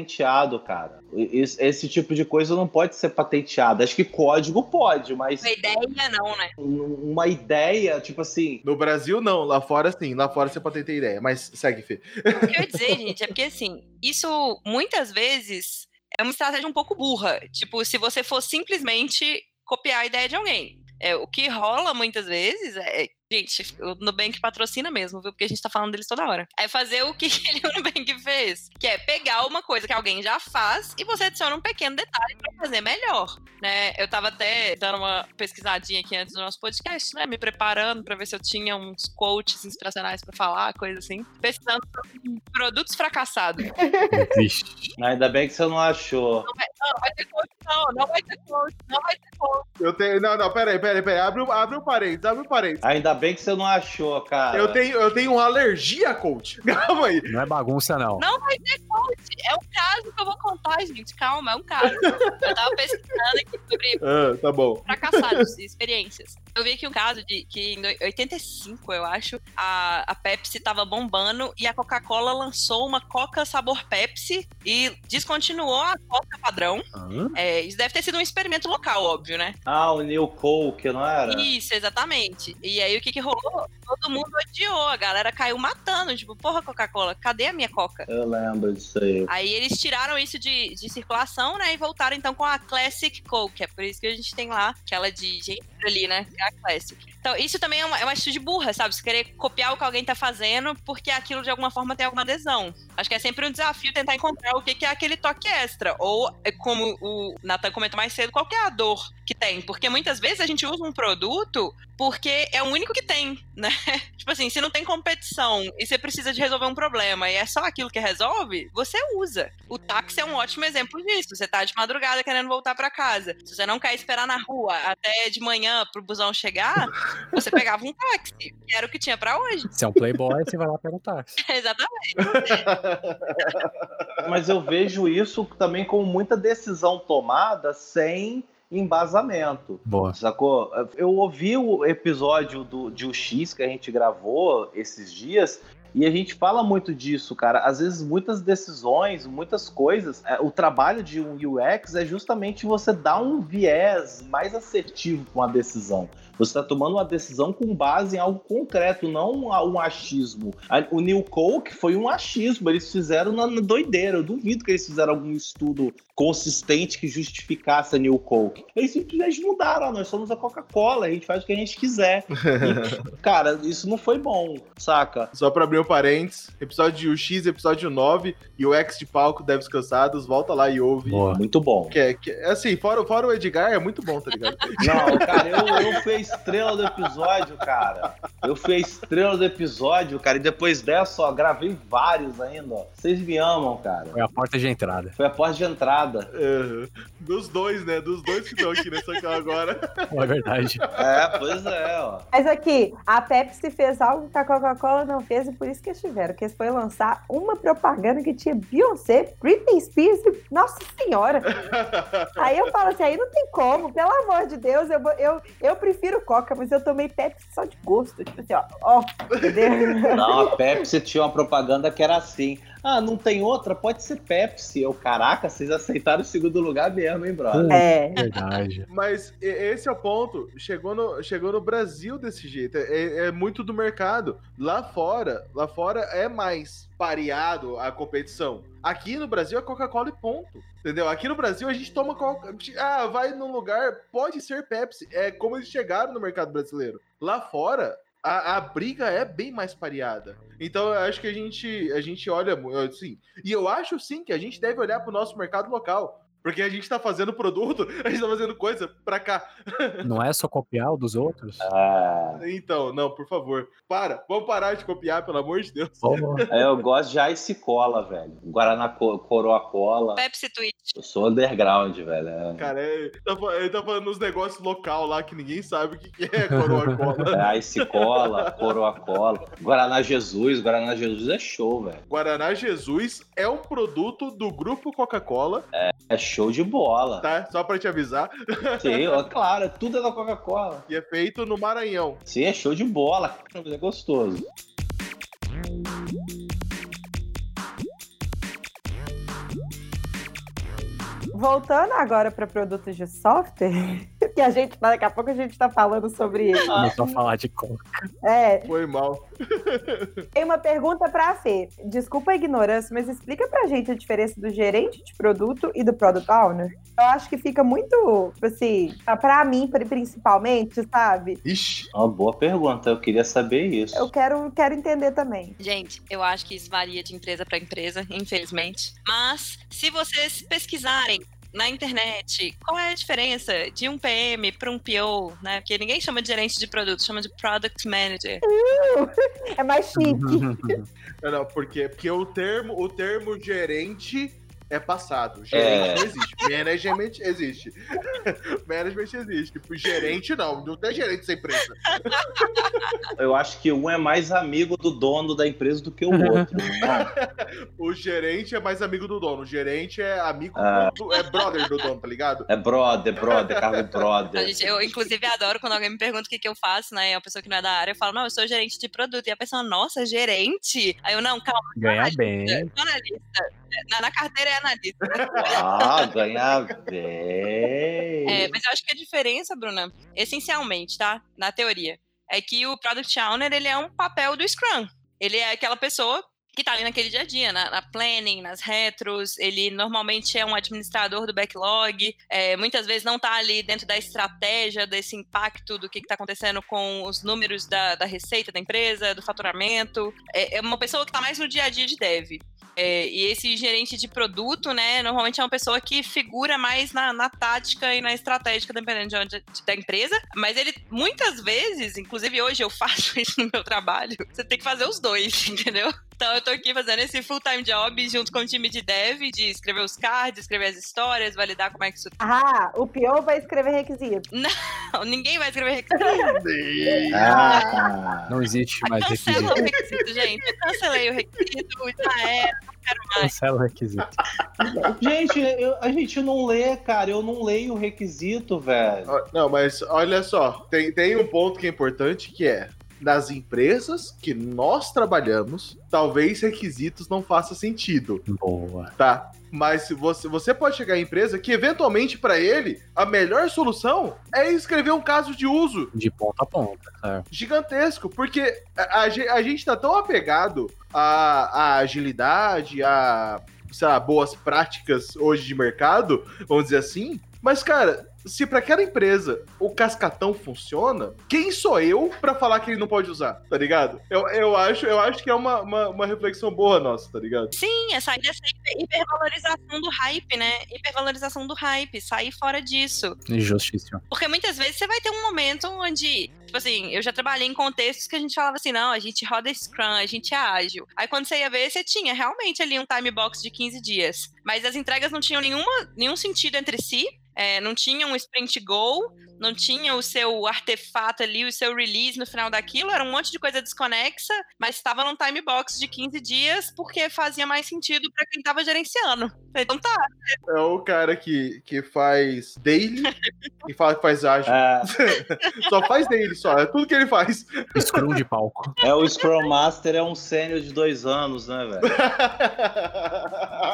[SPEAKER 4] cara. Esse, esse tipo de coisa não pode ser patenteado. Acho que código pode, mas
[SPEAKER 5] Uma ideia, não, né?
[SPEAKER 4] um- uma ideia, tipo assim,
[SPEAKER 1] No Brasil, não. Lá fora, sim. Lá fora você pode ter ideia. Mas segue, Fê.
[SPEAKER 5] O que eu ia dizer, gente, é porque assim, isso muitas vezes é uma estratégia um pouco burra. Tipo, se você for simplesmente copiar a ideia de alguém. É, o que rola muitas vezes é. Gente, o Nubank patrocina mesmo, viu? Porque a gente tá falando deles toda hora. É fazer o que aquele Nubank fez. Que é pegar uma coisa que alguém já faz e você adiciona um pequeno detalhe pra fazer melhor. Né? Eu tava até dando uma pesquisadinha aqui antes do nosso podcast, né? Me preparando pra ver se eu tinha uns coaches inspiracionais pra falar, coisa assim. Pesquisando sobre produtos fracassados.
[SPEAKER 3] vixe.
[SPEAKER 4] ainda bem que você não achou.
[SPEAKER 5] Não, vai ter coach, não, não vai ter coach, não vai ter coach.
[SPEAKER 1] Eu tenho. Não, não, peraí, peraí, peraí. Abre, o- abre o parênteses, abre o parênteses.
[SPEAKER 4] Ainda bem que você não achou, cara.
[SPEAKER 1] Eu tenho, eu tenho uma alergia a coach. Calma aí.
[SPEAKER 3] Não é bagunça, não.
[SPEAKER 5] Não vai ter coach. É um caso que eu vou contar, gente. Calma, é um caso. Eu tava pesquisando aqui sobre
[SPEAKER 1] Ah, tá bom.
[SPEAKER 5] fracassados e experiências. Eu vi aqui um caso de que em 85, eu acho, a, a Pepsi tava bombando e a Coca-Cola lançou uma Coca sabor Pepsi e descontinuou a Coca padrão.
[SPEAKER 3] Hã?
[SPEAKER 5] É, isso deve ter sido um experimento local, óbvio, né?
[SPEAKER 4] Ah, o New Coke, não era?
[SPEAKER 5] Isso, exatamente. E aí o que que rolou? Todo mundo odiou, a galera caiu matando, tipo, porra, Coca-Cola, cadê a minha Coca?
[SPEAKER 4] Eu lembro disso aí.
[SPEAKER 5] Aí eles tiraram isso de, de circulação, né? E voltaram então com a Classic Coke. É por isso que a gente tem lá aquela de gengibre ali, né? que é A Classic. Então, isso também é uma, é uma atitude burra, sabe? Você querer copiar o que alguém tá fazendo porque aquilo de alguma forma tem alguma adesão. Acho que é sempre um desafio tentar encontrar o que, que é aquele toque extra. Ou, é como o Nathan comentou mais cedo, qual é a dor que tem. Porque muitas vezes a gente usa um produto porque é o único que tem, né? Tipo assim, se não tem competição e você precisa de resolver um problema e é só aquilo que resolve, você usa. O táxi é um ótimo exemplo disso. Você tá de madrugada querendo voltar pra casa. Se você não quer esperar na rua até de manhã pro busão chegar, você pegava um táxi. Que era o que tinha pra hoje.
[SPEAKER 3] Se é um playboy, você vai lá pegar o táxi.
[SPEAKER 5] Exatamente.
[SPEAKER 4] Mas eu vejo isso também como muita decisão tomada sem embasamento.
[SPEAKER 3] Boa.
[SPEAKER 4] Sacou? Eu ouvi o episódio do, de UX que a gente gravou esses dias e a gente fala muito disso, cara. Às vezes, muitas decisões, muitas coisas, é, o trabalho de um UX é justamente você dar um viés mais assertivo para uma decisão. Você está tomando uma decisão com base em algo concreto, não um, achismo. O New Coke foi um achismo, eles fizeram na, doideira. Eu duvido que eles fizeram algum estudo consistente que justificasse a New Coke. Eles simplesmente mudaram, nós somos a Coca-Cola, a gente faz o que a gente quiser. E, cara, isso não foi bom, saca?
[SPEAKER 1] Só pra abrir um parênteses, episódio X, episódio 9, e o X de palco, Devs Cansados, volta lá e ouve.
[SPEAKER 3] Boa.
[SPEAKER 4] Muito bom.
[SPEAKER 1] Que é, que é assim, fora, fora o Edgar, é muito bom, tá ligado?
[SPEAKER 4] Não, cara, eu, eu fui a estrela do episódio, cara. Eu fui a estrela do episódio, cara. E depois dessa, ó, gravei vários ainda, ó. Vocês me amam, cara.
[SPEAKER 3] Foi a porta de entrada.
[SPEAKER 4] Foi a porta de entrada.
[SPEAKER 1] Uhum. Dos dois, né? Dos dois que estão aqui nessa call agora.
[SPEAKER 3] É verdade.
[SPEAKER 4] É, pois é, ó.
[SPEAKER 2] Mas aqui, a Pepsi fez algo que a Coca-Cola não fez e por isso que eles tiveram, que eles foi lançar uma propaganda que tinha Beyoncé, Britney Spears e Nossa Senhora. Aí eu falo assim, aí não tem como, pelo amor de Deus, eu, eu, eu prefiro Coca, mas eu tomei Pepsi só de gosto. tipo assim, ó, ó?
[SPEAKER 4] Não, a Pepsi tinha uma propaganda que era assim. Ah, não tem outra? Pode ser Pepsi. Eu, caraca, vocês aceitaram o segundo lugar mesmo, hein, brother?
[SPEAKER 2] É.
[SPEAKER 3] Verdade.
[SPEAKER 1] Mas esse é o ponto. Chegou no, chegou no Brasil desse jeito. É, é muito do mercado. Lá fora, lá fora é mais pareado a competição. Aqui no Brasil é Coca-Cola e ponto. Entendeu? Aqui no Brasil a gente toma Coca. Ah, vai num lugar, pode ser Pepsi. É como eles chegaram no mercado brasileiro. Lá fora, a, a briga é bem mais pareada. Então eu acho que a gente, a gente olha assim. E eu acho sim que a gente deve olhar para o nosso mercado local. Porque a gente tá fazendo produto, a gente tá fazendo coisa pra cá.
[SPEAKER 3] Não é só copiar o dos outros?
[SPEAKER 4] Ah,
[SPEAKER 1] Então, não, por favor. Para. Vamos parar de copiar, pelo amor de Deus.
[SPEAKER 4] Eu gosto de Ice Cola, velho. Guaraná Co- Coroa Cola.
[SPEAKER 5] Pepsi Twitch.
[SPEAKER 4] Eu sou underground, velho. É.
[SPEAKER 1] Cara, ele tá, fa- ele tá falando nos negócios local lá que ninguém sabe o que, que é coroa cola.
[SPEAKER 4] É Ice Cola, Coroa Cola. Guaraná Jesus, Guaraná Jesus é show, velho.
[SPEAKER 1] Guaraná Jesus é um produto do grupo Coca-Cola,
[SPEAKER 4] É show de bola.
[SPEAKER 1] tá? Só pra te avisar.
[SPEAKER 4] Sim, ó, claro, tudo é da Coca-Cola.
[SPEAKER 1] E é feito no Maranhão.
[SPEAKER 4] Sim, é show de bola. É gostoso.
[SPEAKER 2] Voltando agora para produtos de software, que a gente, daqui a pouco a gente tá falando sobre.
[SPEAKER 3] começou a falar de coca.
[SPEAKER 2] É,
[SPEAKER 1] Foi mal.
[SPEAKER 2] tem uma pergunta para a Fê. Desculpa a ignorância, mas explica pra gente a diferença do gerente de produto e do product owner. Eu acho que fica muito, assim, pra mim principalmente, sabe?
[SPEAKER 1] Ixi.
[SPEAKER 4] Uma boa pergunta, eu queria saber isso.
[SPEAKER 2] Eu quero, quero entender também.
[SPEAKER 5] Gente, eu acho que isso varia de empresa para empresa, infelizmente. Mas, se vocês pesquisarem na internet qual é a diferença de um PM para um PO, né? Porque ninguém chama de gerente de produto, chama de Product Manager.
[SPEAKER 2] É mais chique.
[SPEAKER 1] Não, não, porque, porque o, termo, o termo gerente é passado. Gerente
[SPEAKER 4] É.
[SPEAKER 1] não existe. Management existe. Management existe. Tipo, gerente não. Não tem gerente sem empresa.
[SPEAKER 4] Eu acho que um é mais amigo do dono da empresa do que o outro. né?
[SPEAKER 1] O gerente é mais amigo do dono. O gerente é amigo
[SPEAKER 4] Ah.
[SPEAKER 1] do, é brother do dono, tá ligado?
[SPEAKER 4] É brother, brother, cargo brother.
[SPEAKER 5] gente- eu, inclusive, adoro quando alguém me pergunta o que, que eu faço, né? E a pessoa que não é da área, eu falo, não, eu sou gerente de produto. E a pessoa, nossa, gerente? Aí eu, não, calma,
[SPEAKER 3] Ganhar bem.
[SPEAKER 5] sou analista. Na, na carteira é analista.
[SPEAKER 4] Ah, ganha bem.
[SPEAKER 5] É, mas eu acho que a diferença, Bruna, essencialmente, tá? Na teoria, é que o Product Owner, ele é um papel do Scrum. Ele é aquela pessoa que tá ali naquele dia a dia, na, na planning, nas retros, ele normalmente é um administrador do backlog, é, muitas vezes não tá ali dentro da estratégia, desse impacto do que, que tá acontecendo com os números da, da receita da empresa, do faturamento, é, é uma pessoa que tá mais no dia a dia de dev. É, e esse gerente de produto, né, normalmente é uma pessoa que figura mais na, na tática e na estratégica, dependendo de onde da empresa. Mas ele, muitas vezes, inclusive hoje eu faço isso no meu trabalho, você tem que fazer os dois, entendeu? Então eu tô aqui fazendo esse full-time job junto com o time de dev, de escrever os cards, escrever as histórias, validar como é que isso.
[SPEAKER 2] Ah, o PO vai escrever requisito.
[SPEAKER 5] Não, ninguém vai escrever requisito.
[SPEAKER 4] Ah,
[SPEAKER 3] Não existe mais
[SPEAKER 5] Cancela o
[SPEAKER 3] requisito.
[SPEAKER 5] requisito, gente. Eu cancelei o requisito, já era, não quero mais.
[SPEAKER 3] Cancela o requisito.
[SPEAKER 4] gente, eu- a gente não lê, cara. Eu não leio o requisito, velho.
[SPEAKER 1] Não, mas olha só, tem, tem um ponto que é importante que é nas empresas que nós trabalhamos, talvez requisitos não façam sentido,
[SPEAKER 3] Boa.
[SPEAKER 1] tá? Mas se você, você pode chegar em empresa que eventualmente para ele a melhor solução é escrever um caso de uso
[SPEAKER 3] De ponta a ponta. É.
[SPEAKER 1] gigantesco, porque a, a a gente tá tão apegado à, à agilidade, a boas práticas hoje de mercado, vamos dizer assim. Mas, cara, se para aquela empresa o cascatão funciona, quem sou eu pra falar que ele não pode usar, tá ligado? Eu, eu, acho, eu acho que é uma, uma, uma reflexão boa nossa, tá ligado?
[SPEAKER 5] Sim, é sair dessa hiper- hipervalorização do hype, né? Hipervalorização do hype, sair fora disso.
[SPEAKER 3] Injustíssimo.
[SPEAKER 5] Porque muitas vezes você vai ter um momento onde, tipo assim, eu já trabalhei em contextos que a gente falava assim, não, a gente roda Scrum, a gente é ágil. Aí quando você ia ver, você tinha realmente ali um time box de 15 dias. Mas as entregas não tinham nenhuma, nenhum sentido entre si. É, não tinha um sprint goal, não tinha o seu artefato ali, o seu release no final daquilo, era um monte de coisa desconexa, mas estava num time box de 15 dias porque fazia mais sentido para quem estava gerenciando. Então tá.
[SPEAKER 1] É o cara que, que faz daily e fala que faz ágil.
[SPEAKER 4] É,
[SPEAKER 1] Só faz daily, só. É tudo que ele faz.
[SPEAKER 3] Scrum de palco.
[SPEAKER 4] é o Scrum Master é um sênior de dois anos, né, velho?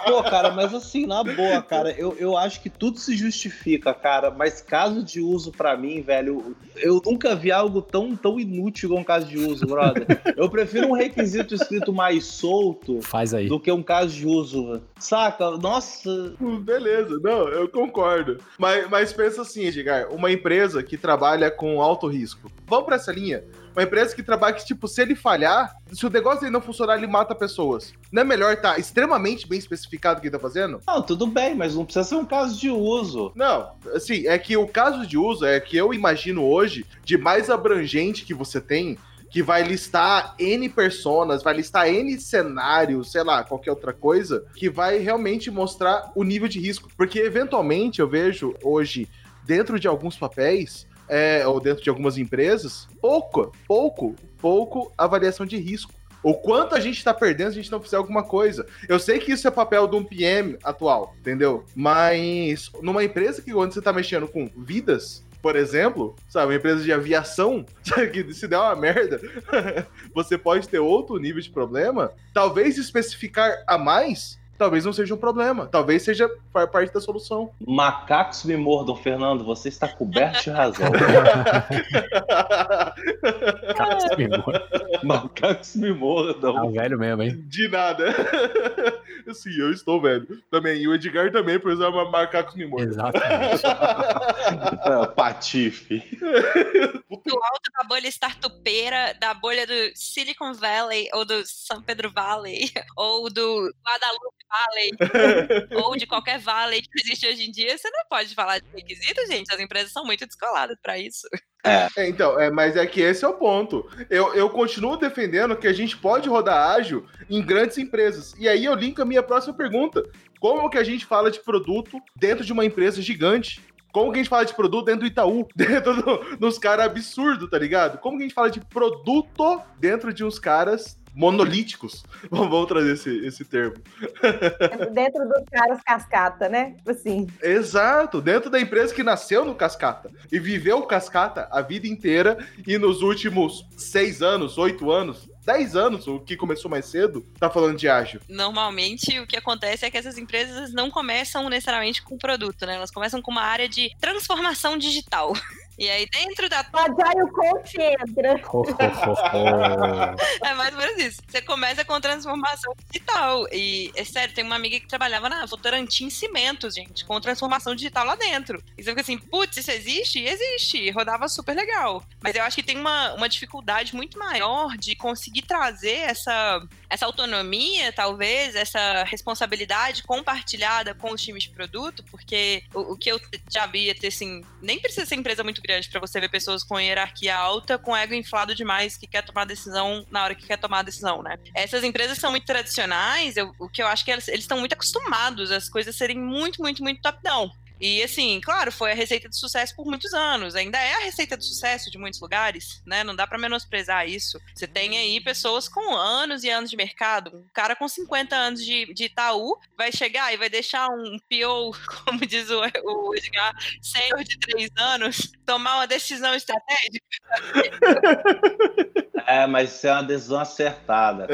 [SPEAKER 4] Pô, cara, mas assim, na boa, cara, eu, eu acho que tudo se justifica, cara. Mas caso de uso pra mim, velho, eu nunca vi algo tão, tão inútil como um caso de uso, brother. Eu prefiro um requisito escrito mais solto
[SPEAKER 3] Faz aí.
[SPEAKER 4] do que um caso de uso. Saca? Nossa.
[SPEAKER 1] Beleza, não, eu concordo. Mas, mas pensa assim, Edgar, uma empresa que trabalha com alto risco. Vamos pra essa linha. Uma empresa que trabalha que, tipo, se ele falhar, se o negócio dele não funcionar, ele mata pessoas. Não é melhor estar extremamente bem especificado o que ele tá fazendo?
[SPEAKER 4] Não, tudo bem, mas não precisa ser um caso de uso.
[SPEAKER 1] Não, assim, é que o caso de uso é que eu imagino hoje, de mais abrangente que você tem, que vai listar N personas, vai listar N cenários, sei lá, qualquer outra coisa, que vai realmente mostrar o nível de risco. Porque, eventualmente, eu vejo hoje, dentro de alguns papéis, é, ou dentro de algumas empresas, pouco, pouco, pouco avaliação de risco. O quanto a gente tá perdendo se a gente não fizer alguma coisa. Eu sei que isso é papel de um PM atual, entendeu? Mas numa empresa que quando você tá mexendo com vidas, por exemplo, sabe, uma empresa de aviação, sabe, que se der uma merda, você pode ter outro nível de problema. Talvez especificar a mais, talvez não seja um problema. Talvez seja par- parte da solução.
[SPEAKER 4] Macacos me mordam, Fernando, você está coberto de razão.
[SPEAKER 3] Você me mora.
[SPEAKER 4] Macacos me
[SPEAKER 3] Tá
[SPEAKER 4] mordam.
[SPEAKER 3] velho mesmo, hein?
[SPEAKER 1] De nada. Sim, eu estou velho. Também. E o Edgar também, por usar uma macacos me mordam.
[SPEAKER 3] Exatamente.
[SPEAKER 4] É, patife.
[SPEAKER 5] Do alto da bolha startupeira, da bolha do Silicon Valley, ou do São Pedro Valley, ou do Guadalupe Valley, ou de qualquer valley que existe hoje em dia, você não pode falar de requisito, gente. As empresas são muito descoladas para isso.
[SPEAKER 1] É, então, é, mas é que esse é o ponto. Eu, eu continuo defendendo que a gente pode rodar ágil em grandes empresas. E aí eu linko a minha próxima pergunta. Como que a gente fala de produto dentro de uma empresa gigante? Como que a gente fala de produto dentro do Itaú? Dentro do- dos caras absurdos, tá ligado? Como que a gente fala de produto dentro de uns caras monolíticos? Vamos trazer esse, esse termo.
[SPEAKER 2] Dentro dos caras cascata, né? Tipo Assim.
[SPEAKER 1] Exato, dentro da empresa que nasceu no Cascata e viveu o Cascata a vida inteira e nos últimos seis anos, oito anos, dez anos, o que começou mais cedo, tá falando de ágil.
[SPEAKER 5] Normalmente, o que acontece é que essas empresas não começam necessariamente com produto, né? Elas começam com uma área de transformação digital. E aí, dentro da
[SPEAKER 2] O Agile Coach entra.
[SPEAKER 5] É mais ou menos isso. Você começa com transformação digital. E, é sério, tem uma amiga que trabalhava na Votorantim Cimentos, gente, com transformação digital lá dentro. E você fica assim, putz, isso existe? Existe. Rodava super legal. Mas eu acho que tem uma, uma dificuldade muito maior de conseguir trazer essa, essa autonomia, talvez, essa responsabilidade compartilhada com os times de produto, porque o, o que eu já vi ter, assim, nem precisa ser empresa muito grande para você ver pessoas com hierarquia alta, com ego inflado demais, que quer tomar decisão na hora que quer tomar decisão, né? Essas empresas são muito tradicionais, eu- o que eu acho que elas- eles estão muito acostumados às coisas serem muito, muito, muito top-down. E assim, claro, foi a receita de sucesso por muitos anos. Ainda é a receita de sucesso de muitos lugares, né? Não dá pra menosprezar isso. Você tem aí pessoas com anos e anos de mercado. Um cara com 50 anos de, de Itaú vai chegar e vai deixar um PO, como diz o, o Edgar, sênior de três anos, tomar uma decisão estratégica.
[SPEAKER 4] É, mas isso é uma decisão acertada.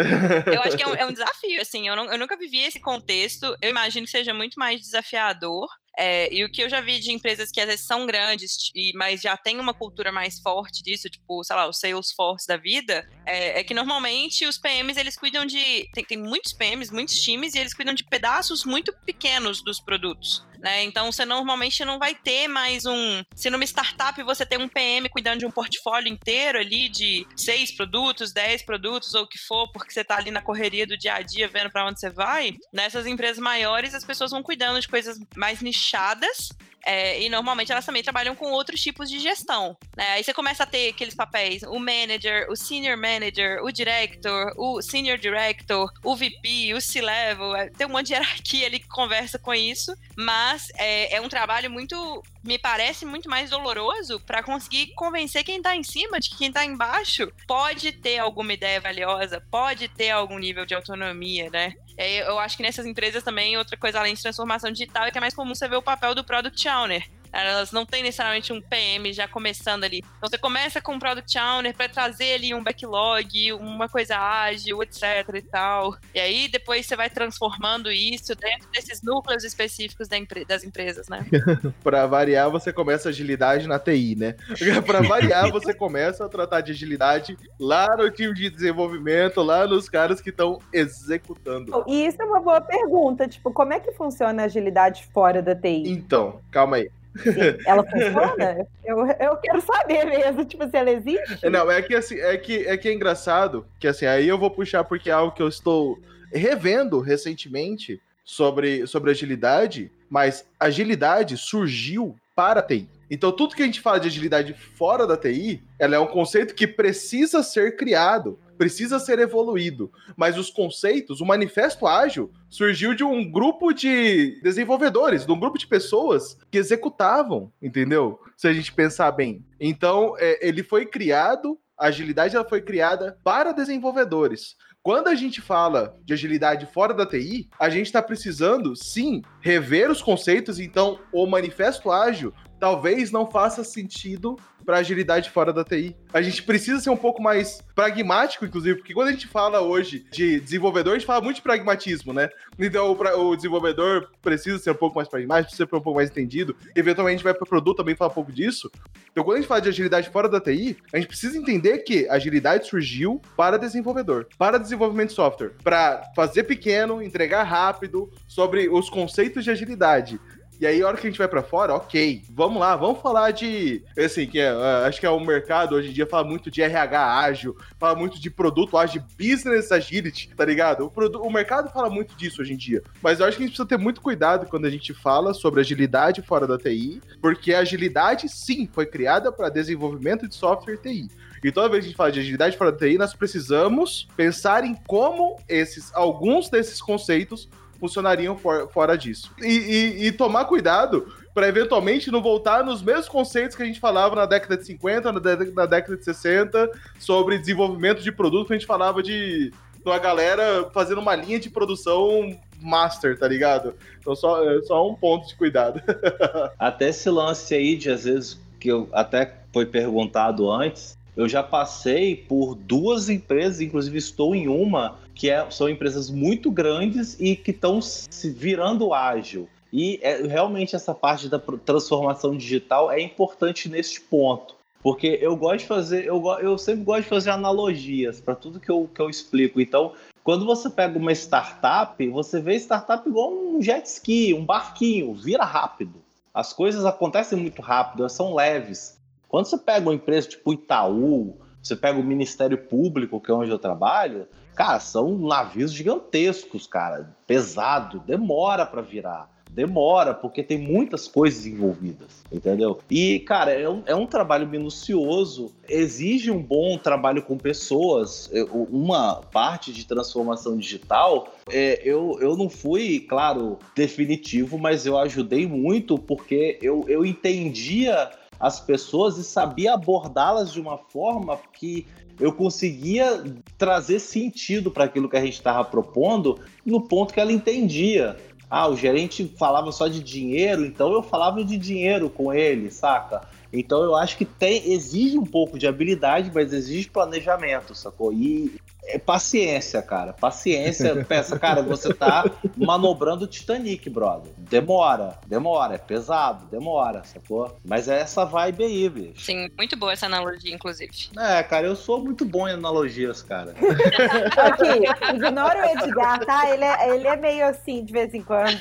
[SPEAKER 5] Eu acho que é um, é um desafio, assim. Eu, não- eu nunca vivi esse contexto. Eu imagino que seja muito mais desafiador. É, e o que eu já vi de empresas que às vezes são grandes, e, mas já tem uma cultura mais forte disso, tipo, sei lá, o Salesforce da vida, é, é que normalmente os PMs eles cuidam de. Tem, tem muitos PMs, muitos times, e eles cuidam de pedaços muito pequenos dos produtos. Né? Então você normalmente não vai ter mais um. Se numa startup você tem um PM cuidando de um portfólio inteiro ali de seis produtos, dez produtos ou o que for, porque você tá ali na correria do dia a dia vendo para onde você vai, nessas empresas maiores as pessoas vão cuidando de coisas mais nichadas É, e normalmente elas também trabalham com outros tipos de gestão. Né? Aí você começa a ter aqueles papéis: o manager, o senior manager, o director, o senior director, o VP, o C-level. É, tem um monte de hierarquia ali que conversa com isso, mas é, é um trabalho muito me parece muito mais doloroso para conseguir convencer quem tá em cima de que quem tá embaixo pode ter alguma ideia valiosa, pode ter algum nível de autonomia, né? Eu acho que nessas empresas também, outra coisa além de transformação digital, é que é mais comum você ver o papel do Product Owner. Elas não têm necessariamente um PM já começando ali. Então você começa com um Product Owner para trazer ali um backlog, uma coisa ágil, etc e tal. E aí depois você vai transformando isso dentro desses núcleos específicos das empresas, né?
[SPEAKER 1] para variar, você começa agilidade na TI, né? para variar, você começa a tratar de agilidade lá no time de desenvolvimento, lá nos caras que estão executando.
[SPEAKER 2] E isso é uma boa pergunta, tipo, como é que funciona a agilidade fora da TI?
[SPEAKER 1] Então, calma aí.
[SPEAKER 2] Ela funciona? eu, eu quero saber mesmo, tipo, se ela existe.
[SPEAKER 1] Não, é que assim, é que é que é engraçado, que assim, aí eu vou puxar porque é algo que eu estou revendo recentemente sobre, sobre agilidade, mas agilidade surgiu para a TI. Então, tudo que a gente fala de agilidade fora da TI, ela é um conceito que precisa ser criado precisa ser evoluído. Mas os conceitos, o manifesto ágil surgiu de um grupo de desenvolvedores, de um grupo de pessoas que executavam, entendeu? Se a gente pensar bem. Então, é, ele foi criado, a agilidade ela foi criada para desenvolvedores. Quando a gente fala de agilidade fora da TI, a gente está precisando, sim, rever os conceitos. Então, o manifesto ágil talvez não faça sentido para agilidade fora da TI. A gente precisa ser um pouco mais pragmático, inclusive, porque quando a gente fala hoje de desenvolvedor, a gente fala muito de pragmatismo, né? Então o, desenvolvedor precisa ser um pouco mais pragmático, precisa ser um pouco mais entendido. Eventualmente a gente vai para produto também falar um pouco disso. Então quando a gente fala de agilidade fora da TI, a gente precisa entender que agilidade surgiu para desenvolvedor, para desenvolvimento de software, para fazer pequeno, entregar rápido, sobre os conceitos de agilidade. E aí, a hora que a gente vai para fora, ok, vamos lá, vamos falar de. Assim, que é, uh, acho que é o mercado hoje em dia fala muito de RH ágil, fala muito de produto ágil, business agility, tá ligado? O, o mercado fala muito disso hoje em dia. Mas eu acho que a gente precisa ter muito cuidado quando a gente fala sobre agilidade fora da TI, porque a agilidade, sim, foi criada para desenvolvimento de software TI. E toda vez que a gente fala de agilidade fora da TI, nós precisamos pensar em como esses, alguns desses conceitos funcionariam for, fora disso. E, e, e tomar cuidado para eventualmente não voltar nos mesmos conceitos que a gente falava na década de 50, na, de, na década de 60, sobre desenvolvimento de produto, que a gente falava de uma galera fazendo uma linha de produção master, tá ligado? Então só, é só um ponto de cuidado.
[SPEAKER 4] até esse lance aí de às vezes que eu até foi perguntado antes, eu já passei por duas empresas, inclusive estou em uma, que é, são empresas muito grandes e que estão se virando ágil. E é, realmente essa parte da transformação digital é importante neste ponto. Porque eu gosto de fazer, eu, eu sempre gosto de fazer analogias para tudo que eu, que eu explico. Então, quando você pega uma startup, você vê startup igual um jet ski, um barquinho, vira rápido. As coisas acontecem muito rápido, elas são leves. Quando você pega uma empresa tipo Itaú, você pega o Ministério Público, que é onde eu trabalho, cara, são navios gigantescos, cara, pesado, demora para virar. Demora, porque tem muitas coisas envolvidas, entendeu? E, cara, é um, é um trabalho minucioso, exige um bom trabalho com pessoas. Uma parte de transformação digital, é, eu, eu não fui, claro, definitivo, mas eu ajudei muito porque eu, eu entendia as pessoas e sabia abordá-las de uma forma que eu conseguia trazer sentido para aquilo que a gente estava propondo no ponto que ela entendia. Ah, o gerente falava só de dinheiro, então eu falava de dinheiro com ele, saca? Então eu acho que tem, exige um pouco de habilidade, mas exige planejamento, sacou? E é paciência, cara. Paciência. Pensa, cara, você tá manobrando o Titanic, brother. Demora, demora. É pesado, demora, sacou? Mas é essa vibe aí, bicho.
[SPEAKER 5] Sim, muito boa essa analogia, inclusive.
[SPEAKER 4] É, cara, eu sou muito bom em analogias, cara.
[SPEAKER 2] Aqui, ignora o Edgar, tá? Ele é, ele é meio assim, de vez em quando.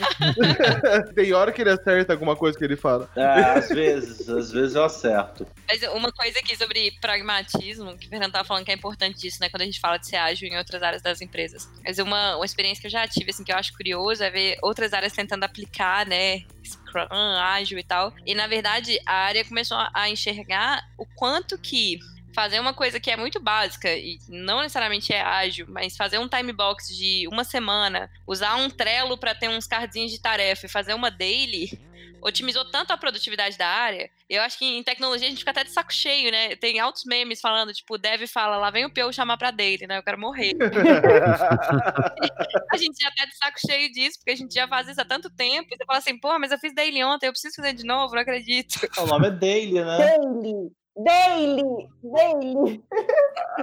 [SPEAKER 1] Tem hora que ele acerta alguma coisa que ele fala.
[SPEAKER 4] É, às vezes, às vezes eu acerto.
[SPEAKER 5] Mas uma coisa aqui sobre pragmatismo, que o Fernando tava falando que é importante disso, né? Quando a gente fala de ser ágil em outras áreas das empresas. Mas uma, uma experiência que eu já tive, assim, que eu acho curioso é ver outras áreas tentando aplicar, né, Scrum, ágil e tal. E, na verdade, a área começou a enxergar o quanto que fazer uma coisa que é muito básica e não necessariamente é ágil, mas fazer um time box de uma semana, usar um Trello para ter uns cardzinhos de tarefa e fazer uma daily, otimizou tanto a produtividade da área. Eu acho que em tecnologia a gente fica até de saco cheio, né? Tem altos memes falando, tipo, o dev fala, lá vem o Peu chamar pra daily, né? Eu quero morrer. a gente já tá de saco cheio disso, porque a gente já faz isso há tanto tempo. E você fala assim, pô, mas eu fiz daily ontem, eu preciso fazer de novo, não acredito.
[SPEAKER 4] O nome é daily, né?
[SPEAKER 2] Daily. Daily, daily.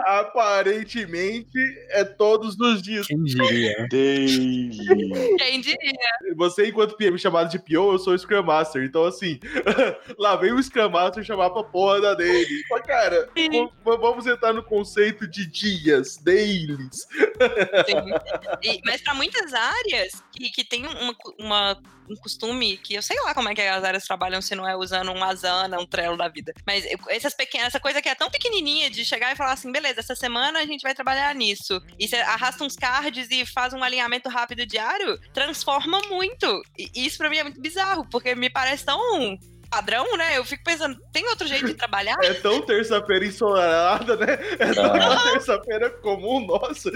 [SPEAKER 1] Aparentemente é todos os dias.
[SPEAKER 3] Quem diria?
[SPEAKER 4] Daily.
[SPEAKER 5] Quem diria?
[SPEAKER 1] Você, enquanto PM chamado de PO, eu sou o Scrum Master. Então, assim, lá vem o Scrum Master chamar pra porra da daily. Mas, cara, vamos entrar no conceito de dias, dailies.
[SPEAKER 5] E, mas para muitas áreas que, que tem uma, uma um costume que eu sei lá como é que as áreas trabalham se não é usando um Asana, um Trello da vida. Mas essas pequenas, essa coisa que é tão pequenininha de chegar e falar assim, beleza, essa semana a gente vai trabalhar nisso. E você arrasta uns cards e faz um alinhamento rápido diário, transforma muito. E isso para mim é muito bizarro, porque me parece tão padrão, né? Eu fico pensando, tem outro jeito de trabalhar?
[SPEAKER 1] É tão terça-feira ensolarada, né? É tão ah. terça-feira comum, nossa.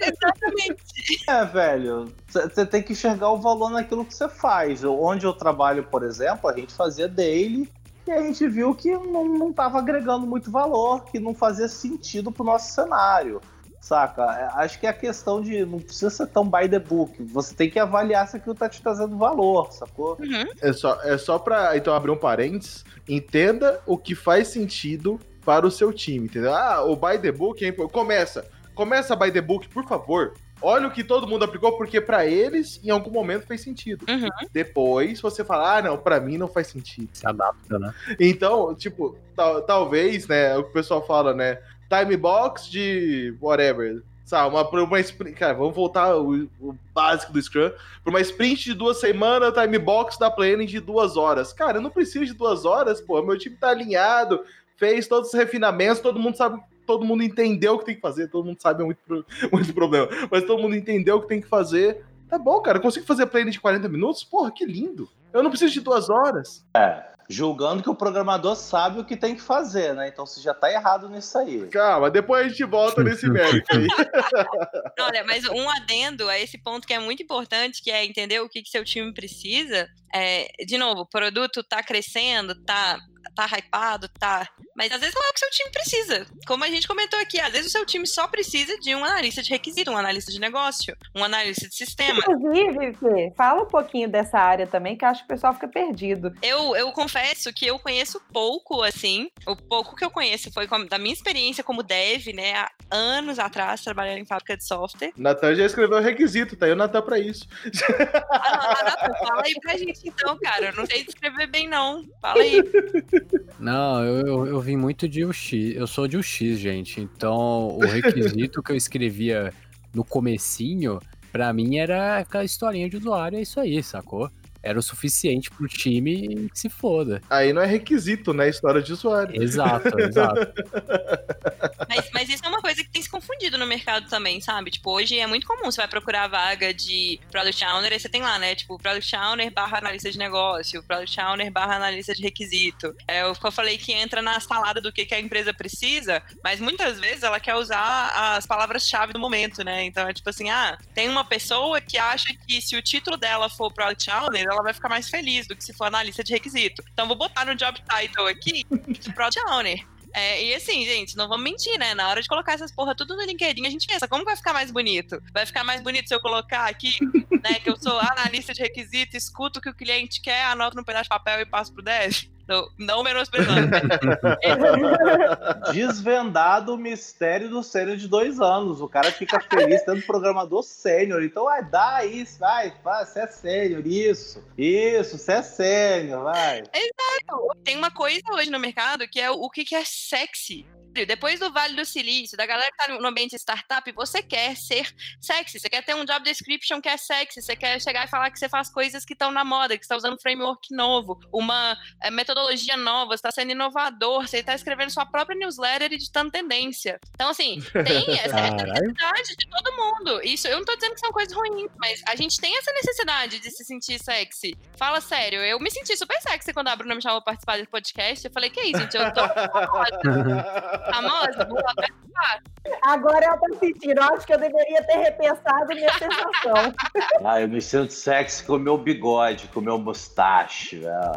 [SPEAKER 5] Exatamente.
[SPEAKER 4] É, velho, você tem que enxergar o valor naquilo que você faz. Onde eu trabalho, por exemplo, a gente fazia daily e a gente viu que não estava agregando muito valor, que não fazia sentido para o nosso cenário. Saca? É, acho que é a questão de não precisa ser tão by the book. Você tem que avaliar se aquilo tá te trazendo valor, sacou?
[SPEAKER 1] Uhum. É só, é só pra então abrir um parênteses. Entenda o que faz sentido para o seu time, entendeu? Ah, o by the book é Começa. Começa by the book, por favor. Olha o que todo mundo aplicou, porque para eles, em algum momento, fez sentido. Uhum. Depois, você fala, ah, não, para mim não faz sentido.
[SPEAKER 3] Se adapta, né?
[SPEAKER 1] Então, tipo, tal, talvez, né, o que o pessoal fala, né, time box de whatever. Sabe, uma, uma sprint. Cara, vamos voltar o, o básico do Scrum. Para uma sprint de duas semanas, time box da planning de duas horas. Cara, eu não preciso de duas horas, pô. Meu time tá alinhado, fez todos os refinamentos, todo mundo sabe. Todo mundo entendeu o que tem que fazer, todo mundo sabe é muito, muito problema. Mas todo mundo entendeu o que tem que fazer. Tá bom, cara. Eu consigo fazer planning de 40 minutos? Porra, que lindo. Eu não preciso de duas horas.
[SPEAKER 4] É julgando que o programador sabe o que tem que fazer, né? Então você já tá errado nisso aí.
[SPEAKER 1] Calma, depois a gente volta nesse mérito aí.
[SPEAKER 5] Olha, mas um adendo a esse ponto que é muito importante, que é entender o que, que seu time precisa. É, de novo, o produto tá crescendo, tá tá hypado, tá. Mas às vezes não é o que seu time precisa. Como a gente comentou aqui, às vezes o seu time só precisa de um analista de requisito, um analista de negócio, um analista de sistema.
[SPEAKER 2] Inclusive, Fê, fala um pouquinho dessa área também, que acho que o pessoal fica perdido.
[SPEAKER 5] Eu, eu confesso que eu conheço pouco, assim. O pouco que eu conheço foi da minha experiência como dev, né? Há anos atrás, trabalhando em fábrica de software.
[SPEAKER 1] Natan já escreveu o requisito, tá aí o Natan pra isso.
[SPEAKER 5] Ah, Natan, fala aí pra gente então, cara. Eu não sei escrever bem, não. Fala aí.
[SPEAKER 3] Não, eu, eu, eu vim muito de UX. Eu sou de UX, gente. Então, o requisito que eu escrevia no comecinho, pra mim era aquela historinha de usuário, é isso aí, sacou? Era o suficiente pro time que se foda.
[SPEAKER 1] Aí não é requisito, né? História de usuário.
[SPEAKER 3] Exato, exato.
[SPEAKER 5] Mas, mas, isso é uma coisa que tem se confundido no mercado também, sabe? Tipo, hoje é muito comum você vai procurar a vaga de Product Owner e você tem lá, né? Tipo, Product Owner barra analista de negócio, Product Owner barra analista de requisito. É o que eu falei que entra na salada do que, que a empresa precisa, mas muitas vezes ela quer usar as palavras-chave do momento, né? Então é tipo assim, ah, tem uma pessoa que acha que se o título dela for Product Owner, ela vai ficar mais feliz do que se for analista de requisito. Então vou botar no job title aqui de Product Owner. É, e assim, gente, não vamos mentir, né? Na hora de colocar essas porra tudo no LinkedIn, a gente pensa, como vai ficar mais bonito? Vai ficar mais bonito se eu colocar aqui, né, que eu sou analista de requisito, escuto o que o cliente quer, anoto no pedaço de papel e passo pro dev? Não, não menosprezando.
[SPEAKER 4] Desvendado o mistério do sênior de dois anos. O cara fica feliz tendo programador sênior. Então, vai, dá isso, vai, vai, você é sênior, isso, isso, você é sênior, vai.
[SPEAKER 5] Exato. Tem uma coisa hoje no mercado que é o que, que é sexy depois do Vale do Silício, da galera que tá no ambiente startup, você quer ser sexy, você quer ter um job description que é sexy, você quer chegar e falar que você faz coisas que estão na moda, que está usando um framework novo, uma é, metodologia nova, está sendo inovador, você está escrevendo sua própria newsletter e editando tendência. Então, assim, tem essa, essa necessidade de todo mundo. Isso, eu não tô dizendo que são coisas ruins, mas a gente tem essa necessidade de se sentir sexy. Fala sério, eu me senti super sexy quando a Bruna me chamou pra participar desse podcast. Eu falei, que isso, gente? Eu tô famosa, vou.
[SPEAKER 2] Agora eu tô sentindo, eu acho que eu deveria ter repensado minha sensação.
[SPEAKER 4] Ah, eu me sinto sexy com o meu bigode, com o meu mustache. É.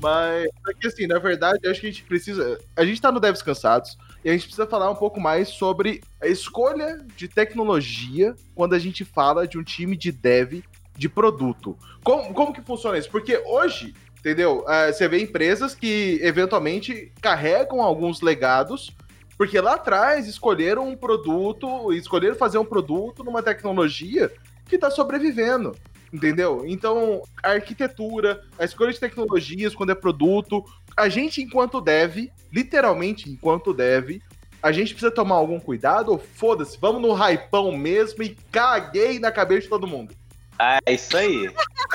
[SPEAKER 1] Mas aqui assim, na verdade, acho que a gente precisa. A gente tá no Devs Cansados e a gente precisa falar um pouco mais sobre a escolha de tecnologia quando a gente fala de um time de dev de produto. Como, como que funciona isso? Porque hoje, entendeu? Uh, você vê empresas que eventualmente carregam alguns legados, porque lá atrás escolheram um produto, escolheram fazer um produto numa tecnologia que está sobrevivendo. Entendeu? Então, a arquitetura, a escolha de tecnologias quando é produto, a gente, enquanto dev, literalmente enquanto dev, a gente precisa tomar algum cuidado ou foda-se, vamos no hypão mesmo e caguei na cabeça de todo mundo.
[SPEAKER 4] É isso aí.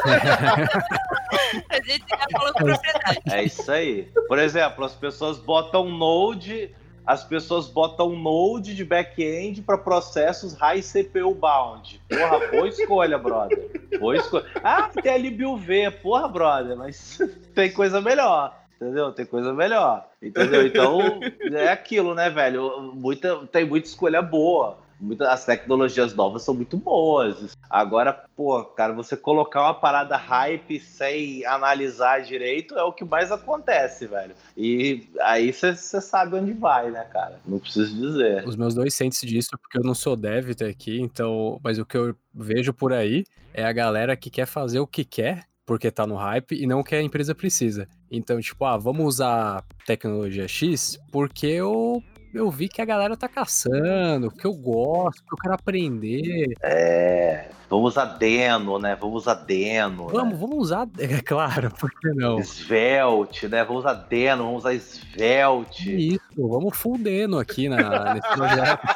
[SPEAKER 5] a gente já falou com propriedade.
[SPEAKER 4] É isso aí. Por exemplo, as pessoas botam Node as pessoas botam Node de back-end para processos high CPU bound. Porra, boa escolha, brother. Boa escolha. Ah, tem ali V. Porra, brother, mas tem coisa melhor. Entendeu? Tem coisa melhor. Entendeu? Então, é aquilo, né, velho? Muita, tem muita escolha boa muitas as tecnologias novas são muito boas. Agora, pô, cara, você colocar uma parada hype sem analisar direito é o que mais acontece, velho. E aí você sabe onde vai, né, cara? Não preciso dizer.
[SPEAKER 3] Os meus dois sentes disso, porque eu não sou dev aqui, então, mas o que eu vejo por aí é a galera que quer fazer o que quer porque tá no hype e não que a empresa precisa. Então, tipo, ah, vamos usar tecnologia X porque eu eu vi que a galera tá caçando, que eu gosto, que eu quero aprender.
[SPEAKER 4] É, vamos usar Deno, né? Vamos usar Deno.
[SPEAKER 3] Vamos,
[SPEAKER 4] né?
[SPEAKER 3] vamos usar, é claro, por que não?
[SPEAKER 4] Svelte, né? Vamos usar Deno, vamos usar Svelte.
[SPEAKER 3] Isso, vamos full Deno aqui na, nesse projeto.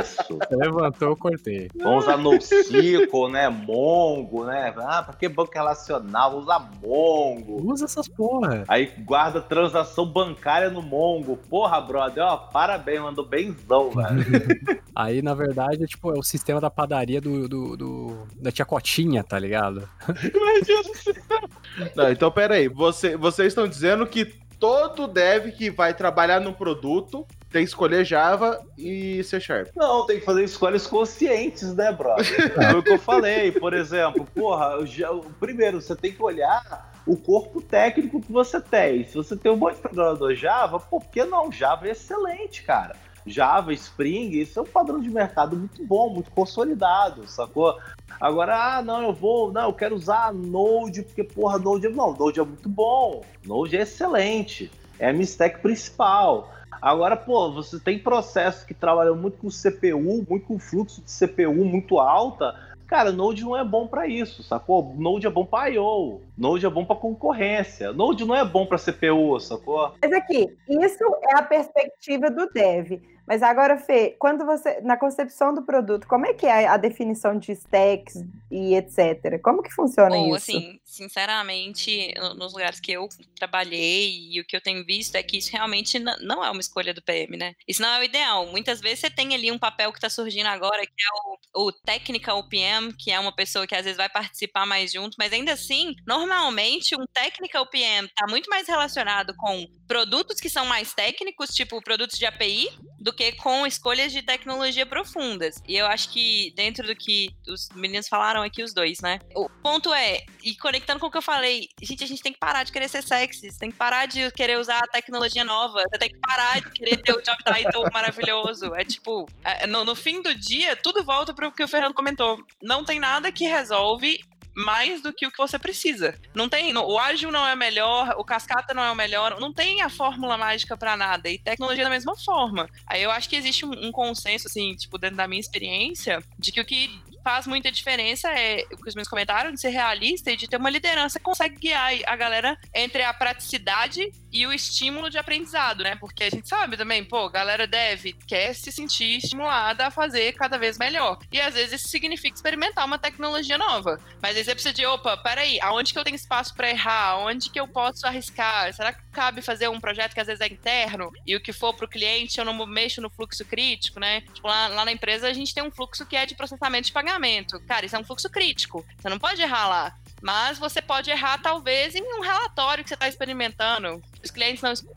[SPEAKER 4] Isso.
[SPEAKER 3] Levantou, eu cortei.
[SPEAKER 4] Vamos usar NoSQL, né? Mongo, né? Ah, pra que banco relacional? Vamos usar Mongo.
[SPEAKER 3] Usa essas porra.
[SPEAKER 4] Aí guarda transação bancária no Mongo. Porra, brother, ó, parabéns, mandou benzão, velho.
[SPEAKER 3] Aí, na verdade, é, tipo, é o sistema da padaria do, do, do da tia Cotinha, tá ligado?
[SPEAKER 1] Não, então pera aí, você, vocês estão dizendo que todo dev que vai trabalhar no produto tem que escolher Java e C Sharp.
[SPEAKER 4] Não, tem que fazer escolhas conscientes, né, brother? Foi o que eu falei, por exemplo, porra, já, primeiro, você tem que olhar o corpo técnico que você tem. Se você tem um de programador Java, por que não? Java é excelente, cara. Java, Spring, isso é um padrão de mercado muito bom, muito consolidado, sacou? Agora, ah, não, eu vou, não, eu quero usar Node, porque, porra, Node é. Não, Node é muito bom, Node é excelente, é a minha stack principal. Agora, pô, você tem processos que trabalham muito com CPU, muito com fluxo de CPU muito alta Cara, Node não é bom para isso, sacou? Node é bom para I/O, Node é bom para concorrência, Node não é bom para CPU, sacou?
[SPEAKER 2] Mas aqui, isso é a perspectiva do dev. Mas agora, Fê, quando você. Na concepção do produto, como é que é a definição de stacks e etc? Como que funciona
[SPEAKER 5] Bom,
[SPEAKER 2] isso?
[SPEAKER 5] assim, sinceramente, nos lugares que eu trabalhei e o que eu tenho visto é que isso realmente não é uma escolha do PM, né? Isso não é o ideal. Muitas vezes você tem ali um papel que está surgindo agora, que é o, o Technical PM, que é uma pessoa que às vezes vai participar mais junto, mas ainda assim, normalmente, um Technical PM está muito mais relacionado com produtos que são mais técnicos, tipo produtos de API, do que com escolhas de tecnologia profundas. E eu acho que dentro do que os meninos falaram aqui, os dois, né? O ponto é, e conectando com o que eu falei, gente, a gente tem que parar de querer ser sexy, tem que parar de querer usar a tecnologia nova, você tem que parar de querer ter o job title maravilhoso. É tipo, é, no, no fim do dia, tudo volta para o que o Fernando comentou. Não tem nada que resolve mais do que o que você precisa. Não tem, o ágil não é melhor, o cascata não é o melhor, não tem a fórmula mágica para nada e tecnologia da mesma forma. Aí eu acho que existe um, um consenso assim, tipo, dentro da minha experiência, de que o que faz muita diferença é o que os meus comentaram de ser realista e de ter uma liderança que consegue guiar a galera entre a praticidade e o estímulo de aprendizado, né? Porque a gente sabe também, pô, galera deve quer se sentir estimulada a fazer cada vez melhor. E às vezes isso significa experimentar uma tecnologia nova. Mas aí você precisa de, opa, peraí, aonde que eu tenho espaço para errar? Onde que eu posso arriscar? Será que cabe fazer um projeto que às vezes é interno e o que for para o cliente eu não mexo no fluxo crítico, né? Tipo, lá, lá na empresa a gente tem um fluxo que é de processamento de pagamento. Cara, isso é um fluxo crítico. Você não pode errar lá. Mas você pode errar, talvez, em um relatório que você está experimentando. Os clientes não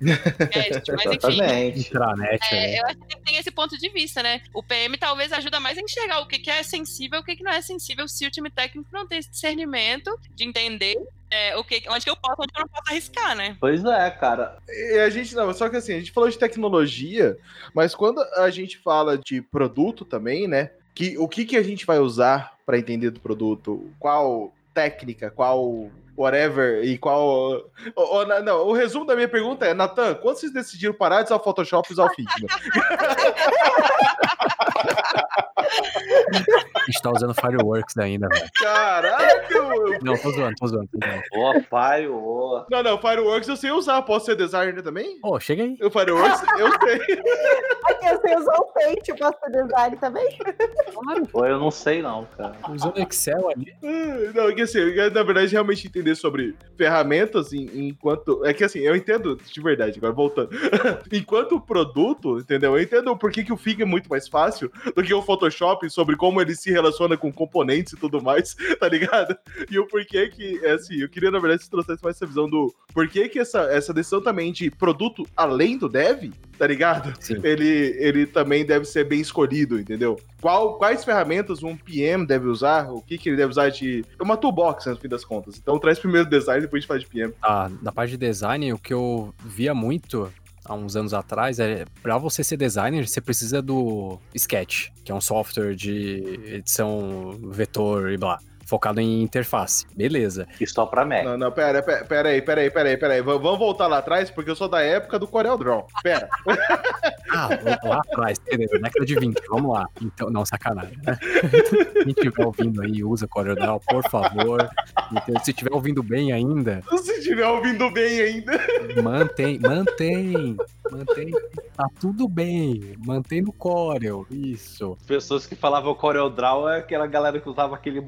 [SPEAKER 4] mas enfim.
[SPEAKER 3] Intranet,
[SPEAKER 5] É,
[SPEAKER 3] né?
[SPEAKER 5] eu acho que tem esse ponto de vista, né? O PM talvez ajuda mais a enxergar o que, que é sensível e o que, que não é sensível se o time técnico não tem esse discernimento de entender é, o que, onde que eu posso, onde eu não posso arriscar, né?
[SPEAKER 4] Pois é, cara.
[SPEAKER 1] E a gente não, só que assim, a gente falou de tecnologia, mas quando a gente fala de produto também, né? Que, o que, que a gente vai usar para entender do produto? Qual técnica, qual whatever e qual. Não, o resumo da minha pergunta é, Natan, quando vocês decidiram parar de usar o Photoshop e usar o Figma?
[SPEAKER 3] A gente tá usando Fireworks ainda, velho.
[SPEAKER 1] Caraca!
[SPEAKER 3] Não, tô zoando, tô zoando.
[SPEAKER 4] Ô, pai, ô.
[SPEAKER 1] Não, não, Fireworks eu sei usar, posso ser designer também?
[SPEAKER 3] Ô, chega aí.
[SPEAKER 1] O Fireworks eu sei.
[SPEAKER 2] Aqui você usou o Paint, eu posso fazer design também?
[SPEAKER 4] Ô, eu não sei não, cara.
[SPEAKER 3] Usando Excel ali.
[SPEAKER 1] Ah, Não, que assim, eu, na verdade, realmente entender sobre ferramentas em- enquanto. É que assim, eu entendo de verdade, agora voltando. enquanto produto, entendeu? Eu entendo por que, que o Figma é muito mais fácil do que o Photoshop, sobre como ele se relaciona com componentes e tudo mais, tá ligado? E o porquê que, é assim, eu queria, na verdade, você trouxesse mais essa visão do porquê que essa, essa decisão também de produto além do dev, tá ligado?
[SPEAKER 3] Sim.
[SPEAKER 1] Ele, ele também deve ser bem escolhido, entendeu? Qual, quais ferramentas um PM deve usar? O que, que ele deve usar de. É uma toolbox, né, no fim das contas. Então traz primeiro design, depois a gente faz de PM.
[SPEAKER 3] Ah, da parte de design, o que eu via muito há uns anos atrás é pra você ser designer, você precisa do Sketch, que é um software de edição vetor e blá, focado em interface. Beleza.
[SPEAKER 4] E só pra Mac.
[SPEAKER 1] Não, não, pera, pera, pera aí, pera aí, pera aí, pera aí. V- Vamos voltar lá atrás, porque eu sou da época do Corel Draw. Pera.
[SPEAKER 3] Ah, lá atrás, entendeu? Década de 20, vamos lá. Então, não, sacanagem, né? Quem estiver ouvindo aí, usa CorelDRAW, por favor. Entendeu? Se estiver ouvindo bem ainda,
[SPEAKER 1] Se estiver ouvindo bem ainda.
[SPEAKER 3] mantém, mantém, mantém. Tá tudo bem, mantém no Corel, isso.
[SPEAKER 4] Pessoas que falavam CorelDRAW é aquela galera que usava aquele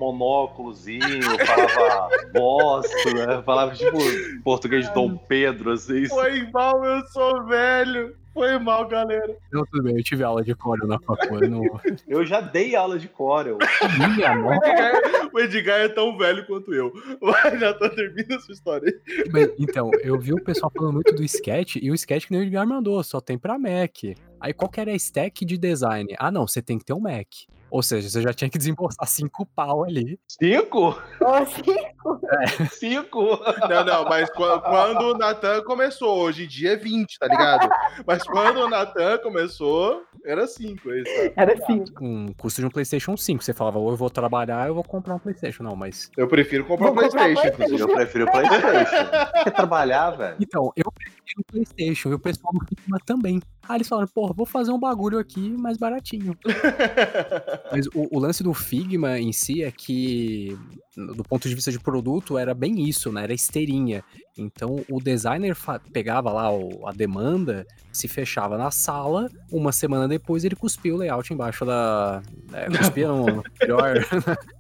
[SPEAKER 4] monóculozinho, falava bosta, né? Falava tipo português de Dom Pedro, assim.
[SPEAKER 1] Foi mal, eu sou velho. Foi mal, galera.
[SPEAKER 3] Não, tudo bem, eu tive aula de Corel na faculdade, não...
[SPEAKER 4] Eu já dei aula de Corel.
[SPEAKER 3] Minha
[SPEAKER 1] O
[SPEAKER 3] nossa.
[SPEAKER 1] Edgar, o Edgar é tão velho quanto eu. Vai, já tá terminando essa história aí.
[SPEAKER 3] Mas, Então, eu vi o pessoal falando muito do sketch, e o sketch que nem o Edgar mandou, só tem pra Mac. Aí qual que era a stack de design? Ah, não, você tem que ter um Mac. Ou seja, você já tinha que desembolsar cinco pau ali.
[SPEAKER 4] Cinco?
[SPEAKER 2] Assim,
[SPEAKER 4] Cinco?
[SPEAKER 1] Não, não, mas qu- quando o Natan começou, hoje em dia é 20, tá ligado? Mas quando o Natan começou, era 5. É
[SPEAKER 2] era assim.
[SPEAKER 3] Um custo de um PlayStation 5. Você falava, ou eu vou trabalhar, eu vou comprar um PlayStation. Não, mas.
[SPEAKER 1] Eu prefiro comprar um
[SPEAKER 2] Vou comprar
[SPEAKER 1] PlayStation,
[SPEAKER 2] PlayStation.
[SPEAKER 1] inclusive.
[SPEAKER 4] Eu prefiro o Playstation. Quer trabalhar, velho?
[SPEAKER 3] Então, eu prefiro o PlayStation e o pessoal do Figma também. Aí eles falaram, porra, vou fazer um bagulho aqui mais baratinho. Mas o, o lance do Figma em si é que, do ponto de vista de produto, era bem isso, né? Era esteirinha. Então o designer pegava lá o- a demanda, se fechava na sala, uma semana depois ele cuspia o layout embaixo da. É, cuspia no melhor,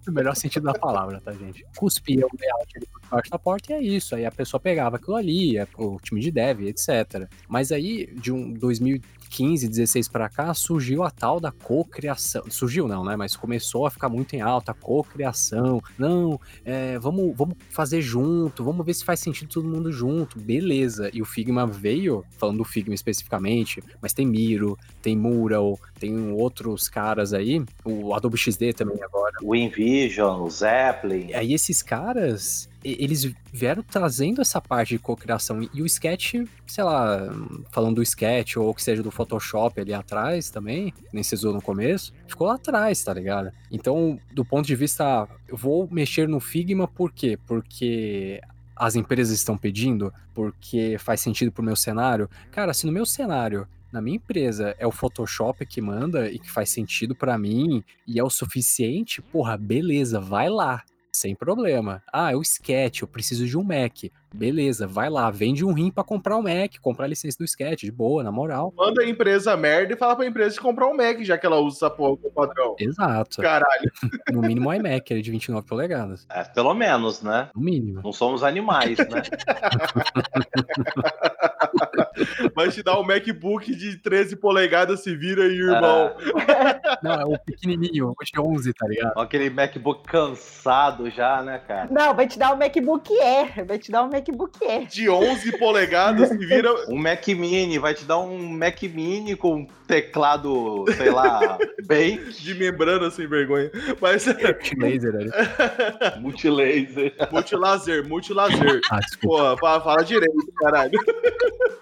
[SPEAKER 3] no melhor sentido da palavra, tá, gente? Cuspia o layout ali por debaixo da porta e é isso. Aí a pessoa pegava aquilo ali, ia pro time de dev, etc. Mas aí, de um 2015, 16 pra cá, surgiu a tal da cocriação. Surgiu não, né? Mas começou a ficar muito em alta, a cocriação. Não, é, vamos, vamos fazer junto, vamos ver se faz sentido todo mundo junto. Beleza. E o Figma veio, falando do Figma especificamente, mas tem Miro, tem Mural, tem outros caras aí, o Adobe XD também agora.
[SPEAKER 4] O InVision, o Zeppelin.
[SPEAKER 3] Aí esses caras, eles vieram trazendo essa parte de cocriação. E o sketch, sei lá, falando do sketch ou que seja do Photoshop ali atrás também, nem se usou no começo, ficou lá atrás, tá ligado? Então, do ponto de vista, eu vou mexer no Figma por quê? Porque as empresas estão pedindo, porque faz sentido pro meu cenário. Cara, se no meu cenário na minha empresa é o Photoshop que manda e que faz sentido para mim e é o suficiente, porra, beleza, vai lá sem problema. Ah, é o sketch, eu preciso de um Mac. Beleza, vai lá, vende um rim para comprar o um Mac, comprar a licença do sketch, de boa, na moral.
[SPEAKER 1] Manda a empresa merda e fala pra empresa comprar um Mac, já que ela usa essa porra com o padrão.
[SPEAKER 3] Exato.
[SPEAKER 1] Caralho.
[SPEAKER 3] No mínimo um iMac, ele de 29 polegadas.
[SPEAKER 4] É, pelo menos, né?
[SPEAKER 3] No mínimo.
[SPEAKER 4] Não somos animais, né?
[SPEAKER 1] Vai te dar um MacBook de 13 polegadas, se vira aí, irmão.
[SPEAKER 3] É. Não, é o pequenininho, o de 11, tá ligado?
[SPEAKER 4] Aquele MacBook cansado já, né, cara?
[SPEAKER 2] Não, vai te dar um MacBook Air. Vai te dar um MacBook Air.
[SPEAKER 1] De 11 polegadas, se vira.
[SPEAKER 4] Um Mac Mini, vai te dar um Mac Mini com teclado, sei lá, bem.
[SPEAKER 1] De membrana sem vergonha. Mas.
[SPEAKER 3] Multilaser, né?
[SPEAKER 4] Multilaser.
[SPEAKER 1] Multilaser, multilaser.
[SPEAKER 3] Ah, desculpa.
[SPEAKER 1] Porra, fala, fala direito, caralho.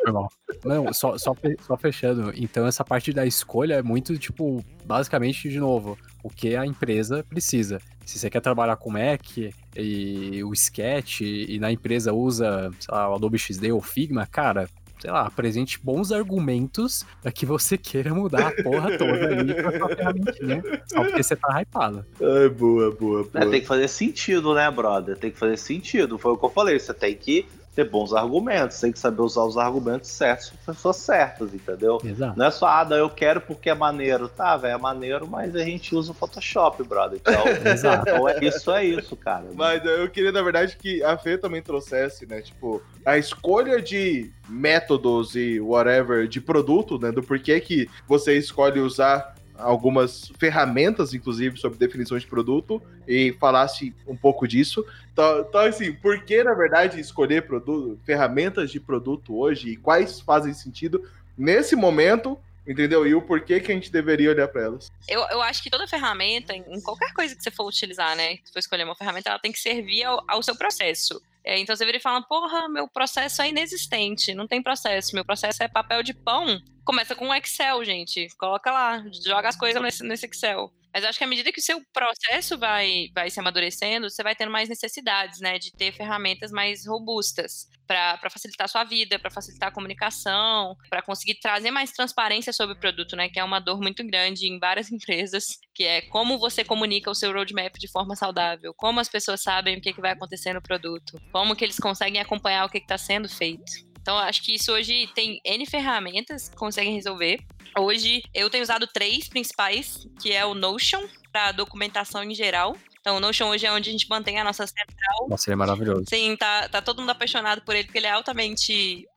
[SPEAKER 3] Foi mal. Não, só, só, fe- só fechando. Então, essa parte da escolha é muito, tipo, basicamente, de novo, o que a empresa precisa. Se você quer trabalhar com Mac e o Sketch e na empresa usa, sei lá, o Adobe XD ou Figma, cara, sei lá, apresente bons argumentos para que você queira mudar a porra toda ali pra sua ferramentinha, só porque você tá hypado.
[SPEAKER 1] Ai, boa, boa,
[SPEAKER 4] É,
[SPEAKER 1] boa.
[SPEAKER 4] tem que fazer sentido, né, brother? Tem que fazer sentido. Foi o que eu falei. Você tem que ter bons argumentos, tem que saber usar os argumentos certos para pessoas certas, entendeu?
[SPEAKER 3] Exato.
[SPEAKER 4] Não é só, ah, não, eu quero porque é maneiro. Tá, velho, é maneiro, mas a gente usa o Photoshop, brother. Então,
[SPEAKER 3] Exato.
[SPEAKER 4] então é isso, é isso, cara.
[SPEAKER 1] Mas eu queria, na verdade, que a Fê também trouxesse, né? Tipo, a escolha de métodos e whatever de produto, né? Do porquê que você escolhe usar algumas ferramentas, inclusive, sobre definição de produto, e falasse um pouco disso. Então, então, assim, por que, na verdade, escolher produto, ferramentas de produto hoje e quais fazem sentido nesse momento, entendeu? E o porquê que a gente deveria olhar para elas.
[SPEAKER 5] Eu, eu acho que toda ferramenta, em qualquer coisa que você for utilizar, né? Se for escolher uma ferramenta, ela tem que servir ao, ao seu processo. É, então você vira e fala, porra, meu processo é inexistente, não tem processo, meu processo é papel de pão. Começa com um Excel, gente. Coloca lá, joga as coisas nesse, nesse Excel. Mas acho que à medida que o seu processo vai, vai se amadurecendo, você vai tendo mais necessidades, né? De ter ferramentas mais robustas para facilitar a sua vida, para facilitar a comunicação, para conseguir trazer mais transparência sobre o produto, né? Que é uma dor muito grande em várias empresas, que é como você comunica o seu roadmap de forma saudável, como as pessoas sabem o que, que vai acontecer no produto, como que eles conseguem acompanhar o que está sendo feito. Então, acho que isso hoje tem N ferramentas que conseguem resolver. Hoje, eu tenho usado três principais, que é o Notion, para documentação em geral. Então, o Notion hoje é onde a gente mantém a nossa central.
[SPEAKER 3] Nossa, ele é maravilhoso.
[SPEAKER 5] Sim, tá, tá todo mundo apaixonado por ele, porque ele é altamente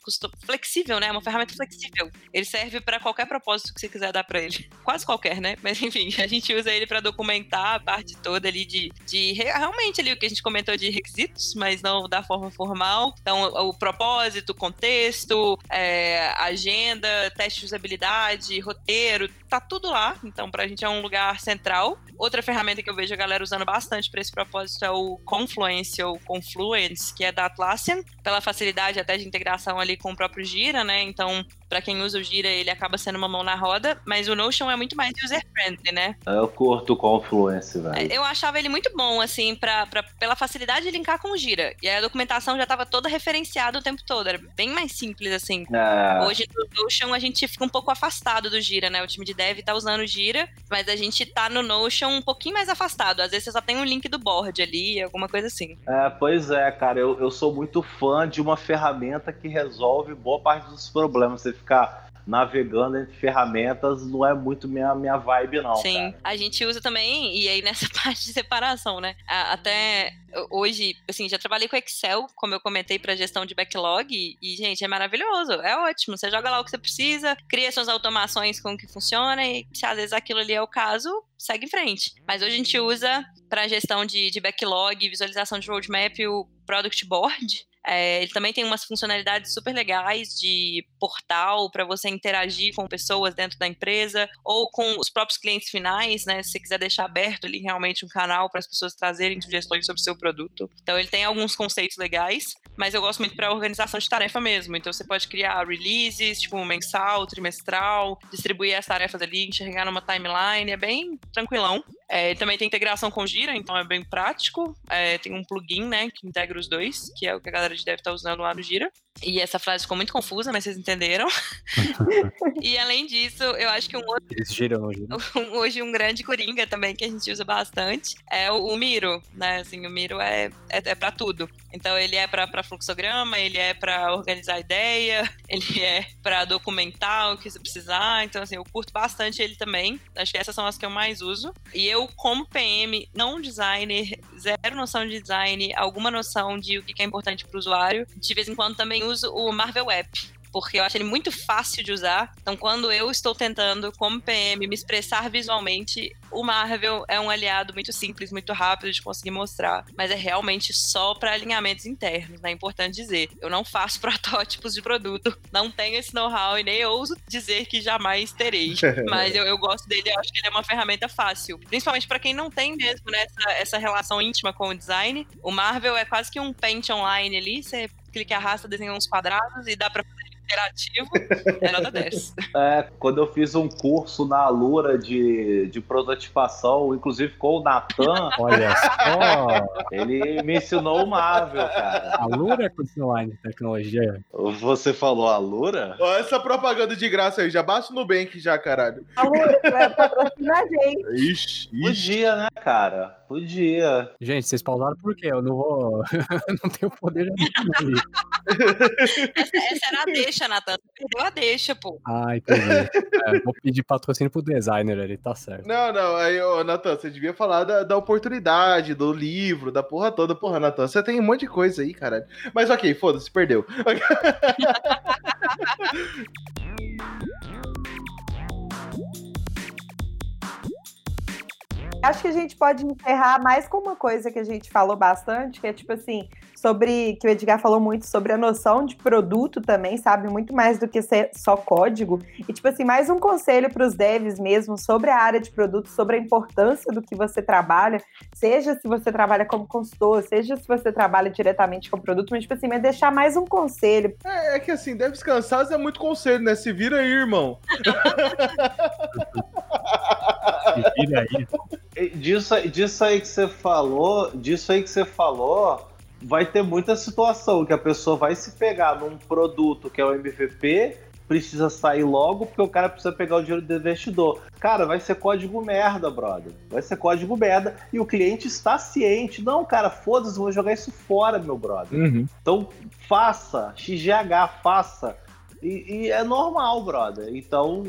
[SPEAKER 5] flexível, né? É uma ferramenta flexível. Ele serve para qualquer propósito que você quiser dar para ele. Quase qualquer, né? Mas enfim, a gente usa ele para documentar a parte toda ali de, de re- realmente ali o que a gente comentou de requisitos, mas não da forma formal. Então, o, propósito, o contexto, é, agenda, teste de usabilidade, roteiro, tá tudo lá. Então, pra gente é um lugar central. Outra ferramenta que eu vejo a galera usando bastante para esse propósito é o Confluence ou Confluence, que é da Atlassian, pela facilidade até de integração ali com o próprio Gira, né? Então, para quem usa o Gira, ele acaba sendo uma mão na roda, mas o Notion é muito mais user-friendly, né?
[SPEAKER 4] Eu curto o Confluence, velho.
[SPEAKER 5] Eu achava ele muito bom, assim, pra, pra- pela facilidade de linkar com o Gira. E a documentação já estava toda referenciada o tempo todo, era bem mais simples, assim.
[SPEAKER 4] É,
[SPEAKER 5] Hoje no Notion a gente fica um pouco afastado do Gira, né? O time de dev tá usando o Gira, mas a gente tá no Notion um pouquinho mais afastado. Às vezes você só tem um link do board ali, alguma coisa assim.
[SPEAKER 4] é, pois é, cara, eu, eu sou muito fã de uma ferramenta que resolve boa parte dos problemas. Você ficar navegando entre ferramentas não é muito minha, minha vibe, não.
[SPEAKER 5] Sim,
[SPEAKER 4] cara.
[SPEAKER 5] a gente usa também, e aí nessa parte de separação, né? Até hoje, assim, já trabalhei com Excel, como eu comentei, para gestão de backlog, e, e, gente, é maravilhoso, é ótimo. Você joga lá o que você precisa, cria suas automações com o que funciona, e se às vezes aquilo ali é o caso, segue em frente. Mas hoje a gente usa para gestão de, de backlog, visualização de roadmap, o Product Board. É, ele também tem umas funcionalidades super legais de portal para você interagir com pessoas dentro da empresa ou com os próprios clientes finais, né? Se você quiser deixar aberto ali realmente um canal para as pessoas trazerem sugestões sobre o seu produto. Então ele tem alguns conceitos legais, mas eu gosto muito para organização de tarefa mesmo. Então você pode criar releases, tipo mensal, trimestral, distribuir as tarefas ali, enxergar numa timeline, é bem tranquilão. É, também tem integração com Gira, então é bem prático. É, tem um plugin, né, que integra os dois, que é o que a galera deve estar usando lá no Gira. E essa frase ficou muito confusa, mas vocês entenderam. e além disso, eu acho que um outro.
[SPEAKER 3] Eles giram hoje.
[SPEAKER 5] Hoje, um grande coringa também que a gente usa bastante é o, o Miro, né? Assim, o Miro é, é, é para tudo. Então, ele é para fluxograma, ele é para organizar ideia, ele é para documentar o que você precisar. Então, assim, eu curto bastante ele também. Acho que essas são as que eu mais uso. E eu, como PM, não designer, zero noção de design, alguma noção de o que é importante para o usuário, de vez em quando também uso o Marvel App porque eu acho ele muito fácil de usar. Então, quando eu estou tentando, como PM, me expressar visualmente, o Marvel é um aliado muito simples, muito rápido de conseguir mostrar, mas é realmente só para alinhamentos internos, né? É importante dizer. Eu não faço protótipos de produto, não tenho esse know-how e nem ouso dizer que jamais terei. Mas eu, eu gosto dele, eu acho que ele é uma ferramenta fácil, principalmente para quem não tem mesmo né, essa, essa relação íntima com o design. O Marvel é quase que um paint online ali, você clica e arrasta, desenha uns quadrados e dá para interativo, é nota 10.
[SPEAKER 4] É, quando eu fiz um curso na Alura de, de prototipação, inclusive com o Natan.
[SPEAKER 3] Olha só!
[SPEAKER 4] Ele me ensinou o Marvel, cara.
[SPEAKER 3] Alura é curso online de tecnologia?
[SPEAKER 4] Você falou Alura?
[SPEAKER 1] Olha essa propaganda de graça aí, já baixa no Nubank já, caralho.
[SPEAKER 2] Alura, vai patrocinar a gente.
[SPEAKER 1] Ixi, ixi.
[SPEAKER 4] Podia, né, cara? Podia.
[SPEAKER 3] Gente, vocês pausaram por quê? Eu não vou. não tenho poder de
[SPEAKER 5] essa, essa era a deixa, Natan. Você perdeu a deixa, pô.
[SPEAKER 3] Ah, entendi. É, vou pedir patrocínio pro designer ali, tá certo.
[SPEAKER 1] Não, não, aí, ô, Natan, você devia falar da, da oportunidade, do livro, da porra toda. Porra, Natan, você tem um monte de coisa aí, caralho. Mas ok, foda-se, perdeu.
[SPEAKER 2] Acho que a gente pode encerrar mais com uma coisa que a gente falou bastante, que é tipo assim, sobre que o Edgar falou muito sobre a noção de produto também, sabe? Muito mais do que ser só código. E tipo assim, mais um conselho para os devs mesmo sobre a área de produto, sobre a importância do que você trabalha, seja se você trabalha como consultor, seja se você trabalha diretamente com produto, mas tipo assim, é deixar mais um conselho.
[SPEAKER 1] É, é que assim, devs cansados é muito conselho, né? Se vira aí, irmão.
[SPEAKER 3] Se vira aí.
[SPEAKER 4] Disso, disso aí que você falou, disso aí que você falou, vai ter muita situação que a pessoa vai se pegar num produto que é o MVP, precisa sair logo porque o cara precisa pegar o dinheiro do investidor. Cara, vai ser código merda, brother. Vai ser código merda e o cliente está ciente. Não, cara, foda-se, vou jogar isso fora, meu brother.
[SPEAKER 3] Uhum.
[SPEAKER 4] Então, faça, XGH, faça. E, e, é normal, brother. Então,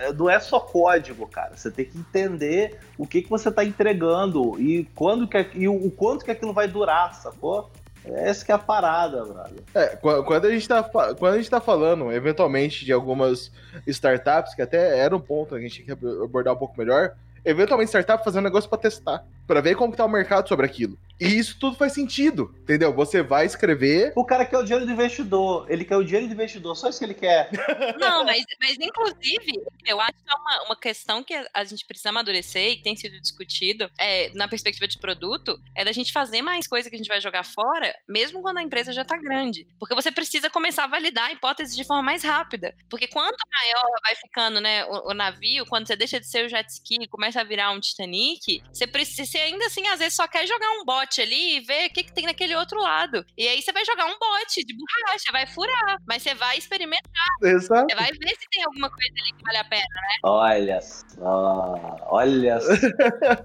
[SPEAKER 4] é, não é só código, cara. Você tem que entender o que, que você está entregando e, quando que, e o, o quanto que aquilo vai durar, sacou? Essa que é a parada, brother.
[SPEAKER 1] É, quando a gente tá, quando a gente tá falando, eventualmente, de algumas startups, que até era um ponto que a gente tinha que abordar um pouco melhor, eventualmente startup fazer um negócio para testar, para ver como que tá o mercado sobre aquilo. E isso tudo faz sentido, entendeu? Você vai escrever.
[SPEAKER 4] O cara quer o dinheiro do investidor, ele quer o dinheiro do investidor, só isso que ele quer.
[SPEAKER 5] Não, mas, mas inclusive, eu acho que é uma, uma questão que a gente precisa amadurecer e que tem sido discutido é, na perspectiva de produto, é da gente fazer mais coisa que a gente vai jogar fora, mesmo quando a empresa já tá grande. Porque você precisa começar a validar a hipótese de forma mais rápida. Porque quanto maior vai ficando né, o, o navio, quando você deixa de ser o jet ski e começa a virar um Titanic, você, precisa, você ainda assim, às vezes, só quer jogar um bot ali e ver o que, que tem naquele outro lado. E aí você vai jogar um bot de borracha, vai furar, mas você vai experimentar.
[SPEAKER 1] Exato.
[SPEAKER 5] Você vai ver se tem alguma coisa ali que vale a pena, né?
[SPEAKER 4] Olha só, olha,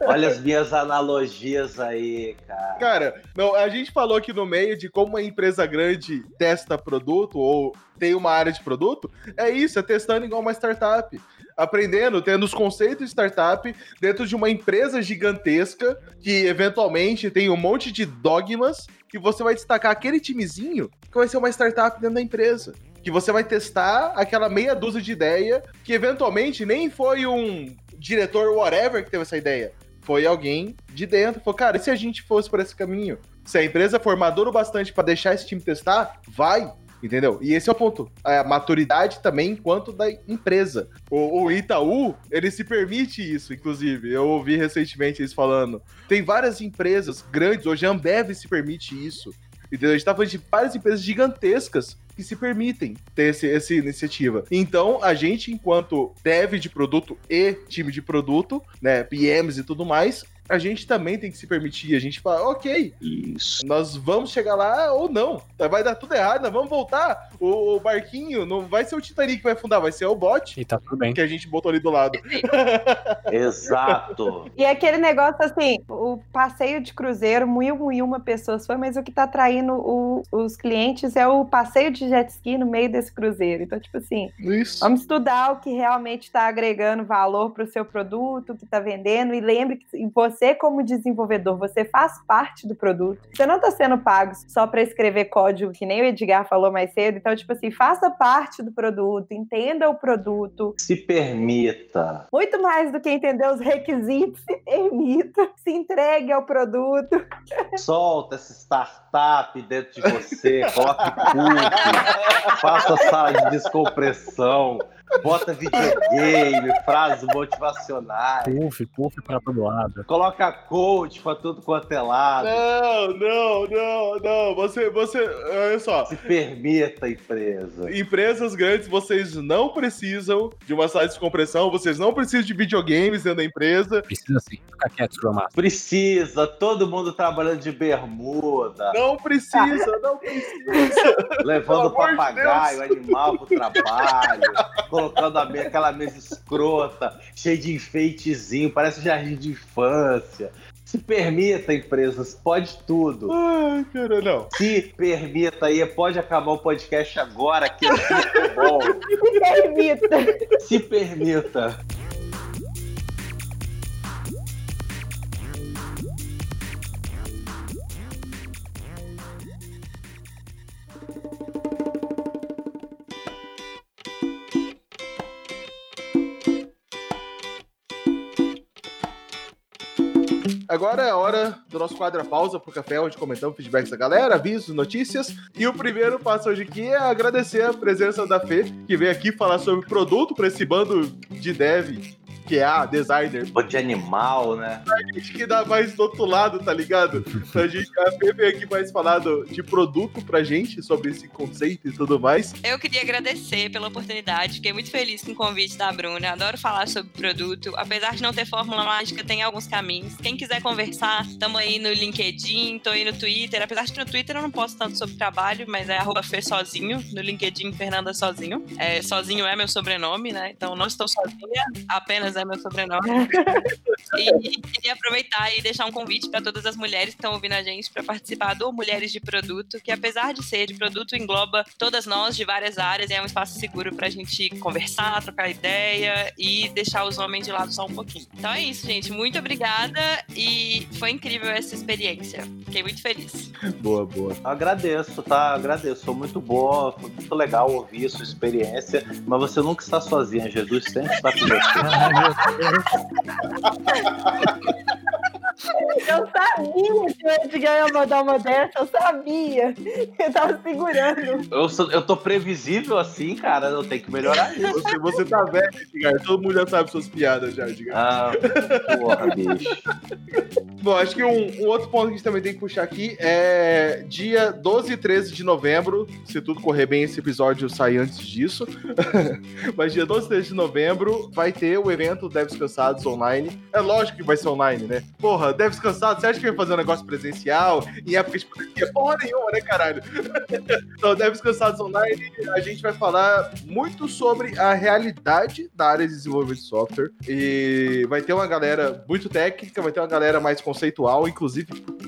[SPEAKER 4] olha as minhas analogias aí, cara.
[SPEAKER 1] Cara, não, a gente falou aqui no meio de como uma empresa grande testa produto ou tem uma área de produto. É isso, é testando igual uma startup aprendendo, tendo os conceitos de startup dentro de uma empresa gigantesca que eventualmente tem um monte de dogmas que você vai destacar aquele timezinho que vai ser uma startup dentro da empresa. Que você vai testar aquela meia dúzia de ideia que eventualmente nem foi um diretor whatever que teve essa ideia foi alguém de dentro. Falou, cara, e se a gente fosse por esse caminho? Se a empresa for o bastante para deixar esse time testar, vai. Entendeu? E esse é o ponto. A maturidade também enquanto da empresa. O, o, Itaú, ele se permite isso, inclusive. Eu ouvi recentemente eles falando. Tem várias empresas grandes, hoje a Ambev se permite isso. Entendeu? A gente tá falando de várias empresas gigantescas que se permitem ter esse, essa iniciativa. Então, a gente, enquanto dev de produto e time de produto, né, PMs e tudo mais, a gente também tem que se permitir. A gente fala, ok,
[SPEAKER 4] Isso.
[SPEAKER 1] nós vamos chegar lá ou não. Vai dar tudo errado, nós vamos voltar. O, o barquinho não vai ser o Titanic que vai afundar, vai ser o bot
[SPEAKER 3] E tá tudo bem.
[SPEAKER 1] que a gente botou ali do lado.
[SPEAKER 4] Exato.
[SPEAKER 2] E aquele negócio assim, o passeio de cruzeiro, mil e uma pessoas foi, mas o que tá atraindo o- os clientes é o passeio de jet ski no meio desse cruzeiro. Então, tipo assim,
[SPEAKER 1] Isso.
[SPEAKER 2] vamos estudar o que realmente está agregando valor para o seu produto, o que está vendendo, e lembre que você, como desenvolvedor, você faz parte do produto. Você não está sendo pago só para escrever código, que nem o Edgar falou mais cedo. Então, tipo assim, faça parte do produto, entenda o produto,
[SPEAKER 4] Se permita.
[SPEAKER 2] muito mais do que entender os requisitos, se permita, se entregue ao produto.
[SPEAKER 4] Solta essa startup dentro de você, coloque cookie, faça sala de descompressão, bota videogame, frases motivacionais,
[SPEAKER 3] Puff, puff pra todo lado.
[SPEAKER 4] coloca coach pra tudo quanto é lado.
[SPEAKER 1] Não, não, não, não. Você, você, olha só.
[SPEAKER 4] Se permita, empresa.
[SPEAKER 1] Empresas grandes, vocês não precisam de uma sala de descompressão, vocês não precisam de videogames dentro da empresa.
[SPEAKER 3] Precisa sim. Ficar quieto, Scrum.
[SPEAKER 4] Precisa, todo mundo trabalhando de bermuda,
[SPEAKER 1] Não precisa, não precisa.
[SPEAKER 4] levando o
[SPEAKER 1] de
[SPEAKER 4] papagaio, animal pro trabalho, colocando a me- aquela mesa escrota, cheia de enfeitezinho, parece jardim de infância. Se permita, empresas, pode tudo.
[SPEAKER 1] Ai, cara, não.
[SPEAKER 4] Se permita aí, pode acabar o podcast agora, que é muito bom.
[SPEAKER 2] Se permita.
[SPEAKER 4] Se permita.
[SPEAKER 1] Agora é a hora do nosso quadro pausa pro café, onde comentamos feedbacks da galera, avisos, notícias. E o primeiro passo hoje aqui é agradecer a presença da Fê, que veio aqui falar sobre produto para esse bando de dev, que é a designer.
[SPEAKER 4] Pô, de animal, né?
[SPEAKER 1] gente que dá mais do outro lado, tá ligado? Então a gente a Fê veio aqui mais falado de produto pra gente, sobre esse conceito e tudo mais.
[SPEAKER 5] Eu queria agradecer pela oportunidade, fiquei muito feliz com o convite da Bruna. Adoro falar sobre produto. Apesar de não ter fórmula mágica, tem alguns caminhos. Quem quiser conversar, tamo aí no LinkedIn, tô aí no Twitter. Apesar de que no Twitter eu não posto tanto sobre trabalho, mas é arroba Fê sozinho. No LinkedIn, Fernanda sozinho. É, sozinho é meu sobrenome, né? Então não estou sozinha, apenas é meu sobrenome. E queria aproveitar e deixar um convite para todas as mulheres que estão ouvindo a gente para participar do Mulheres de Produto, que apesar de ser de produto, engloba todas nós de várias áreas e é um espaço seguro para a gente conversar, trocar ideia e deixar os homens de lado só um pouquinho. Então é isso, gente. Muito obrigada e foi incrível essa experiência. Fiquei muito feliz.
[SPEAKER 1] Boa, boa.
[SPEAKER 4] Agradeço, tá? Agradeço. Foi muito boa, foi muito legal ouvir a sua experiência. Mas você nunca está sozinha, Jesus sempre está com você.
[SPEAKER 3] Ai, meu Deus.
[SPEAKER 2] Eu sabia que o Edgar ia mandar uma dessa, eu sabia. Eu tava segurando.
[SPEAKER 4] Eu, sou- eu tô previsível assim, cara. Eu tenho que melhorar isso.
[SPEAKER 1] Você, você tá velho, Edgar. Todo mundo já sabe suas piadas já, Edgar.
[SPEAKER 4] Ah, porra, bicho.
[SPEAKER 1] Bom, acho que um, um outro ponto que a gente também tem que puxar aqui é dia 12 e 13 de novembro. Se tudo correr bem, esse episódio sai antes disso. Mas dia 12 e 13 de novembro vai ter o evento Devs Cansados online. É lógico que vai ser online, né? Porra, Devs Cansados, você acha que vai fazer um negócio presencial em época de pandemia? Porra nenhuma, né, caralho? então, Devs Cansados online, a gente vai falar muito sobre a realidade da área de desenvolvimento de software. E vai ter uma galera muito técnica, vai ter uma galera mais conceitual, inclusive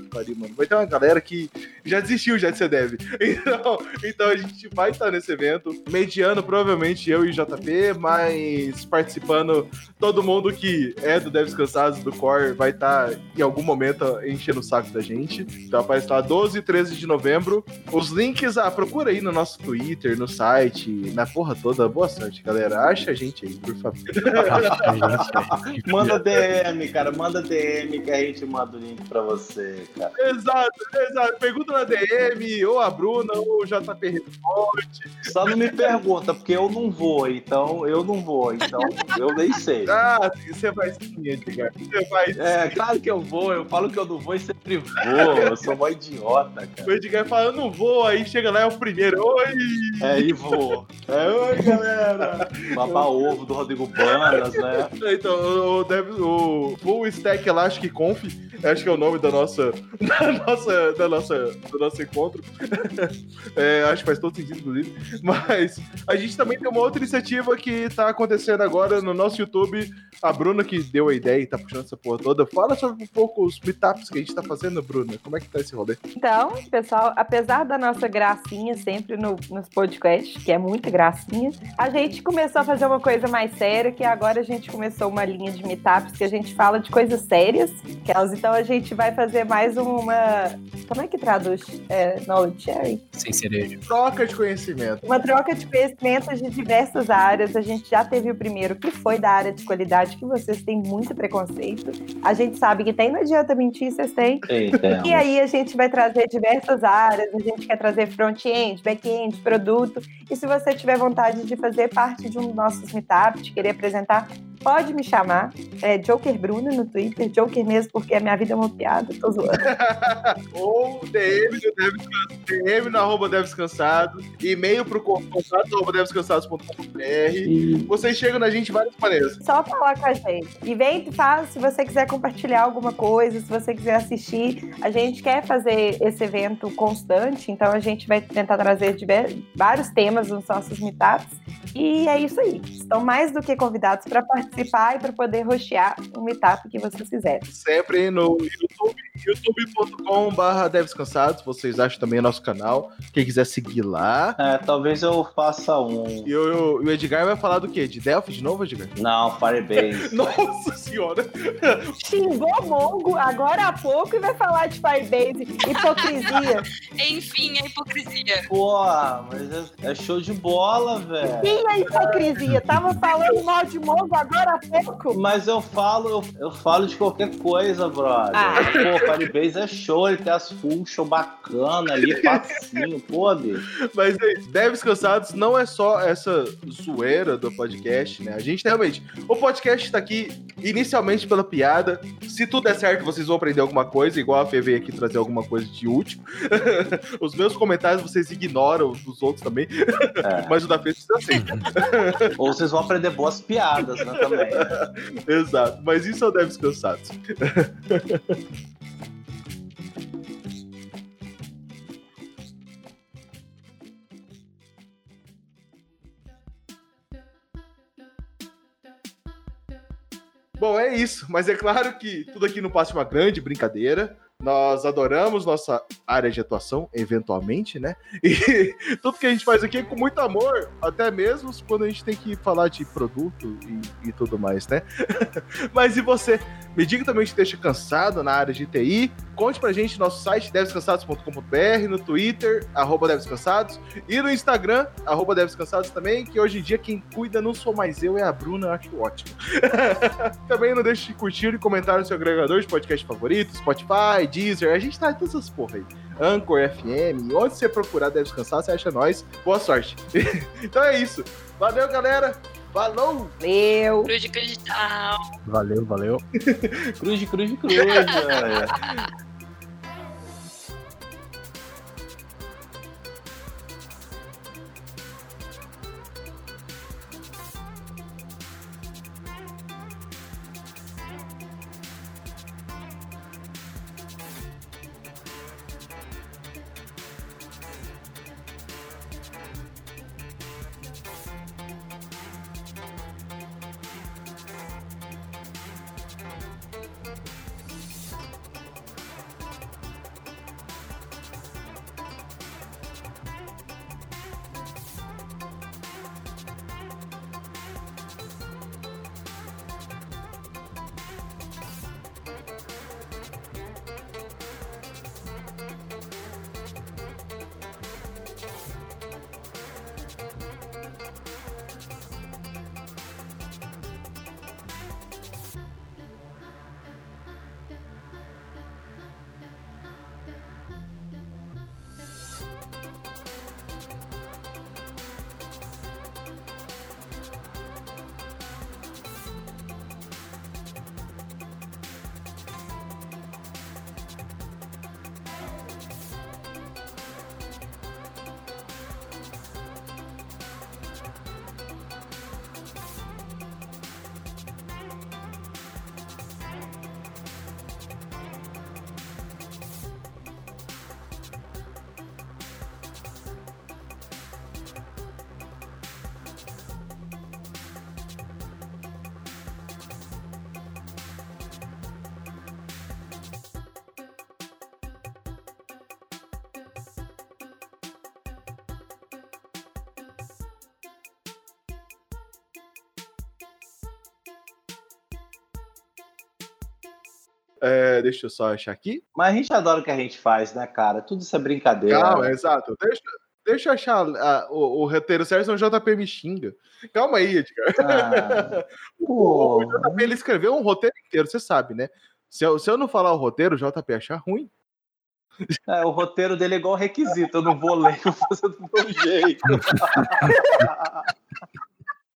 [SPEAKER 1] pariu, mano. Vai ter uma galera que já desistiu já de ser dev. Então, então a gente vai estar nesse evento, mediano provavelmente eu e JP, mas participando todo mundo que é do Devs Cansados, do Core, vai estar em algum momento enchendo o saco da gente. Então vai estar 12 e 13 de novembro. Os links, ah, procura aí no nosso Twitter, no site, na porra toda. Boa sorte, galera. Acha a gente aí, por favor.
[SPEAKER 4] manda DM, cara, manda DM que a gente manda o link pra você, cara.
[SPEAKER 1] Exato, exato. Pergunta na DM, ou a Bruna, ou o JP Responde.
[SPEAKER 4] Só não me pergunta, porque eu não vou, então eu não vou, então eu nem sei.
[SPEAKER 1] Ah, você vai sim, Edgar. Você vai sim.
[SPEAKER 4] É, claro que eu vou, eu falo que eu não vou e sempre vou. Eu sou mó idiota, cara.
[SPEAKER 1] O Edgar fala, eu não vou, aí chega lá é o primeiro. Oi!
[SPEAKER 4] É, e vou.
[SPEAKER 1] É, oi, galera!
[SPEAKER 4] Babá ovo do Rodrigo Banas, né?
[SPEAKER 1] Então, o, deve, o Full Stack Elastic Conf, acho que é o nome da nossa, da nossa, da nossa, do nosso encontro. É, acho que faz todo sentido, inclusive. Mas a gente também tem uma outra iniciativa que tá acontecendo agora no nosso YouTube. A Bruna que deu a ideia e tá puxando essa porra toda. Fala sobre pouco os meetups que a gente tá fazendo, Bruna. Como é que tá esse rolê?
[SPEAKER 2] Então, pessoal, apesar da nossa gracinha sempre no, nos podcasts, que é muita gracinha, a gente começou a fazer uma coisa mais séria, que agora a gente começou uma linha de meetups que a gente fala de coisas sérias. Que elas, então a gente vai fazer mais uma. Como é que traduz? É, knowledge sharing?
[SPEAKER 3] Sem cereja.
[SPEAKER 1] Troca de conhecimento.
[SPEAKER 2] Uma troca de conhecimentos de diversas áreas. A gente já teve o primeiro, que foi da área de qualidade, que vocês têm muito preconceito. A gente sabe que tem, não adianta mentir, vocês têm. E aí a gente vai trazer diversas áreas, a gente quer trazer front-end, back-end, produto. E se você tiver vontade de fazer parte de um dos nossos meetups, de querer apresentar, pode me chamar. É Joker Bruno no Twitter, Joker mesmo, porque a minha vida é uma piada, tô zoando.
[SPEAKER 1] Ou DM no Deves DM no arroba Deves Cansados, e-mail pro contato arroba devescansados.com.br. Vocês chegam na gente de várias maneiras.
[SPEAKER 2] Só falar com a gente. E vem e faz, se você quiser compartilhar alguma coisa, se você quiser assistir. A gente quer fazer esse evento constante, então a gente vai tentar trazer vários temas nos nossos meetups. E é isso aí. Estão mais do que convidados para participar e para poder rostear um meetup que vocês quiserem.
[SPEAKER 1] Sempre no YouTube, youtube.com.br Devescansados. Vocês acham também o nosso canal. Quem quiser seguir lá.
[SPEAKER 4] É, talvez eu faça um.
[SPEAKER 1] E o, o Edgar vai falar do quê? De Delphi de novo, Edgar?
[SPEAKER 4] Não, Firebase.
[SPEAKER 1] Nossa senhora!
[SPEAKER 2] Xingou Mongo agora há pouco e vai falar de Firebase. Hipocrisia.
[SPEAKER 5] Enfim, a hipocrisia.
[SPEAKER 4] Pô, mas é, é show de bola, velho.
[SPEAKER 2] Quem é hipocrisia? Tava falando mal de Mongo agora
[SPEAKER 4] Mas eu falo, eu, eu falo de qualquer coisa, brother.
[SPEAKER 2] Ah.
[SPEAKER 4] Pô, Firebase é show, ele tem as funtions bacana ali, facinho, pô, bicho.
[SPEAKER 1] Mas é isso. Deves Cansados não é só essa zoeira do podcast, né? A gente realmente. O podcast tá aqui inicialmente pela piada. Se tudo der certo, vocês vão aprender alguma coisa, igual a Fê veio aqui trazer alguma coisa de útil. Os meus comentários vocês ignoram, os dos outros também.
[SPEAKER 4] É.
[SPEAKER 1] Mas o da Fê precisa assim.
[SPEAKER 4] Ou vocês vão aprender boas piadas, né, também. né?
[SPEAKER 1] Exato. Mas isso é o Deves Cansados. Bom, é isso. Mas é claro que tudo aqui não passa de uma grande brincadeira. Nós adoramos nossa área de atuação, eventualmente, né? E tudo que a gente faz aqui é com muito amor, até mesmo quando a gente tem que falar de produto e, e tudo mais, né? Mas e você? Me diga também se deixa cansado na área de TI. Conte pra gente no nosso site devescansados.com.br, no Twitter, arroba devescansados, e no Instagram, arroba devescansados também, que hoje em dia quem cuida não sou mais eu, é a Bruna, eu acho ótimo. também não deixe de curtir e comentar no seu agregador de podcast favorito, Spotify, Deezer, a gente tá em todas essas porra aí. Anchor, FM, onde você procurar Deve Descansar, você acha nós. Boa sorte. então é isso. Valeu, galera. Falou!
[SPEAKER 2] Meu.
[SPEAKER 5] Cruz de cristal.
[SPEAKER 3] Valeu, valeu.
[SPEAKER 4] Cruz, cruz, cruz,
[SPEAKER 1] deixa eu só achar aqui.
[SPEAKER 4] Mas a gente adora o que a gente faz, né, cara? Tudo isso é brincadeira.
[SPEAKER 1] Calma, exato. Deixa, deixa eu achar ah, o, o roteiro certo, senão o JP me xinga. Calma aí, Edgar. Ah, o, o, JP ele escreveu um roteiro inteiro, você sabe, né? Se eu, se eu não falar o roteiro, o JP achar ruim.
[SPEAKER 4] É, o roteiro dele é igual requisito, eu não vou ler, eu vou fazer do meu jeito.